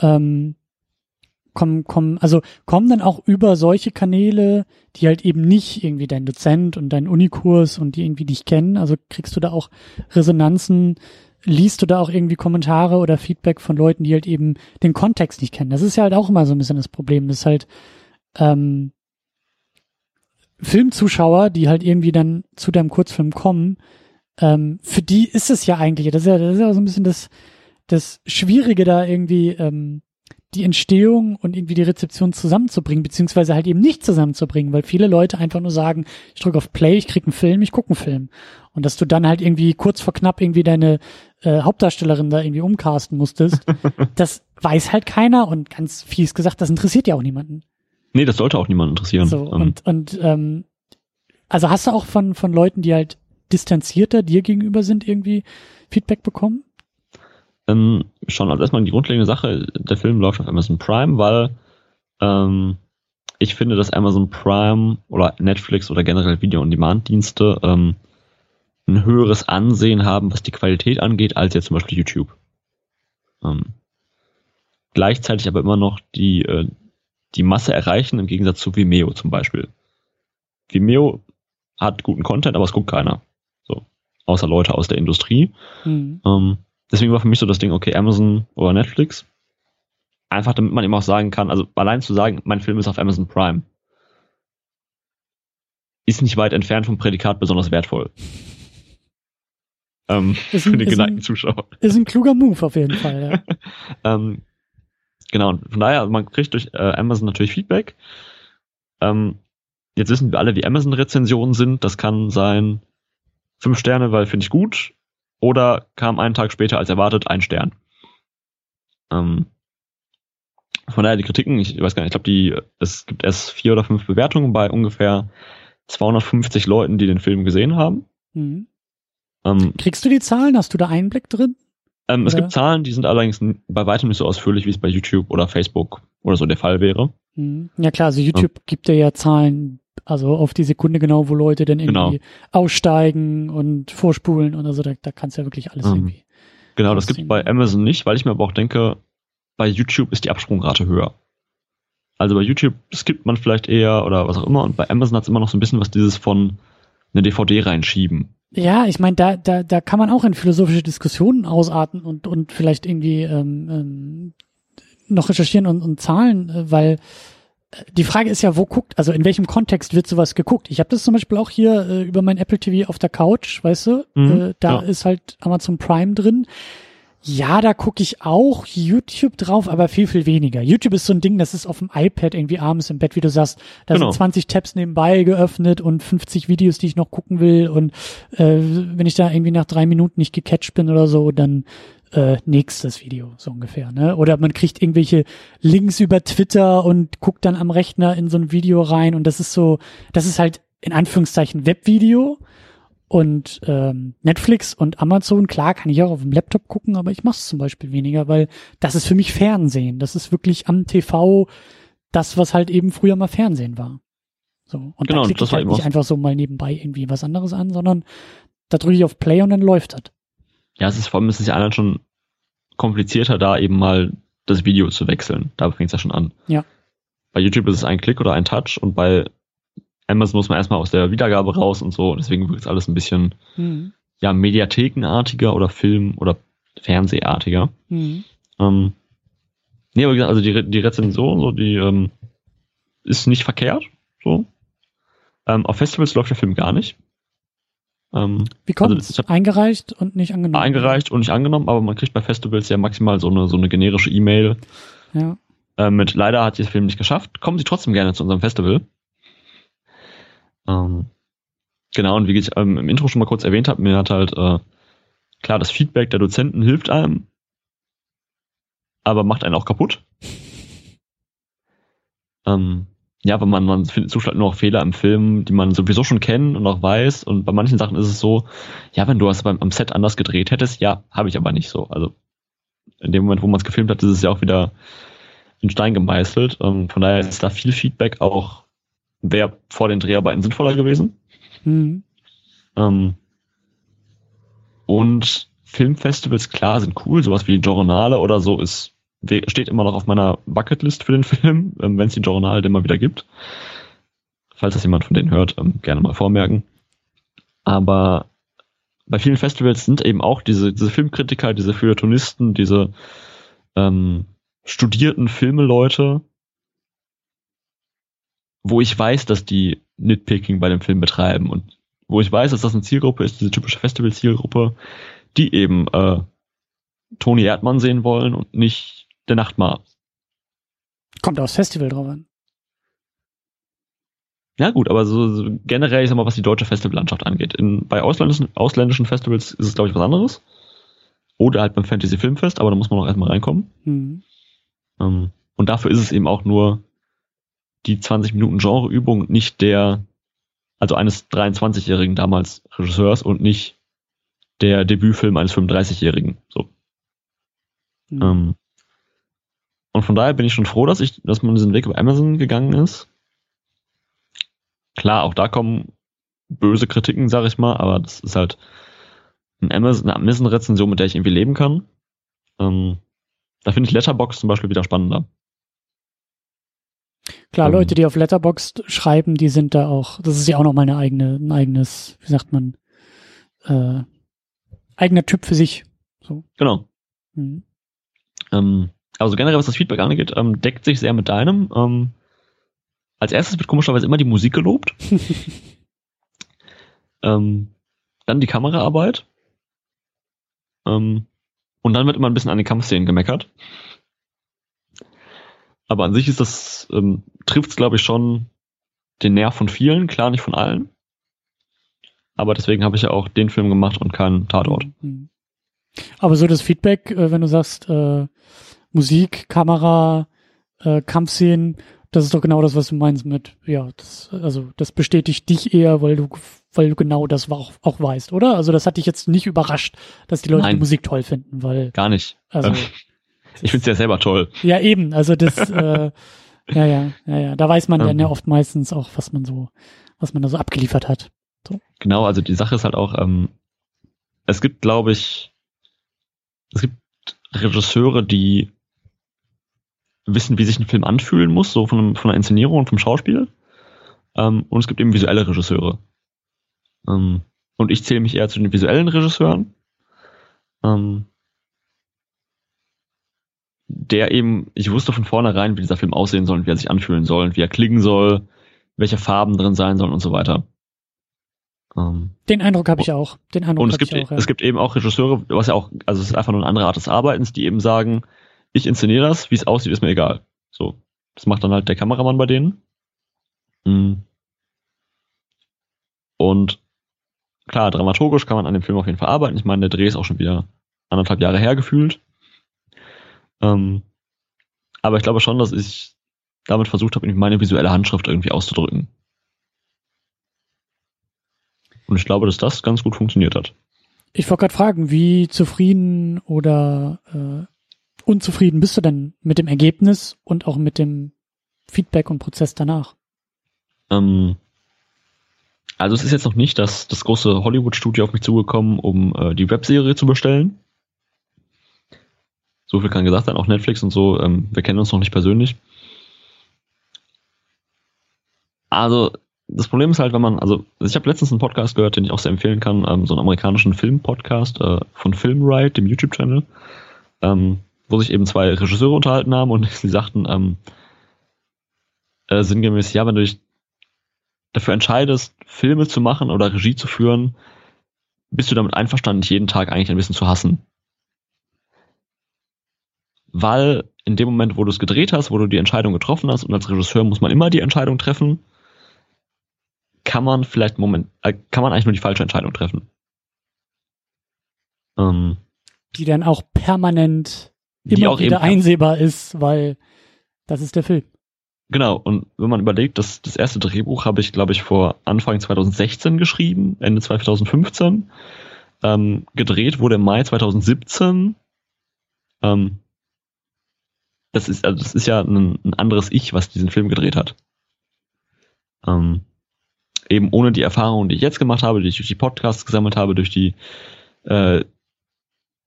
Ähm, kommen, kommen, also kommen dann auch über solche Kanäle, die halt eben nicht irgendwie dein Dozent und dein Unikurs und die irgendwie dich kennen, also kriegst du da auch Resonanzen liest du da auch irgendwie Kommentare oder Feedback von Leuten, die halt eben den Kontext nicht kennen. Das ist ja halt auch immer so ein bisschen das Problem. Das ist halt ähm, Filmzuschauer, die halt irgendwie dann zu deinem Kurzfilm kommen, ähm, für die ist es ja eigentlich, das ist ja, das ist ja so ein bisschen das, das Schwierige da irgendwie, ähm, die Entstehung und irgendwie die Rezeption zusammenzubringen, beziehungsweise halt eben nicht zusammenzubringen, weil viele Leute einfach nur sagen, ich drücke auf Play, ich krieg einen Film, ich gucke einen Film. Und dass du dann halt irgendwie kurz vor knapp irgendwie deine äh, Hauptdarstellerin da irgendwie umcasten musstest, das weiß halt keiner und ganz fies gesagt, das interessiert ja auch niemanden. Nee, das sollte auch niemanden interessieren. So, ähm. und, und ähm, also hast du auch von, von Leuten, die halt distanzierter dir gegenüber sind, irgendwie Feedback bekommen? Ähm, schon, also erstmal die grundlegende Sache, der Film läuft auf Amazon Prime, weil ähm, ich finde, dass Amazon Prime oder Netflix oder generell Video-on-Demand-Dienste ähm, ein höheres Ansehen haben, was die Qualität angeht, als jetzt zum Beispiel YouTube. Ähm, gleichzeitig aber immer noch die, äh, die Masse erreichen, im Gegensatz zu Vimeo zum Beispiel. Vimeo hat guten Content, aber es guckt keiner. So. Außer Leute aus der Industrie. Mhm. Ähm, deswegen war für mich so das Ding, okay, Amazon oder Netflix. Einfach damit man eben auch sagen kann, also allein zu sagen, mein Film ist auf Amazon Prime, ist nicht weit entfernt vom Prädikat besonders wertvoll. Ähm, ein, für den geneigten Zuschauer. Ist ein kluger Move auf jeden Fall, ja. ähm, genau, von daher, man kriegt durch äh, Amazon natürlich Feedback. Ähm, jetzt wissen wir alle, wie Amazon-Rezensionen sind. Das kann sein fünf Sterne, weil finde ich gut, oder kam einen Tag später als erwartet ein Stern. Ähm, von daher die Kritiken, ich weiß gar nicht, ich glaube, die, es gibt erst vier oder fünf Bewertungen bei ungefähr 250 Leuten, die den Film gesehen haben. Mhm. Ähm, Kriegst du die Zahlen? Hast du da Einblick drin? Ähm, es gibt Zahlen, die sind allerdings bei weitem nicht so ausführlich, wie es bei YouTube oder Facebook oder so der Fall wäre. Mhm. Ja klar, also YouTube ja. gibt dir ja Zahlen, also auf die Sekunde genau, wo Leute dann irgendwie genau. aussteigen und vorspulen und also da, da kannst du ja wirklich alles mhm. irgendwie. Genau, das gibt bei Amazon nicht, weil ich mir aber auch denke, bei YouTube ist die Absprungrate höher. Also bei YouTube skippt man vielleicht eher oder was auch immer und bei Amazon hat es immer noch so ein bisschen was dieses von eine DVD reinschieben. Ja, ich meine, da, da, da kann man auch in philosophische Diskussionen ausarten und, und vielleicht irgendwie ähm, ähm, noch recherchieren und, und Zahlen, äh, weil die Frage ist ja, wo guckt, also in welchem Kontext wird sowas geguckt? Ich habe das zum Beispiel auch hier äh, über mein Apple TV auf der Couch, weißt du? Mhm, äh, da ja. ist halt Amazon Prime drin. Ja, da gucke ich auch YouTube drauf, aber viel, viel weniger. YouTube ist so ein Ding, das ist auf dem iPad irgendwie abends im Bett, wie du sagst. Da genau. sind 20 Tabs nebenbei geöffnet und 50 Videos, die ich noch gucken will. Und äh, wenn ich da irgendwie nach drei Minuten nicht gecatcht bin oder so, dann äh, nächstes Video, so ungefähr. Ne? Oder man kriegt irgendwelche Links über Twitter und guckt dann am Rechner in so ein Video rein und das ist so, das ist halt in Anführungszeichen Webvideo und ähm, Netflix und Amazon, klar kann ich auch auf dem Laptop gucken, aber ich mache es zum Beispiel weniger, weil das ist für mich Fernsehen. Das ist wirklich am TV das, was halt eben früher mal Fernsehen war. So. Und genau, da klicke ich halt nicht einfach so mal nebenbei irgendwie was anderes an, sondern da drücke ich auf Play und dann läuft das ja, es ist vor allem, es ist ja anderen schon komplizierter, da eben mal das Video zu wechseln. Da fängt es ja schon an. Ja. Bei YouTube ist es ein Klick oder ein Touch und bei Amazon muss man erstmal aus der Wiedergabe raus und so. Deswegen wirkt es alles ein bisschen, mhm. ja, mediathekenartiger oder Film- oder Fernsehartiger. Mhm. Ähm, nee, aber wie gesagt, also die, die Rezension, so, die ähm, ist nicht verkehrt. So. Ähm, auf Festivals läuft der Film gar nicht. Ähm, Wie kommt also Eingereicht und nicht angenommen? Eingereicht und nicht angenommen, aber man kriegt bei Festivals ja maximal so eine, so eine generische E-Mail. Ja. Äh, mit leider hat der Film nicht geschafft. Kommen Sie trotzdem gerne zu unserem Festival. Ähm, genau, und wie ich ähm, im Intro schon mal kurz erwähnt habe, mir hat halt äh, klar, das Feedback der Dozenten hilft einem, aber macht einen auch kaputt. ähm, ja, aber man, man findet zuschlagt nur noch Fehler im Film, die man sowieso schon kennt und auch weiß. Und bei manchen Sachen ist es so, ja, wenn du es beim am Set anders gedreht hättest, ja, habe ich aber nicht so. Also in dem Moment, wo man es gefilmt hat, ist es ja auch wieder in Stein gemeißelt. Ähm, von daher ist da viel Feedback auch, wäre vor den Dreharbeiten sinnvoller gewesen. Mhm. Ähm, und Filmfestivals, klar, sind cool, sowas wie Journale oder so ist steht immer noch auf meiner Bucketlist für den Film, ähm, wenn es die Journal denn mal wieder gibt. Falls das jemand von denen hört, ähm, gerne mal vormerken. Aber bei vielen Festivals sind eben auch diese, diese Filmkritiker, diese Feuilletonisten, diese ähm, studierten Filmeleute, wo ich weiß, dass die Nitpicking bei dem Film betreiben und wo ich weiß, dass das eine Zielgruppe ist, diese typische Festival-Zielgruppe, die eben äh, Toni Erdmann sehen wollen und nicht der Nachtmar. Kommt aufs Festival drauf an. Ja gut, aber so, so generell, ich sag mal, was die deutsche Festivallandschaft angeht. In, bei ausländischen, ausländischen Festivals ist es, glaube ich, was anderes. Oder halt beim Fantasy Filmfest, aber da muss man auch erstmal reinkommen. Mhm. Ähm, und dafür ist es eben auch nur die 20 Minuten Genreübung, nicht der, also eines 23-jährigen damals Regisseurs und nicht der Debütfilm eines 35-jährigen. So. Mhm. Ähm, und von daher bin ich schon froh, dass ich, dass man diesen Weg über Amazon gegangen ist. Klar, auch da kommen böse Kritiken, sag ich mal, aber das ist halt ein Amazon, eine Amazon-Rezension, mit der ich irgendwie leben kann. Ähm, da finde ich Letterbox zum Beispiel wieder spannender. Klar, ähm, Leute, die auf Letterbox schreiben, die sind da auch, das ist ja auch nochmal eine eigene, ein eigenes, wie sagt man, äh, eigener Typ für sich. So. Genau. Mhm. Ähm, also generell, was das Feedback angeht, ähm, deckt sich sehr mit deinem. Ähm, als erstes wird komischerweise immer die Musik gelobt. ähm, dann die Kameraarbeit. Ähm, und dann wird immer ein bisschen an den Kampfszenen gemeckert. Aber an sich ist das, ähm, trifft es, glaube ich, schon den Nerv von vielen, klar nicht von allen. Aber deswegen habe ich ja auch den Film gemacht und keinen Tatort. Mhm. Aber so das Feedback, äh, wenn du sagst, äh, Musik, Kamera, äh, Kampfszenen, das ist doch genau das, was du meinst mit, ja, das, also das bestätigt dich eher, weil du, weil du genau das auch, auch weißt, oder? Also das hat dich jetzt nicht überrascht, dass die Leute Nein. die Musik toll finden, weil. Gar nicht. Also, ich finde es ja selber toll. Ja, eben. Also das, äh, ja, ja, ja, ja. Da weiß man dann ja oft meistens auch, was man so, was man da so abgeliefert hat. So. Genau, also die Sache ist halt auch, ähm, es gibt, glaube ich, es gibt Regisseure, die wissen, wie sich ein Film anfühlen muss, so von, von der Inszenierung und vom Schauspiel. Ähm, und es gibt eben visuelle Regisseure. Ähm, und ich zähle mich eher zu den visuellen Regisseuren. Ähm, der eben, ich wusste von vornherein, wie dieser Film aussehen soll, wie er sich anfühlen soll, wie er klingen soll, welche Farben drin sein sollen und so weiter. Ähm, Den Eindruck habe ich auch. Den Eindruck und es gibt, auch, ja. es gibt eben auch Regisseure, was ja auch, also es ist einfach nur eine andere Art des Arbeitens, die eben sagen, ich inszeniere das, wie es aussieht, ist mir egal. So. Das macht dann halt der Kameramann bei denen. Mhm. Und klar, dramaturgisch kann man an dem Film auf jeden Fall arbeiten. Ich meine, der Dreh ist auch schon wieder anderthalb Jahre her gefühlt. Ähm, aber ich glaube schon, dass ich damit versucht habe, meine visuelle Handschrift irgendwie auszudrücken. Und ich glaube, dass das ganz gut funktioniert hat. Ich wollte gerade fragen, wie zufrieden oder äh, unzufrieden bist du denn mit dem Ergebnis und auch mit dem Feedback und Prozess danach? Ähm, also es ist jetzt noch nicht das, das große Hollywood-Studio auf mich zugekommen, um äh, die Webserie zu bestellen. So viel kann gesagt sein, auch Netflix und so, ähm, wir kennen uns noch nicht persönlich. Also das Problem ist halt, wenn man, also ich habe letztens einen Podcast gehört, den ich auch sehr empfehlen kann, ähm, so einen amerikanischen Film-Podcast äh, von Filmride, dem YouTube-Channel. Ähm, wo sich eben zwei Regisseure unterhalten haben und sie sagten, ähm, äh, sinngemäß, ja, wenn du dich dafür entscheidest, Filme zu machen oder Regie zu führen, bist du damit einverstanden, dich jeden Tag eigentlich ein bisschen zu hassen. Weil in dem Moment, wo du es gedreht hast, wo du die Entscheidung getroffen hast, und als Regisseur muss man immer die Entscheidung treffen, kann man vielleicht Moment, äh, kann man eigentlich nur die falsche Entscheidung treffen. Ähm, die dann auch permanent immer wieder einsehbar ist, weil das ist der Film. Genau, und wenn man überlegt, dass das erste Drehbuch habe ich, glaube ich, vor Anfang 2016 geschrieben, Ende 2015. Ähm, gedreht wurde im Mai 2017. Ähm, das ist, also das ist ja ein, ein, anderes Ich, was diesen Film gedreht hat. Ähm, eben ohne die Erfahrungen, die ich jetzt gemacht habe, die ich durch die Podcasts gesammelt habe, durch die äh,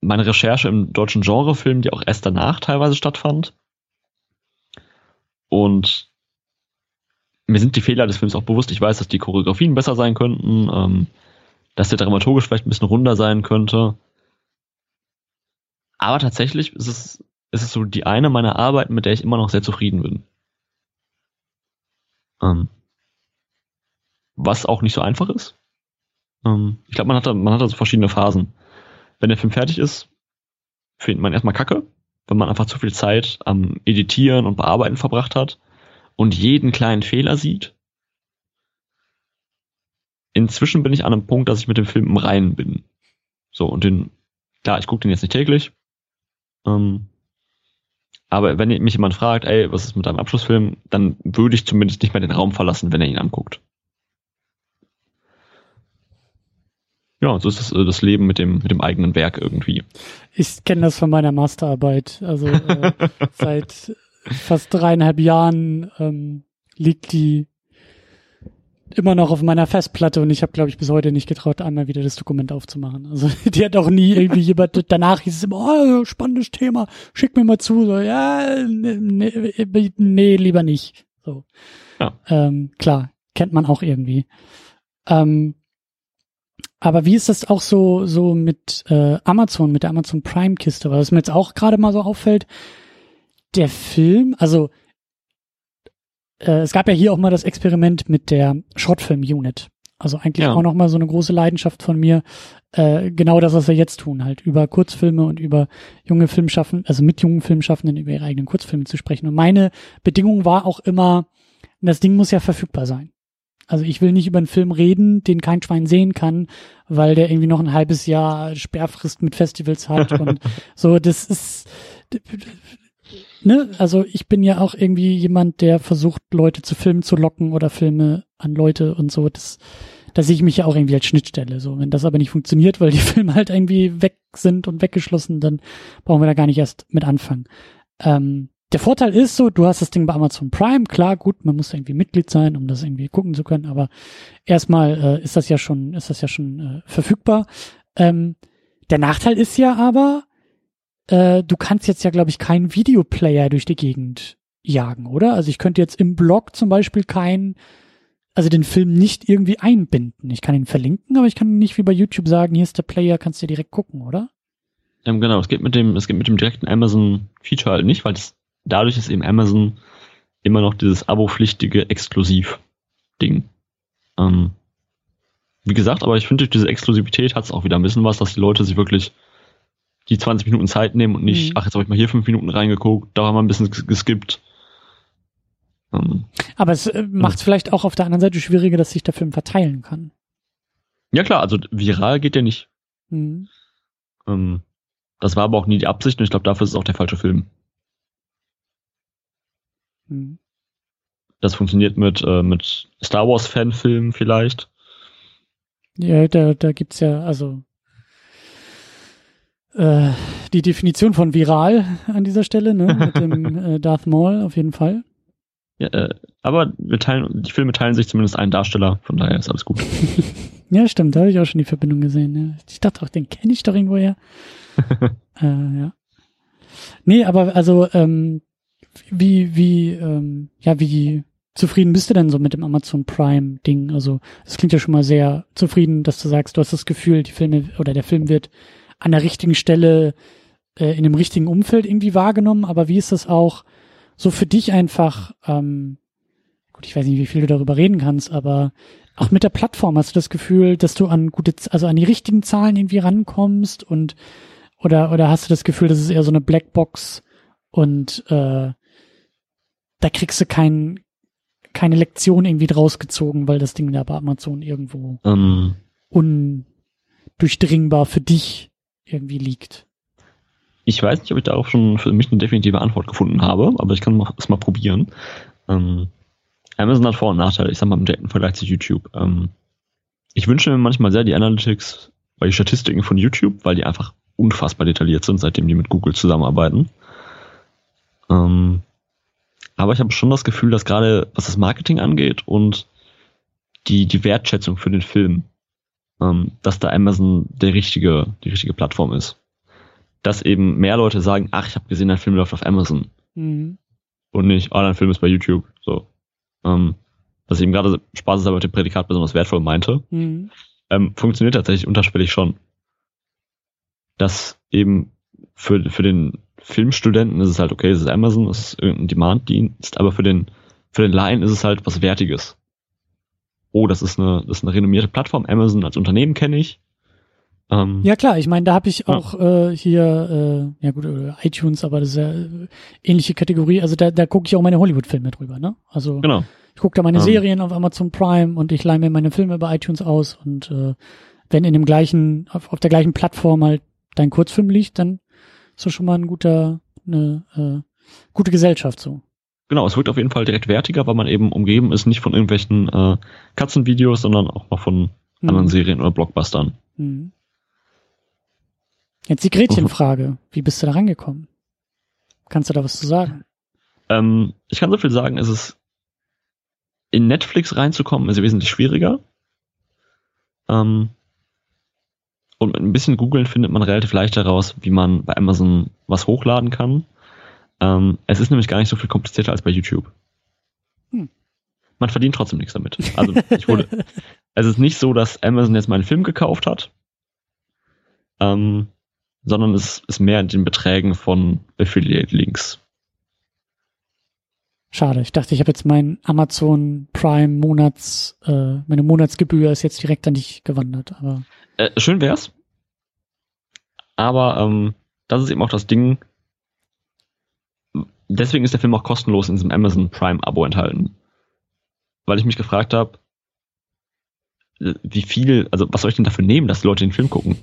meine Recherche im deutschen Genrefilm, die auch erst danach teilweise stattfand. Und mir sind die Fehler des Films auch bewusst. Ich weiß, dass die Choreografien besser sein könnten. Ähm, dass der dramaturgisch vielleicht ein bisschen runder sein könnte. Aber tatsächlich ist es, ist es so die eine meiner Arbeiten, mit der ich immer noch sehr zufrieden bin. Ähm, was auch nicht so einfach ist. Ähm, ich glaube, man hat da, man hat da so verschiedene Phasen. Wenn der Film fertig ist, findet man erstmal Kacke, wenn man einfach zu viel Zeit am Editieren und Bearbeiten verbracht hat und jeden kleinen Fehler sieht. Inzwischen bin ich an einem Punkt, dass ich mit dem Film im Reinen bin. So, und den, klar, ich gucke den jetzt nicht täglich. Ähm, aber wenn mich jemand fragt, ey, was ist mit deinem Abschlussfilm, dann würde ich zumindest nicht mehr den Raum verlassen, wenn er ihn anguckt. Ja, so ist das, äh, das Leben mit dem, mit dem eigenen Werk irgendwie. Ich kenne das von meiner Masterarbeit. Also äh, seit fast dreieinhalb Jahren ähm, liegt die immer noch auf meiner Festplatte und ich habe, glaube ich, bis heute nicht getraut, einmal wieder das Dokument aufzumachen. Also die hat auch nie irgendwie jemand, danach hieß es immer, oh, spannendes Thema, schick mir mal zu. So, ja, nee, nee, nee lieber nicht. So. Ja. Ähm, klar, kennt man auch irgendwie. Ähm, aber wie ist das auch so, so mit äh, Amazon, mit der Amazon Prime-Kiste? Was mir jetzt auch gerade mal so auffällt, der Film, also äh, es gab ja hier auch mal das Experiment mit der Shortfilm-Unit. Also eigentlich ja. auch noch mal so eine große Leidenschaft von mir. Äh, genau das, was wir jetzt tun, halt über Kurzfilme und über junge Filmschaffenden, also mit jungen Filmschaffenden über ihre eigenen Kurzfilme zu sprechen. Und meine Bedingung war auch immer, das Ding muss ja verfügbar sein. Also ich will nicht über einen Film reden, den kein Schwein sehen kann, weil der irgendwie noch ein halbes Jahr Sperrfrist mit Festivals hat und so. Das ist, ne? Also ich bin ja auch irgendwie jemand, der versucht, Leute zu Filmen zu locken oder Filme an Leute und so. Das, da sehe ich mich ja auch irgendwie als Schnittstelle. So, wenn das aber nicht funktioniert, weil die Filme halt irgendwie weg sind und weggeschlossen, dann brauchen wir da gar nicht erst mit anfangen. Ähm, der Vorteil ist so, du hast das Ding bei Amazon Prime, klar, gut, man muss irgendwie Mitglied sein, um das irgendwie gucken zu können, aber erstmal äh, ist das ja schon, ist das ja schon äh, verfügbar. Ähm, der Nachteil ist ja aber, äh, du kannst jetzt ja, glaube ich, keinen Videoplayer durch die Gegend jagen, oder? Also ich könnte jetzt im Blog zum Beispiel keinen, also den Film nicht irgendwie einbinden. Ich kann ihn verlinken, aber ich kann nicht wie bei YouTube sagen, hier ist der Player, kannst du direkt gucken, oder? Ähm, genau, es geht mit dem, es geht mit dem direkten Amazon Feature halt nicht, weil das dadurch ist eben Amazon immer noch dieses abo-pflichtige Exklusiv-Ding. Ähm, wie gesagt, aber ich finde, durch diese Exklusivität hat es auch wieder ein bisschen was, dass die Leute sich wirklich die 20 Minuten Zeit nehmen und nicht, mhm. ach, jetzt habe ich mal hier fünf Minuten reingeguckt, da haben wir ein bisschen geskippt. Ähm, aber es äh, macht es ja. vielleicht auch auf der anderen Seite schwieriger, dass sich der Film verteilen kann. Ja klar, also viral geht der nicht. Mhm. Ähm, das war aber auch nie die Absicht und ich glaube, dafür ist es auch der falsche Film. Mhm. Das funktioniert mit, äh, mit Star Wars Fanfilmen vielleicht. Ja, da, da gibt's ja, also äh, die Definition von viral an dieser Stelle, ne? Mit dem äh, Darth Maul auf jeden Fall. Ja, äh, aber wir teilen, die Filme teilen sich zumindest einen Darsteller, von daher ist alles gut. ja, stimmt, da habe ich auch schon die Verbindung gesehen. Ja. Ich dachte auch, den kenne ich doch irgendwoher. äh, ja. Nee, aber also ähm, wie, wie, ähm, ja, wie zufrieden bist du denn so mit dem Amazon Prime Ding? Also, es klingt ja schon mal sehr zufrieden, dass du sagst, du hast das Gefühl, die Filme oder der Film wird an der richtigen Stelle äh, in dem richtigen Umfeld irgendwie wahrgenommen, aber wie ist das auch so für dich einfach, ähm, gut, ich weiß nicht, wie viel du darüber reden kannst, aber auch mit der Plattform hast du das Gefühl, dass du an gute, also an die richtigen Zahlen irgendwie rankommst und oder oder hast du das Gefühl, dass es eher so eine Blackbox und äh, da kriegst du kein, keine Lektion irgendwie draus gezogen, weil das Ding da bei Amazon irgendwo. Ähm. undurchdringbar für dich irgendwie liegt. Ich weiß nicht, ob ich darauf schon für mich eine definitive Antwort gefunden habe, aber ich kann es mal probieren. Ähm, Amazon hat Vor- und Nachteile, ich sag mal im direkten Vergleich zu YouTube. Ähm, ich wünsche mir manchmal sehr die Analytics bei die Statistiken von YouTube, weil die einfach unfassbar detailliert sind, seitdem die mit Google zusammenarbeiten. Ähm, aber ich habe schon das Gefühl, dass gerade was das Marketing angeht und die, die Wertschätzung für den Film, ähm, dass da Amazon der richtige, die richtige Plattform ist. Dass eben mehr Leute sagen, ach, ich habe gesehen, dein Film läuft auf Amazon. Mhm. Und nicht, oh, dein Film ist bei YouTube. So. Ähm, dass ich eben gerade Spaß ist, aber mit dem Prädikat besonders wertvoll meinte. Mhm. ähm, funktioniert tatsächlich unterschwellig schon. Dass eben für, für den Filmstudenten ist es halt okay, es ist Amazon, es ist irgendein Demand-Dienst, aber für den, für den Laien ist es halt was Wertiges. Oh, das ist eine, das ist eine renommierte Plattform. Amazon als Unternehmen kenne ich. Ähm, ja klar, ich meine, da habe ich auch ja. äh, hier, äh, ja gut, äh, iTunes, aber das ist ja äh, ähnliche Kategorie. Also da, da gucke ich auch meine Hollywood-Filme drüber, ne? Also genau. ich gucke da meine ähm, Serien auf Amazon Prime und ich leihe mir meine Filme bei iTunes aus und äh, wenn in dem gleichen, auf, auf der gleichen Plattform halt dein Kurzfilm liegt, dann ist das schon mal ein guter, eine äh, gute Gesellschaft so. Genau, es wirkt auf jeden Fall direkt wertiger, weil man eben umgeben ist, nicht von irgendwelchen äh, Katzenvideos, sondern auch noch von mhm. anderen Serien oder Blockbustern. Mhm. Jetzt die Gretchenfrage. Wie bist du da rangekommen? Kannst du da was zu sagen? Ähm, ich kann so viel sagen, es ist in Netflix reinzukommen, ist wesentlich schwieriger. Ähm, und mit ein bisschen googeln findet man relativ leicht heraus, wie man bei Amazon was hochladen kann. Ähm, es ist nämlich gar nicht so viel komplizierter als bei YouTube. Hm. Man verdient trotzdem nichts damit. Also ich wurde, es ist nicht so, dass Amazon jetzt meinen Film gekauft hat. Ähm, sondern es ist mehr in den Beträgen von Affiliate-Links. Schade, ich dachte, ich habe jetzt mein Amazon Prime Monats, äh, meine Monatsgebühr ist jetzt direkt an dich gewandert, aber. Äh, schön wär's. Aber ähm, das ist eben auch das Ding. Deswegen ist der Film auch kostenlos in diesem Amazon Prime Abo enthalten. Weil ich mich gefragt habe, wie viel, also was soll ich denn dafür nehmen, dass die Leute den Film gucken?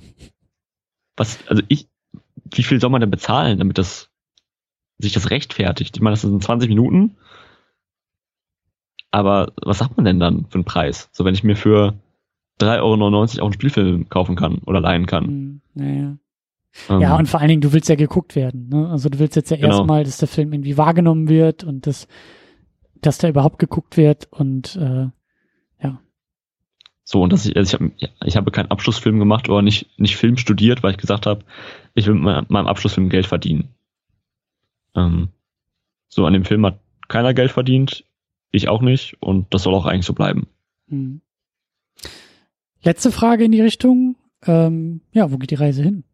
was, also ich, wie viel soll man denn bezahlen, damit das sich das rechtfertigt? Ich meine, das sind 20 Minuten. Aber was sagt man denn dann für einen Preis? So, wenn ich mir für 3,99 Euro auch einen Spielfilm kaufen kann oder leihen kann. Hm, naja. Ja, und vor allen Dingen, du willst ja geguckt werden. Ne? Also du willst jetzt ja genau. erstmal, dass der Film irgendwie wahrgenommen wird und dass, dass der überhaupt geguckt wird und äh, so, und dass ich, also ich, hab, ich habe keinen Abschlussfilm gemacht oder nicht, nicht Film studiert, weil ich gesagt habe, ich will mit meinem Abschlussfilm Geld verdienen. Ähm, so, an dem Film hat keiner Geld verdient, ich auch nicht, und das soll auch eigentlich so bleiben. Hm. Letzte Frage in die Richtung. Ähm, ja, wo geht die Reise hin?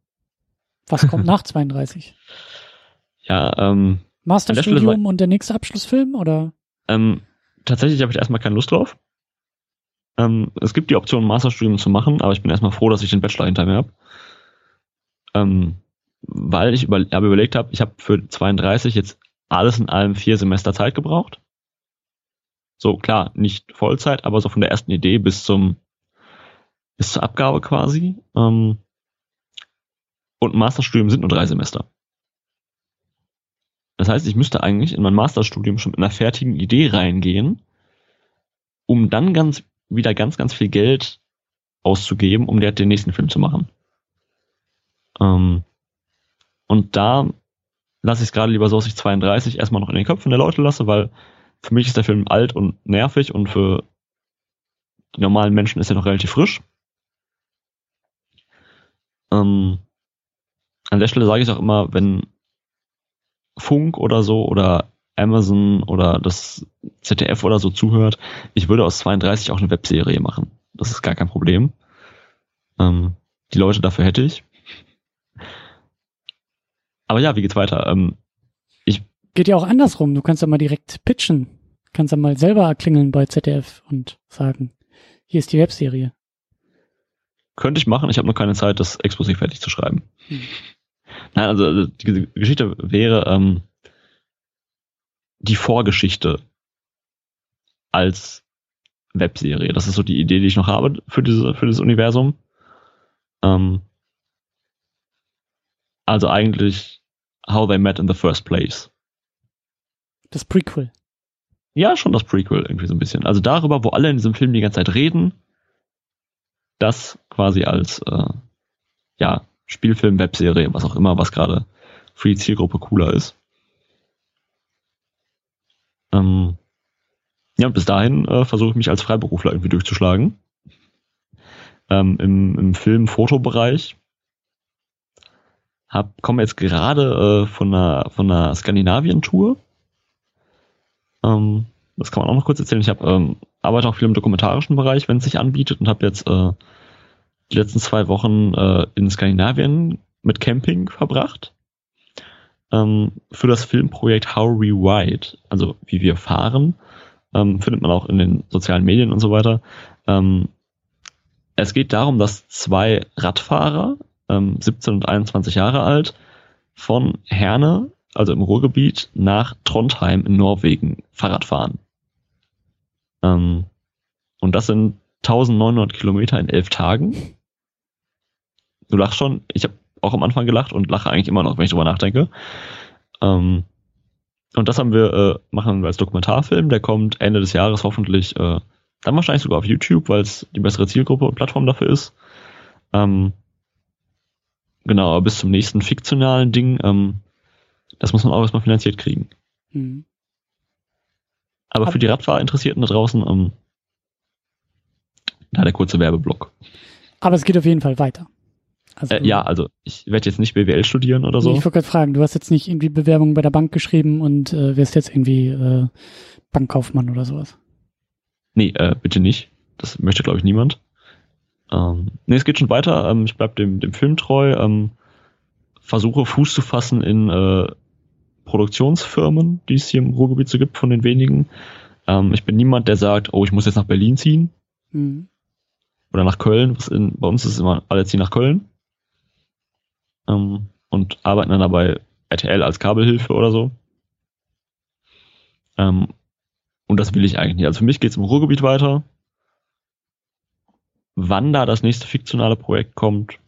Was kommt nach 32? Ja, ähm. Masterstudium und der nächste Abschlussfilm, oder? Ähm, tatsächlich habe ich erstmal keine Lust drauf. Ähm, es gibt die Option, Masterstudium zu machen, aber ich bin erstmal froh, dass ich den Bachelor hinter mir habe. Ähm, weil ich über, hab überlegt habe, ich habe für 32 jetzt alles in allem vier Semester Zeit gebraucht. So klar, nicht Vollzeit, aber so von der ersten Idee bis zum bis zur Abgabe quasi. Ähm, und Masterstudium sind nur drei Semester. Das heißt, ich müsste eigentlich in mein Masterstudium schon mit einer fertigen Idee reingehen, um dann ganz wieder ganz, ganz viel Geld auszugeben, um den nächsten Film zu machen. Ähm, und da lasse ich es gerade lieber so, dass ich 32 erstmal noch in den Köpfen der Leute lasse, weil für mich ist der Film alt und nervig und für die normalen Menschen ist er noch relativ frisch. Ähm, an der Stelle sage ich auch immer, wenn Funk oder so oder Amazon oder das ZDF oder so zuhört, ich würde aus 32 auch eine Webserie machen. Das ist gar kein Problem. Ähm, die Leute dafür hätte ich. Aber ja, wie geht's weiter? Ähm, ich Geht ja auch andersrum. Du kannst ja mal direkt pitchen. Kannst ja mal selber klingeln bei ZDF und sagen, hier ist die Webserie. Könnte ich machen. Ich habe noch keine Zeit, das Exposé fertig zu schreiben. Hm. Nein, also die Geschichte wäre, ähm, die Vorgeschichte als Webserie. Das ist so die Idee, die ich noch habe für, diese, für dieses Universum. Ähm, also eigentlich How They Met in the First Place. Das Prequel. Ja, schon das Prequel irgendwie so ein bisschen. Also darüber, wo alle in diesem Film die ganze Zeit reden, das quasi als äh, ja, Spielfilm, Webserie, was auch immer, was gerade für die Zielgruppe cooler ist. Ähm, ja, und bis dahin äh, versuche ich mich als Freiberufler irgendwie durchzuschlagen. Ähm, Im im Film-Fotobereich. Hab, komme jetzt gerade äh, von einer, von einer Skandinavien-Tour. Ähm, das kann man auch noch kurz erzählen. Ich hab, ähm, arbeite auch viel im dokumentarischen Bereich, wenn es sich anbietet und habe jetzt äh, die letzten zwei Wochen äh, in Skandinavien mit Camping verbracht. Ähm, für das Filmprojekt How We Ride, also wie wir fahren, ähm, findet man auch in den sozialen Medien und so weiter. Ähm, es geht darum, dass zwei Radfahrer, ähm, 17 und 21 Jahre alt, von Herne, also im Ruhrgebiet, nach Trondheim in Norwegen Fahrrad fahren. Ähm, und das sind 1900 Kilometer in elf Tagen. Du lachst schon. Ich habe auch am Anfang gelacht und lache eigentlich immer noch, wenn ich drüber nachdenke. Ähm, und das haben wir, äh, machen wir als Dokumentarfilm. Der kommt Ende des Jahres hoffentlich, äh, dann wahrscheinlich sogar auf YouTube, weil es die bessere Zielgruppe und Plattform dafür ist. Ähm, genau, aber bis zum nächsten fiktionalen Ding, ähm, das muss man auch erstmal finanziert kriegen. Mhm. Aber für die Radfahrinteressierten da draußen, ähm, da der kurze Werbeblock. Aber es geht auf jeden Fall weiter. Also, äh, ja, also ich werde jetzt nicht BWL studieren oder so. Ich wollte gerade fragen, du hast jetzt nicht irgendwie Bewerbungen bei der Bank geschrieben und äh, wirst jetzt irgendwie äh, Bankkaufmann oder sowas. Nee, äh, bitte nicht. Das möchte, glaube ich, niemand. Ähm, nee, es geht schon weiter. Ähm, ich bleib dem, dem Film treu. Ähm, versuche Fuß zu fassen in äh, Produktionsfirmen, die es hier im Ruhrgebiet so gibt, von den wenigen. Ähm, ich bin niemand, der sagt, oh, ich muss jetzt nach Berlin ziehen. Mhm. Oder nach Köln. Was in, bei uns ist es immer, alle ziehen nach Köln. Ähm, und arbeiten dann dabei RTL als Kabelhilfe oder so. Ähm, und das will ich eigentlich nicht. Also für mich geht es im Ruhrgebiet weiter. Wann da das nächste fiktionale Projekt kommt,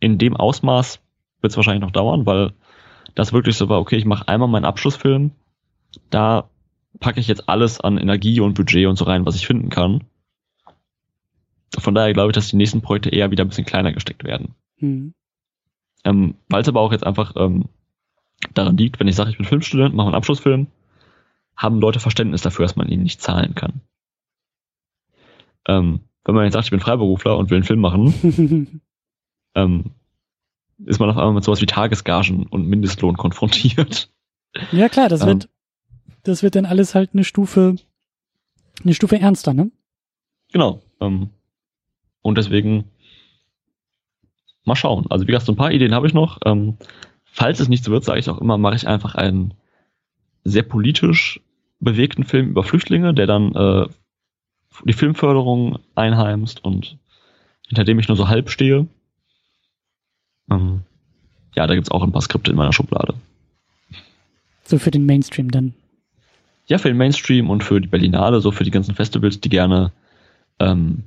in dem Ausmaß wird es wahrscheinlich noch dauern, weil das wirklich so war, okay, ich mache einmal meinen Abschlussfilm, da packe ich jetzt alles an Energie und Budget und so rein, was ich finden kann. Von daher glaube ich, dass die nächsten Projekte eher wieder ein bisschen kleiner gesteckt werden. Mhm. Ähm, Weil es aber auch jetzt einfach ähm, daran liegt, wenn ich sage, ich bin Filmstudent, mache einen Abschlussfilm, haben Leute Verständnis dafür, dass man ihnen nicht zahlen kann. Ähm, wenn man jetzt sagt, ich bin Freiberufler und will einen Film machen, ähm, ist man auf einmal mit sowas wie Tagesgagen und Mindestlohn konfrontiert. Ja klar, das wird, ähm. das wird dann alles halt eine Stufe, eine Stufe ernster, ne? Genau. Ähm, und deswegen mal schauen. Also wie gesagt, so ein paar Ideen habe ich noch. Ähm, falls es nicht so wird, sage ich auch immer, mache ich einfach einen sehr politisch bewegten Film über Flüchtlinge, der dann äh, die Filmförderung einheimst und hinter dem ich nur so halb stehe. Ähm, ja, da gibt's auch ein paar Skripte in meiner Schublade. So für den Mainstream dann? Ja, für den Mainstream und für die Berlinale, so für die ganzen Festivals, die gerne ähm,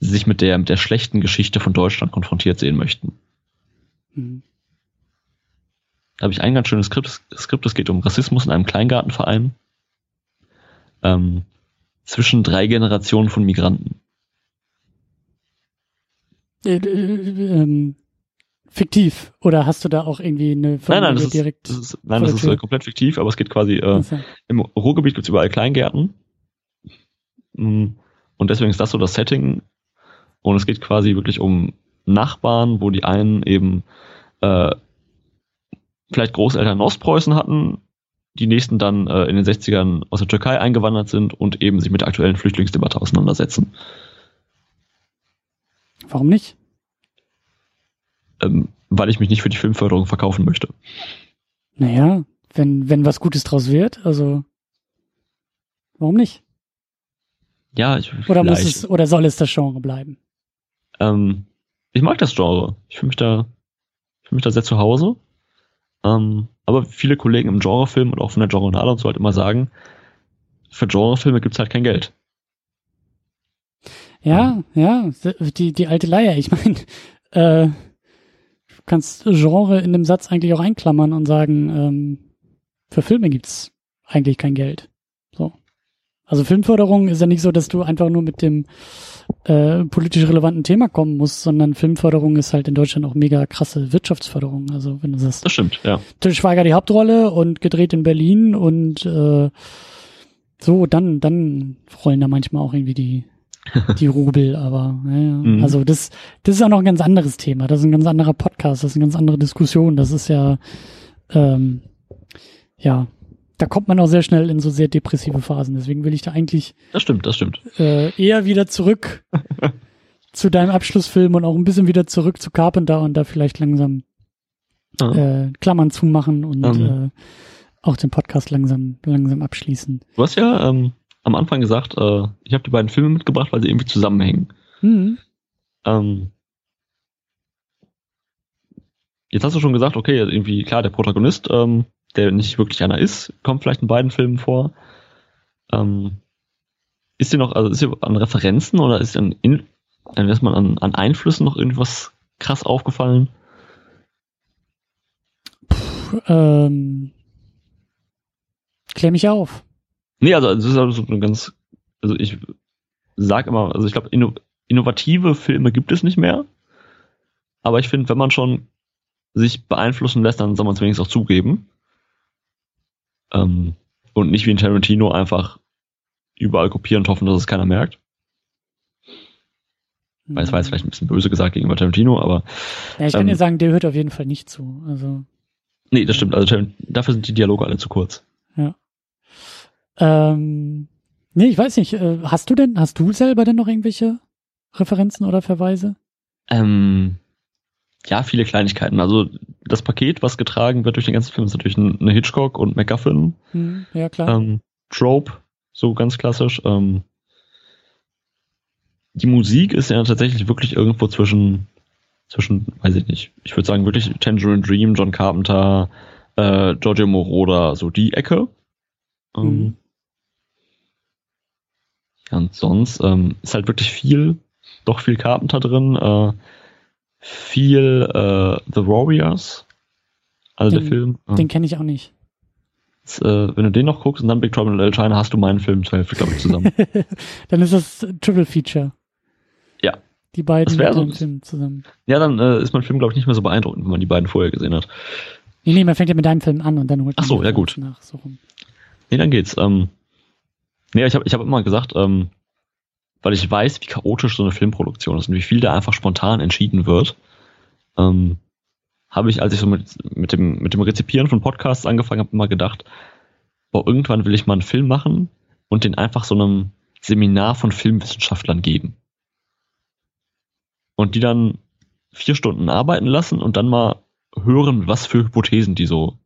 sich mit der, mit der schlechten Geschichte von Deutschland konfrontiert sehen möchten. Mhm. Da habe ich ein ganz schönes Skript. Skript, es geht um Rassismus in einem Kleingartenverein. Ähm, zwischen drei Generationen von Migranten. Äh, äh, ähm, fiktiv oder hast du da auch irgendwie eine Familie nein, nein, das direkt? Ist, das ist, nein, das ist äh, komplett fiktiv, aber es geht quasi äh, okay. im Ruhrgebiet gibt's überall Kleingärten. Mm, und deswegen ist das so das Setting. Und es geht quasi wirklich um Nachbarn, wo die einen eben äh, vielleicht Großeltern in Ostpreußen hatten, die nächsten dann äh, in den 60ern aus der Türkei eingewandert sind und eben sich mit der aktuellen Flüchtlingsdebatte auseinandersetzen. Warum nicht? Ähm, weil ich mich nicht für die Filmförderung verkaufen möchte. Naja, wenn, wenn was Gutes draus wird, also warum nicht? Ja, ich, oder muss es oder soll es das Genre bleiben? Ähm, ich mag das Genre. Ich fühle mich da, ich fühle mich da sehr zu Hause. Ähm, aber viele Kollegen im Genrefilm und auch von der Genre und so halt immer sagen, für Genrefilme gibt's halt kein Geld. Ja, ja, die, die alte Leier. Ich meine, äh, du kannst Genre in dem Satz eigentlich auch einklammern und sagen, ähm, für Filme gibt's eigentlich kein Geld. So. Also Filmförderung ist ja nicht so, dass du einfach nur mit dem äh, politisch relevanten Thema kommen musst, sondern Filmförderung ist halt in Deutschland auch mega krasse Wirtschaftsförderung. Also wenn du sagst, das stimmt, ja. Til Schweiger die Hauptrolle und gedreht in Berlin und äh, so, dann dann rollen da manchmal auch irgendwie die die Rubel, aber ja, ja. Mhm. also das das ist auch noch ein ganz anderes Thema. Das ist ein ganz anderer Podcast, das ist eine ganz andere Diskussion. Das ist ja ähm, ja da kommt man auch sehr schnell in so sehr depressive Phasen. Deswegen will ich da eigentlich. Das stimmt, das stimmt. Äh, eher wieder zurück zu deinem Abschlussfilm und auch ein bisschen wieder zurück zu Carpenter und da vielleicht langsam äh, Klammern zumachen und Ähm. äh, auch den Podcast langsam, langsam abschließen. Du hast ja ähm, am Anfang gesagt, äh, ich habe die beiden Filme mitgebracht, weil sie irgendwie zusammenhängen. Mhm. Ähm, jetzt hast du schon gesagt, okay, irgendwie klar, der Protagonist, ähm, der nicht wirklich einer ist, kommt vielleicht in beiden Filmen vor. Ähm, ist dir noch, also ist dir an Referenzen oder ist dir an, in, an, ist man an, an Einflüssen noch irgendwas krass aufgefallen? Puh, ähm, klär mich auf. Nee, also es ist also so eine ganz, also ich sag immer, also ich glaube, inno, innovative Filme gibt es nicht mehr. Aber ich finde, wenn man schon sich beeinflussen lässt, dann soll man es wenigstens auch zugeben. Ähm, und nicht wie in Tarantino einfach überall kopieren und hoffen, dass es keiner merkt. Weil es war jetzt vielleicht ein bisschen böse gesagt gegenüber Tarantino, aber Ja, ich kann ähm, dir sagen, der hört auf jeden Fall nicht zu. Also, nee, das stimmt. Also dafür sind die Dialoge alle zu kurz. ähm, nee, ich weiß nicht. Äh, hast du denn, hast du selber denn noch irgendwelche Referenzen oder Verweise? Ähm, ja, viele Kleinigkeiten. Also das Paket, was getragen wird durch den ganzen Film, ist natürlich ein- eine Hitchcock und MacGuffin. Hm, ja, klar. Ähm, Trope, so ganz klassisch. Ähm, die Musik ist ja tatsächlich wirklich irgendwo zwischen, zwischen, weiß ich nicht, ich würde sagen wirklich Tangerine Dream, John Carpenter, äh, Giorgio Moroder, so die Ecke. Ähm, Mhm. Ja, und sonst ähm, ist halt wirklich viel, doch viel Carpenter drin, äh, viel äh, The Warriors, also der Den- Film. äh, Den kenne ich auch nicht. ist, äh, wenn du den noch guckst und dann Big Trouble in Little China, hast du meinen Film zur Hälfte, glaube ich, zusammen. Dann ist das Triple Feature. Ja. Die beiden mit so- Film zusammen. ja, dann äh, ist mein Film, glaube ich, nicht mehr so beeindruckend, wenn man die beiden vorher gesehen hat. Nee, nee, man fängt ja mit deinem Film an und dann holt Ach man so, die ja, gut. nach. So rum. Nee, dann geht's. Ähm, nee, ich habe ich hab immer gesagt, ähm, weil ich weiß, wie chaotisch so eine Filmproduktion ist und wie viel da einfach spontan entschieden wird, ähm, habe ich, als ich so mit, mit, dem, mit dem Rezipieren von Podcasts angefangen habe, immer gedacht, boah, irgendwann will ich mal einen Film machen und den einfach so einem Seminar von Filmwissenschaftlern geben. Und die dann vier Stunden arbeiten lassen und dann mal hören, was für Hypothesen die so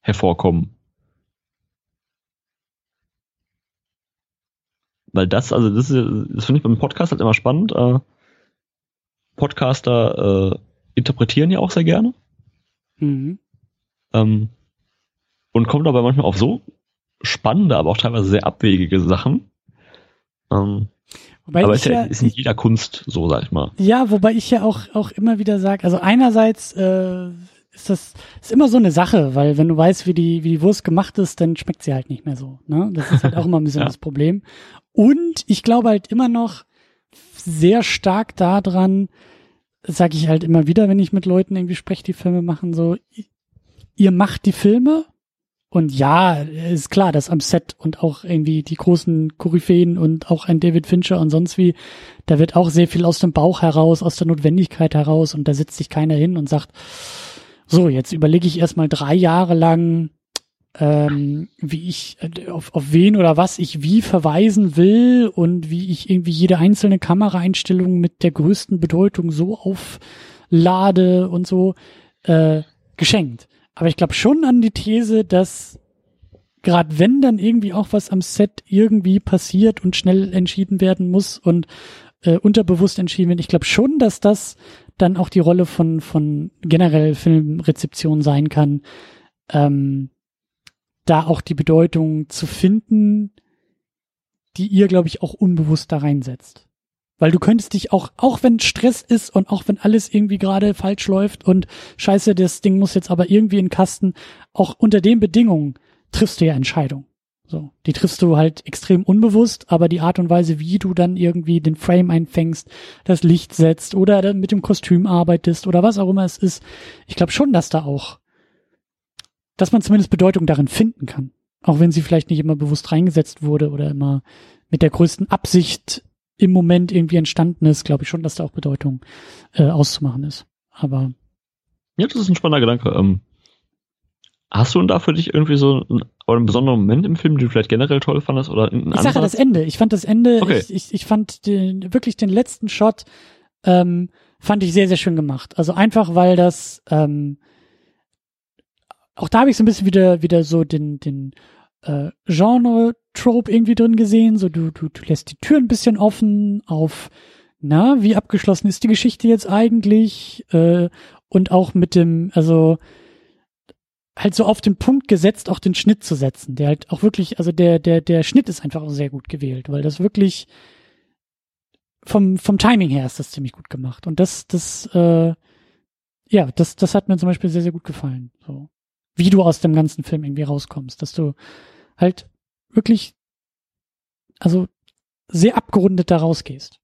hervorkommen. Weil das, also das, das finde ich beim Podcast halt immer spannend. Äh, Podcaster äh, interpretieren ja auch sehr gerne Mhm. ähm, und kommen dabei manchmal auf so spannende, aber auch teilweise sehr abwegige Sachen. Ähm, Wobei aber ist ja ja, ist in jeder Kunst so, sag ich mal. Ja, wobei ich ja auch, auch immer wieder sage, also einerseits äh, ist das ist immer so eine Sache, weil wenn du weißt, wie die, wie die Wurst gemacht ist, dann schmeckt sie halt nicht mehr so. Ne? Das ist halt auch immer ein bisschen Ja. das Problem. Und ich glaube halt immer noch sehr stark daran, sage ich halt immer wieder, wenn ich mit Leuten irgendwie spreche, die Filme machen, so, ihr macht die Filme und ja, ist klar, dass am Set und auch irgendwie die großen Koryphäen und auch ein David Fincher und sonst wie, da wird auch sehr viel aus dem Bauch heraus, aus der Notwendigkeit heraus und da sitzt sich keiner hin und sagt, so, jetzt überlege ich erstmal drei Jahre lang, ähm, wie ich, äh, auf, auf wen oder was ich wie verweisen will und wie ich irgendwie jede einzelne Kameraeinstellung mit der größten Bedeutung so auflade und so, äh, geschenkt. Aber ich glaube schon an die These, dass gerade wenn dann irgendwie auch was am Set irgendwie passiert und schnell entschieden werden muss und äh, unterbewusst entschieden wird, ich glaube schon, dass das dann auch die Rolle von von generell Filmrezeption sein kann, ähm, da auch die Bedeutung zu finden, die ihr, glaube ich, auch unbewusst da reinsetzt. Weil du könntest dich auch, auch wenn Stress ist und auch wenn alles irgendwie gerade falsch läuft und scheiße, das Ding muss jetzt aber irgendwie in den Kasten, auch unter den Bedingungen triffst du ja Entscheidungen. So, die triffst du halt extrem unbewusst, aber die Art und Weise, wie du dann irgendwie den Frame einfängst, das Licht setzt oder dann mit dem Kostüm arbeitest oder was auch immer es ist, ich glaube schon, dass da auch, dass man zumindest Bedeutung darin finden kann. Auch wenn sie vielleicht nicht immer bewusst reingesetzt wurde oder immer mit der größten Absicht im Moment irgendwie entstanden ist, glaube ich schon, dass da auch Bedeutung äh, auszumachen ist. Aber Ja, das ist ein spannender Gedanke. Ähm, hast du denn da für dich irgendwie so ein oder einen besonderen Moment im Film, den du vielleicht generell toll fandest oder Ich sage das Ende. Ich fand das Ende, okay. ich, ich, ich fand den, wirklich den letzten Shot ähm, fand ich sehr, sehr schön gemacht. Also einfach, weil das ähm, auch da habe ich so ein bisschen wieder wieder so den den äh, Genre-Trope irgendwie drin gesehen. So du, du, du lässt die Tür ein bisschen offen auf, na, wie abgeschlossen ist die Geschichte jetzt eigentlich? Äh, und auch mit dem, also halt so auf den Punkt gesetzt, auch den Schnitt zu setzen, der halt auch wirklich, also der, der, der Schnitt ist einfach auch sehr gut gewählt, weil das wirklich vom, vom Timing her ist das ziemlich gut gemacht. Und das, das, äh, ja, das, das hat mir zum Beispiel sehr, sehr gut gefallen. So. Wie du aus dem ganzen Film irgendwie rauskommst, dass du halt wirklich, also sehr abgerundet da rausgehst.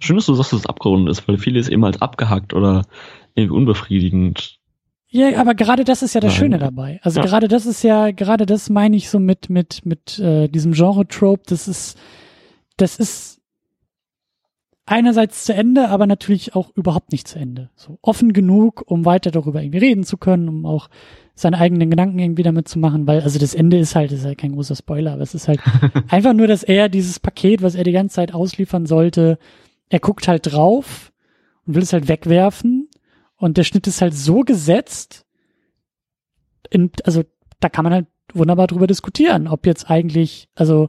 Schön, dass du sagst, dass es abgerundet ist, weil viele ist eben als abgehackt oder irgendwie unbefriedigend ja, aber gerade das ist ja das Nein. Schöne dabei. Also ja. gerade das ist ja, gerade das meine ich so mit, mit, mit äh, diesem Genre-Trope, das ist, das ist einerseits zu Ende, aber natürlich auch überhaupt nicht zu Ende. So offen genug, um weiter darüber irgendwie reden zu können, um auch seine eigenen Gedanken irgendwie damit zu machen, weil also das Ende ist halt, ist halt kein großer Spoiler, aber es ist halt einfach nur, dass er dieses Paket, was er die ganze Zeit ausliefern sollte, er guckt halt drauf und will es halt wegwerfen und der Schnitt ist halt so gesetzt, in, also da kann man halt wunderbar drüber diskutieren, ob jetzt eigentlich, also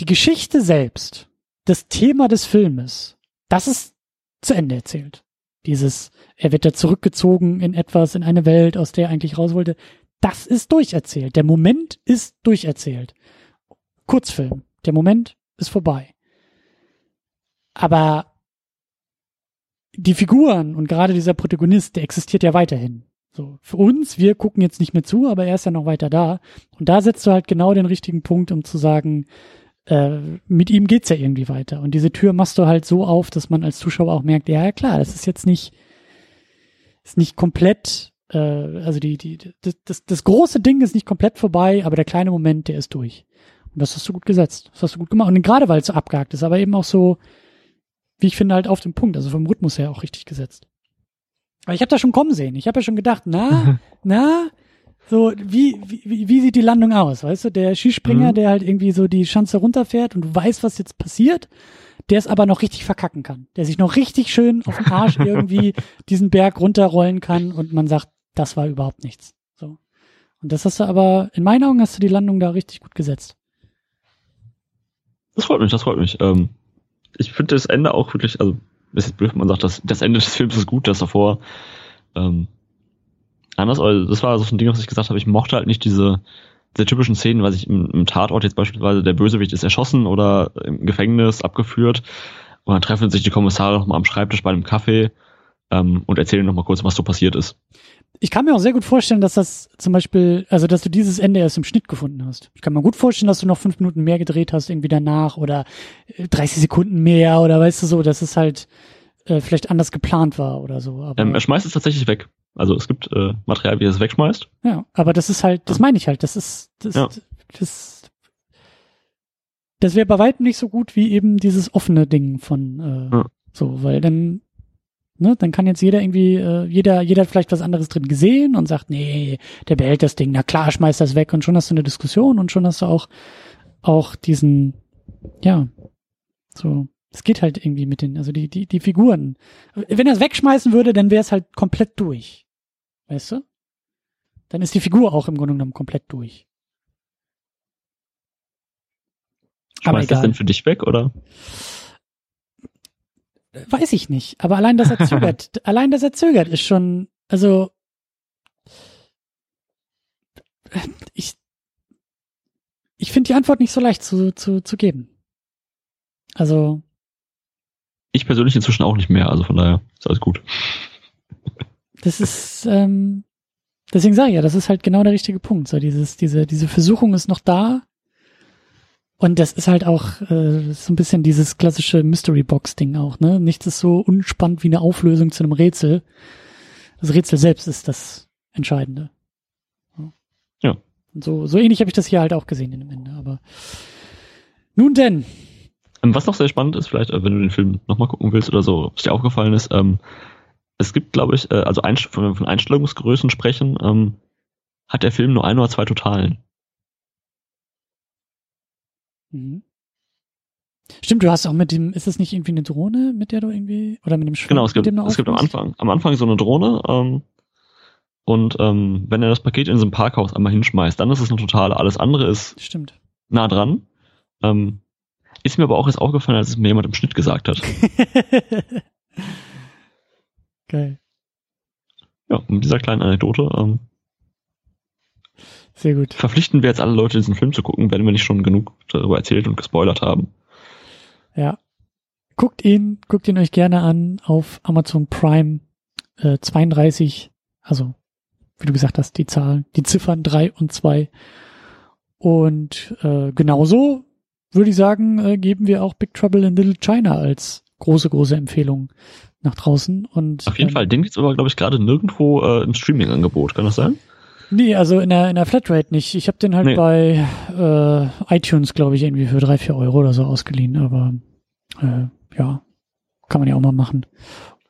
die Geschichte selbst, das Thema des Filmes, das ist zu Ende erzählt. Dieses, er wird da zurückgezogen in etwas, in eine Welt, aus der er eigentlich raus wollte. Das ist durcherzählt. Der Moment ist durcherzählt. Kurzfilm. Der Moment ist vorbei. Aber die Figuren und gerade dieser Protagonist, der existiert ja weiterhin. So, für uns, wir gucken jetzt nicht mehr zu, aber er ist ja noch weiter da. Und da setzt du halt genau den richtigen Punkt, um zu sagen, äh, mit ihm geht's ja irgendwie weiter. Und diese Tür machst du halt so auf, dass man als Zuschauer auch merkt, ja, klar, das ist jetzt nicht, ist nicht komplett, äh, also die, die, das, das, das große Ding ist nicht komplett vorbei, aber der kleine Moment, der ist durch. Und das hast du gut gesetzt. Das hast du gut gemacht. Und gerade weil es so abgehakt ist, aber eben auch so, wie ich finde, halt auf den Punkt, also vom Rhythmus her auch richtig gesetzt. Aber ich habe da schon kommen sehen. Ich habe ja schon gedacht, na, na, so wie, wie, wie sieht die Landung aus? Weißt du, der Skispringer, mhm. der halt irgendwie so die Schanze runterfährt und du weißt, was jetzt passiert, der es aber noch richtig verkacken kann. Der sich noch richtig schön auf den Arsch irgendwie diesen Berg runterrollen kann und man sagt, das war überhaupt nichts. So. Und das hast du aber, in meinen Augen hast du die Landung da richtig gut gesetzt. Das freut mich, das freut mich. Ähm, ich finde das Ende auch wirklich, also ist jetzt blöd, man sagt, das, das Ende des Films ist gut, das davor ähm, anders, aber das war so ein Ding, was ich gesagt habe, ich mochte halt nicht diese, diese typischen Szenen, weil ich im, im Tatort jetzt beispielsweise der Bösewicht ist erschossen oder im Gefängnis abgeführt und dann treffen sich die Kommissare nochmal am Schreibtisch bei einem Kaffee ähm, und erzählen nochmal kurz, was so passiert ist. Ich kann mir auch sehr gut vorstellen, dass das zum Beispiel, also dass du dieses Ende erst im Schnitt gefunden hast. Ich kann mir gut vorstellen, dass du noch fünf Minuten mehr gedreht hast, irgendwie danach oder 30 äh, Sekunden mehr oder weißt du so, dass es halt äh, vielleicht anders geplant war oder so. Aber ähm, er schmeißt es tatsächlich weg. Also es gibt äh, Material, wie er es wegschmeißt. Ja, aber das ist halt, das meine ich halt, das ist, das, ja. das, das wäre bei weitem nicht so gut wie eben dieses offene Ding von äh, ja. so, weil dann Ne, dann kann jetzt jeder irgendwie, äh, jeder, jeder hat vielleicht was anderes drin gesehen und sagt, nee, der behält das Ding, na klar, schmeißt das weg und schon hast du eine Diskussion und schon hast du auch, auch diesen, ja, so, es geht halt irgendwie mit den, also die, die, die Figuren. Wenn er es wegschmeißen würde, dann wäre es halt komplett durch. Weißt du? Dann ist die Figur auch im Grunde genommen komplett durch. Schmeißt das denn für dich weg, oder? Weiß ich nicht. Aber allein, dass er zögert, allein, dass er zögert, ist schon, also, ich, ich finde die Antwort nicht so leicht zu, zu, zu geben. Also. Ich persönlich inzwischen auch nicht mehr, also von daher ist alles gut. Das ist, ähm, deswegen sage ich ja, das ist halt genau der richtige Punkt. So dieses, diese, diese Versuchung ist noch da, und das ist halt auch äh, so ein bisschen dieses klassische Mystery Box Ding auch, ne? Nichts ist so unspannend wie eine Auflösung zu einem Rätsel. Das Rätsel selbst ist das Entscheidende. Ja. Und so, so ähnlich habe ich das hier halt auch gesehen in dem Ende. Aber nun denn. Ähm, was noch sehr spannend ist, vielleicht, äh, wenn du den Film nochmal gucken willst oder so, was dir aufgefallen ist, ähm, es gibt, glaube ich, äh, also Einst von, von Einstellungsgrößen sprechen, ähm, hat der Film nur ein oder zwei Totalen. Mhm. Stimmt, du hast auch mit dem, ist das nicht irgendwie eine Drohne, mit der du irgendwie, oder mit dem Schwimmen? Genau, es gibt, es gibt am Anfang, am Anfang so eine Drohne, ähm, und ähm, wenn er das Paket in so einem Parkhaus einmal hinschmeißt, dann ist es eine totale. Alles andere ist Stimmt. nah dran. Ähm, ist mir aber auch jetzt aufgefallen, als es mir jemand im Schnitt gesagt hat. Geil. Ja, mit dieser kleinen Anekdote ähm, Sehr gut. verpflichten wir jetzt alle Leute, diesen Film zu gucken, wenn wir nicht schon genug darüber erzählt und gespoilert haben. Ja. Guckt ihn, guckt ihn euch gerne an auf Amazon Prime äh, 32, also wie du gesagt hast, die Zahlen, die Ziffern drei und zwei. Und äh, genauso würde ich sagen, äh, geben wir auch Big Trouble in Little China als große, große Empfehlung nach draußen. Und, Auf jeden ähm, Fall, den gibt's aber, glaube ich, gerade nirgendwo äh, im Streaming-Angebot. Kann das sein? Nee, also in der, in der Flatrate nicht. Ich habe den halt Nee. bei äh, iTunes, glaube ich, irgendwie für drei, vier Euro oder so ausgeliehen. Aber äh, ja, kann man ja auch mal machen.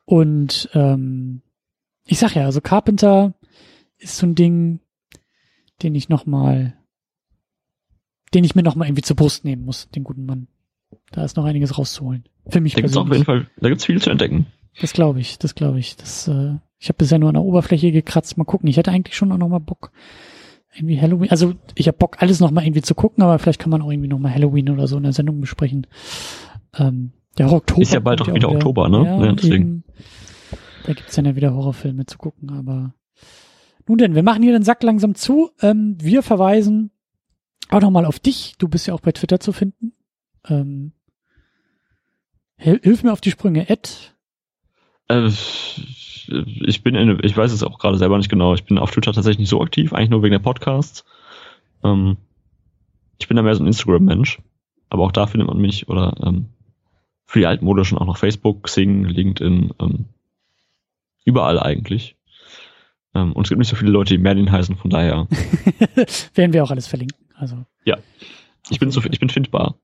Und ähm, ich sag ja, also Carpenter ist so ein Ding, den ich noch mal, den ich mir noch mal irgendwie zur Brust nehmen muss, den guten Mann. Da ist noch einiges rauszuholen. Für mich Da gibt's auf persönlich. jeden Fall, da gibt's viel zu entdecken. Das glaube ich, das glaube ich. Das, äh, ich habe bisher nur an der Oberfläche gekratzt. Mal gucken. Ich hätte eigentlich schon auch noch mal Bock, irgendwie Halloween. Also ich habe Bock, alles noch mal irgendwie zu gucken, aber vielleicht kann man auch irgendwie noch mal Halloween oder so in der Sendung besprechen. Ähm, der Oktober Ist ja bald auch wieder Oktober, ne? Ja, Ja, deswegen. eben. Da gibt's dann ja wieder Horrorfilme zu gucken, aber nun denn, wir machen hier den Sack langsam zu. Ähm, wir verweisen auch noch mal auf dich. Du bist ja auch bei Twitter zu finden. Ähm, hil- hilf mir auf die Sprünge. Ed Äh, ich bin in, ich weiß es auch gerade selber nicht genau. Ich bin auf Twitter tatsächlich nicht so aktiv, eigentlich nur wegen der Podcasts. Ähm, ich bin da mehr so ein Instagram-Mensch. Aber auch da findet man mich oder ähm, für die altmodischen auch noch Facebook, Xing, LinkedIn, ähm, überall eigentlich. Ähm, und es gibt nicht so viele Leute, die Merlin heißen, von daher, werden wir auch alles verlinken. Also ich bin, so, ich bin findbar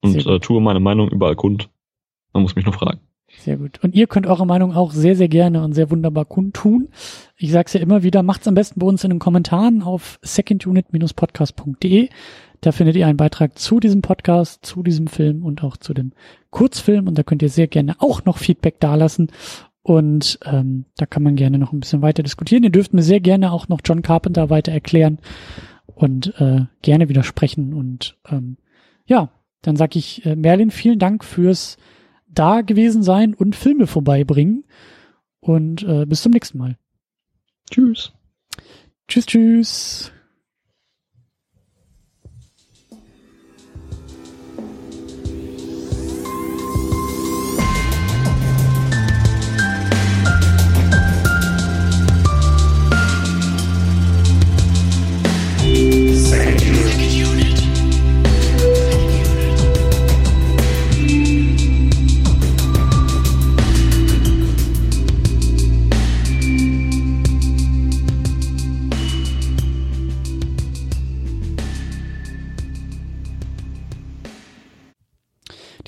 und äh, tue meine Meinung überall kund. Man muss mich nur fragen. Sehr gut. Und ihr könnt eure Meinung auch sehr, sehr gerne und sehr wunderbar kundtun. Ich sag's ja immer wieder, macht's am besten bei uns in den Kommentaren auf secondunit-podcast.de. Da findet ihr einen Beitrag zu diesem Podcast, zu diesem Film und auch zu dem Kurzfilm. Und da könnt ihr sehr gerne auch noch Feedback dalassen. Und ähm, da kann man gerne noch ein bisschen weiter diskutieren. Ihr dürft mir sehr gerne auch noch John Carpenter weiter erklären und äh, gerne widersprechen. Und ähm, ja, dann sag ich äh, Merlin, vielen Dank fürs da gewesen sein und Filme vorbeibringen. Und äh, bis zum nächsten Mal. Tschüss. Tschüss, tschüss.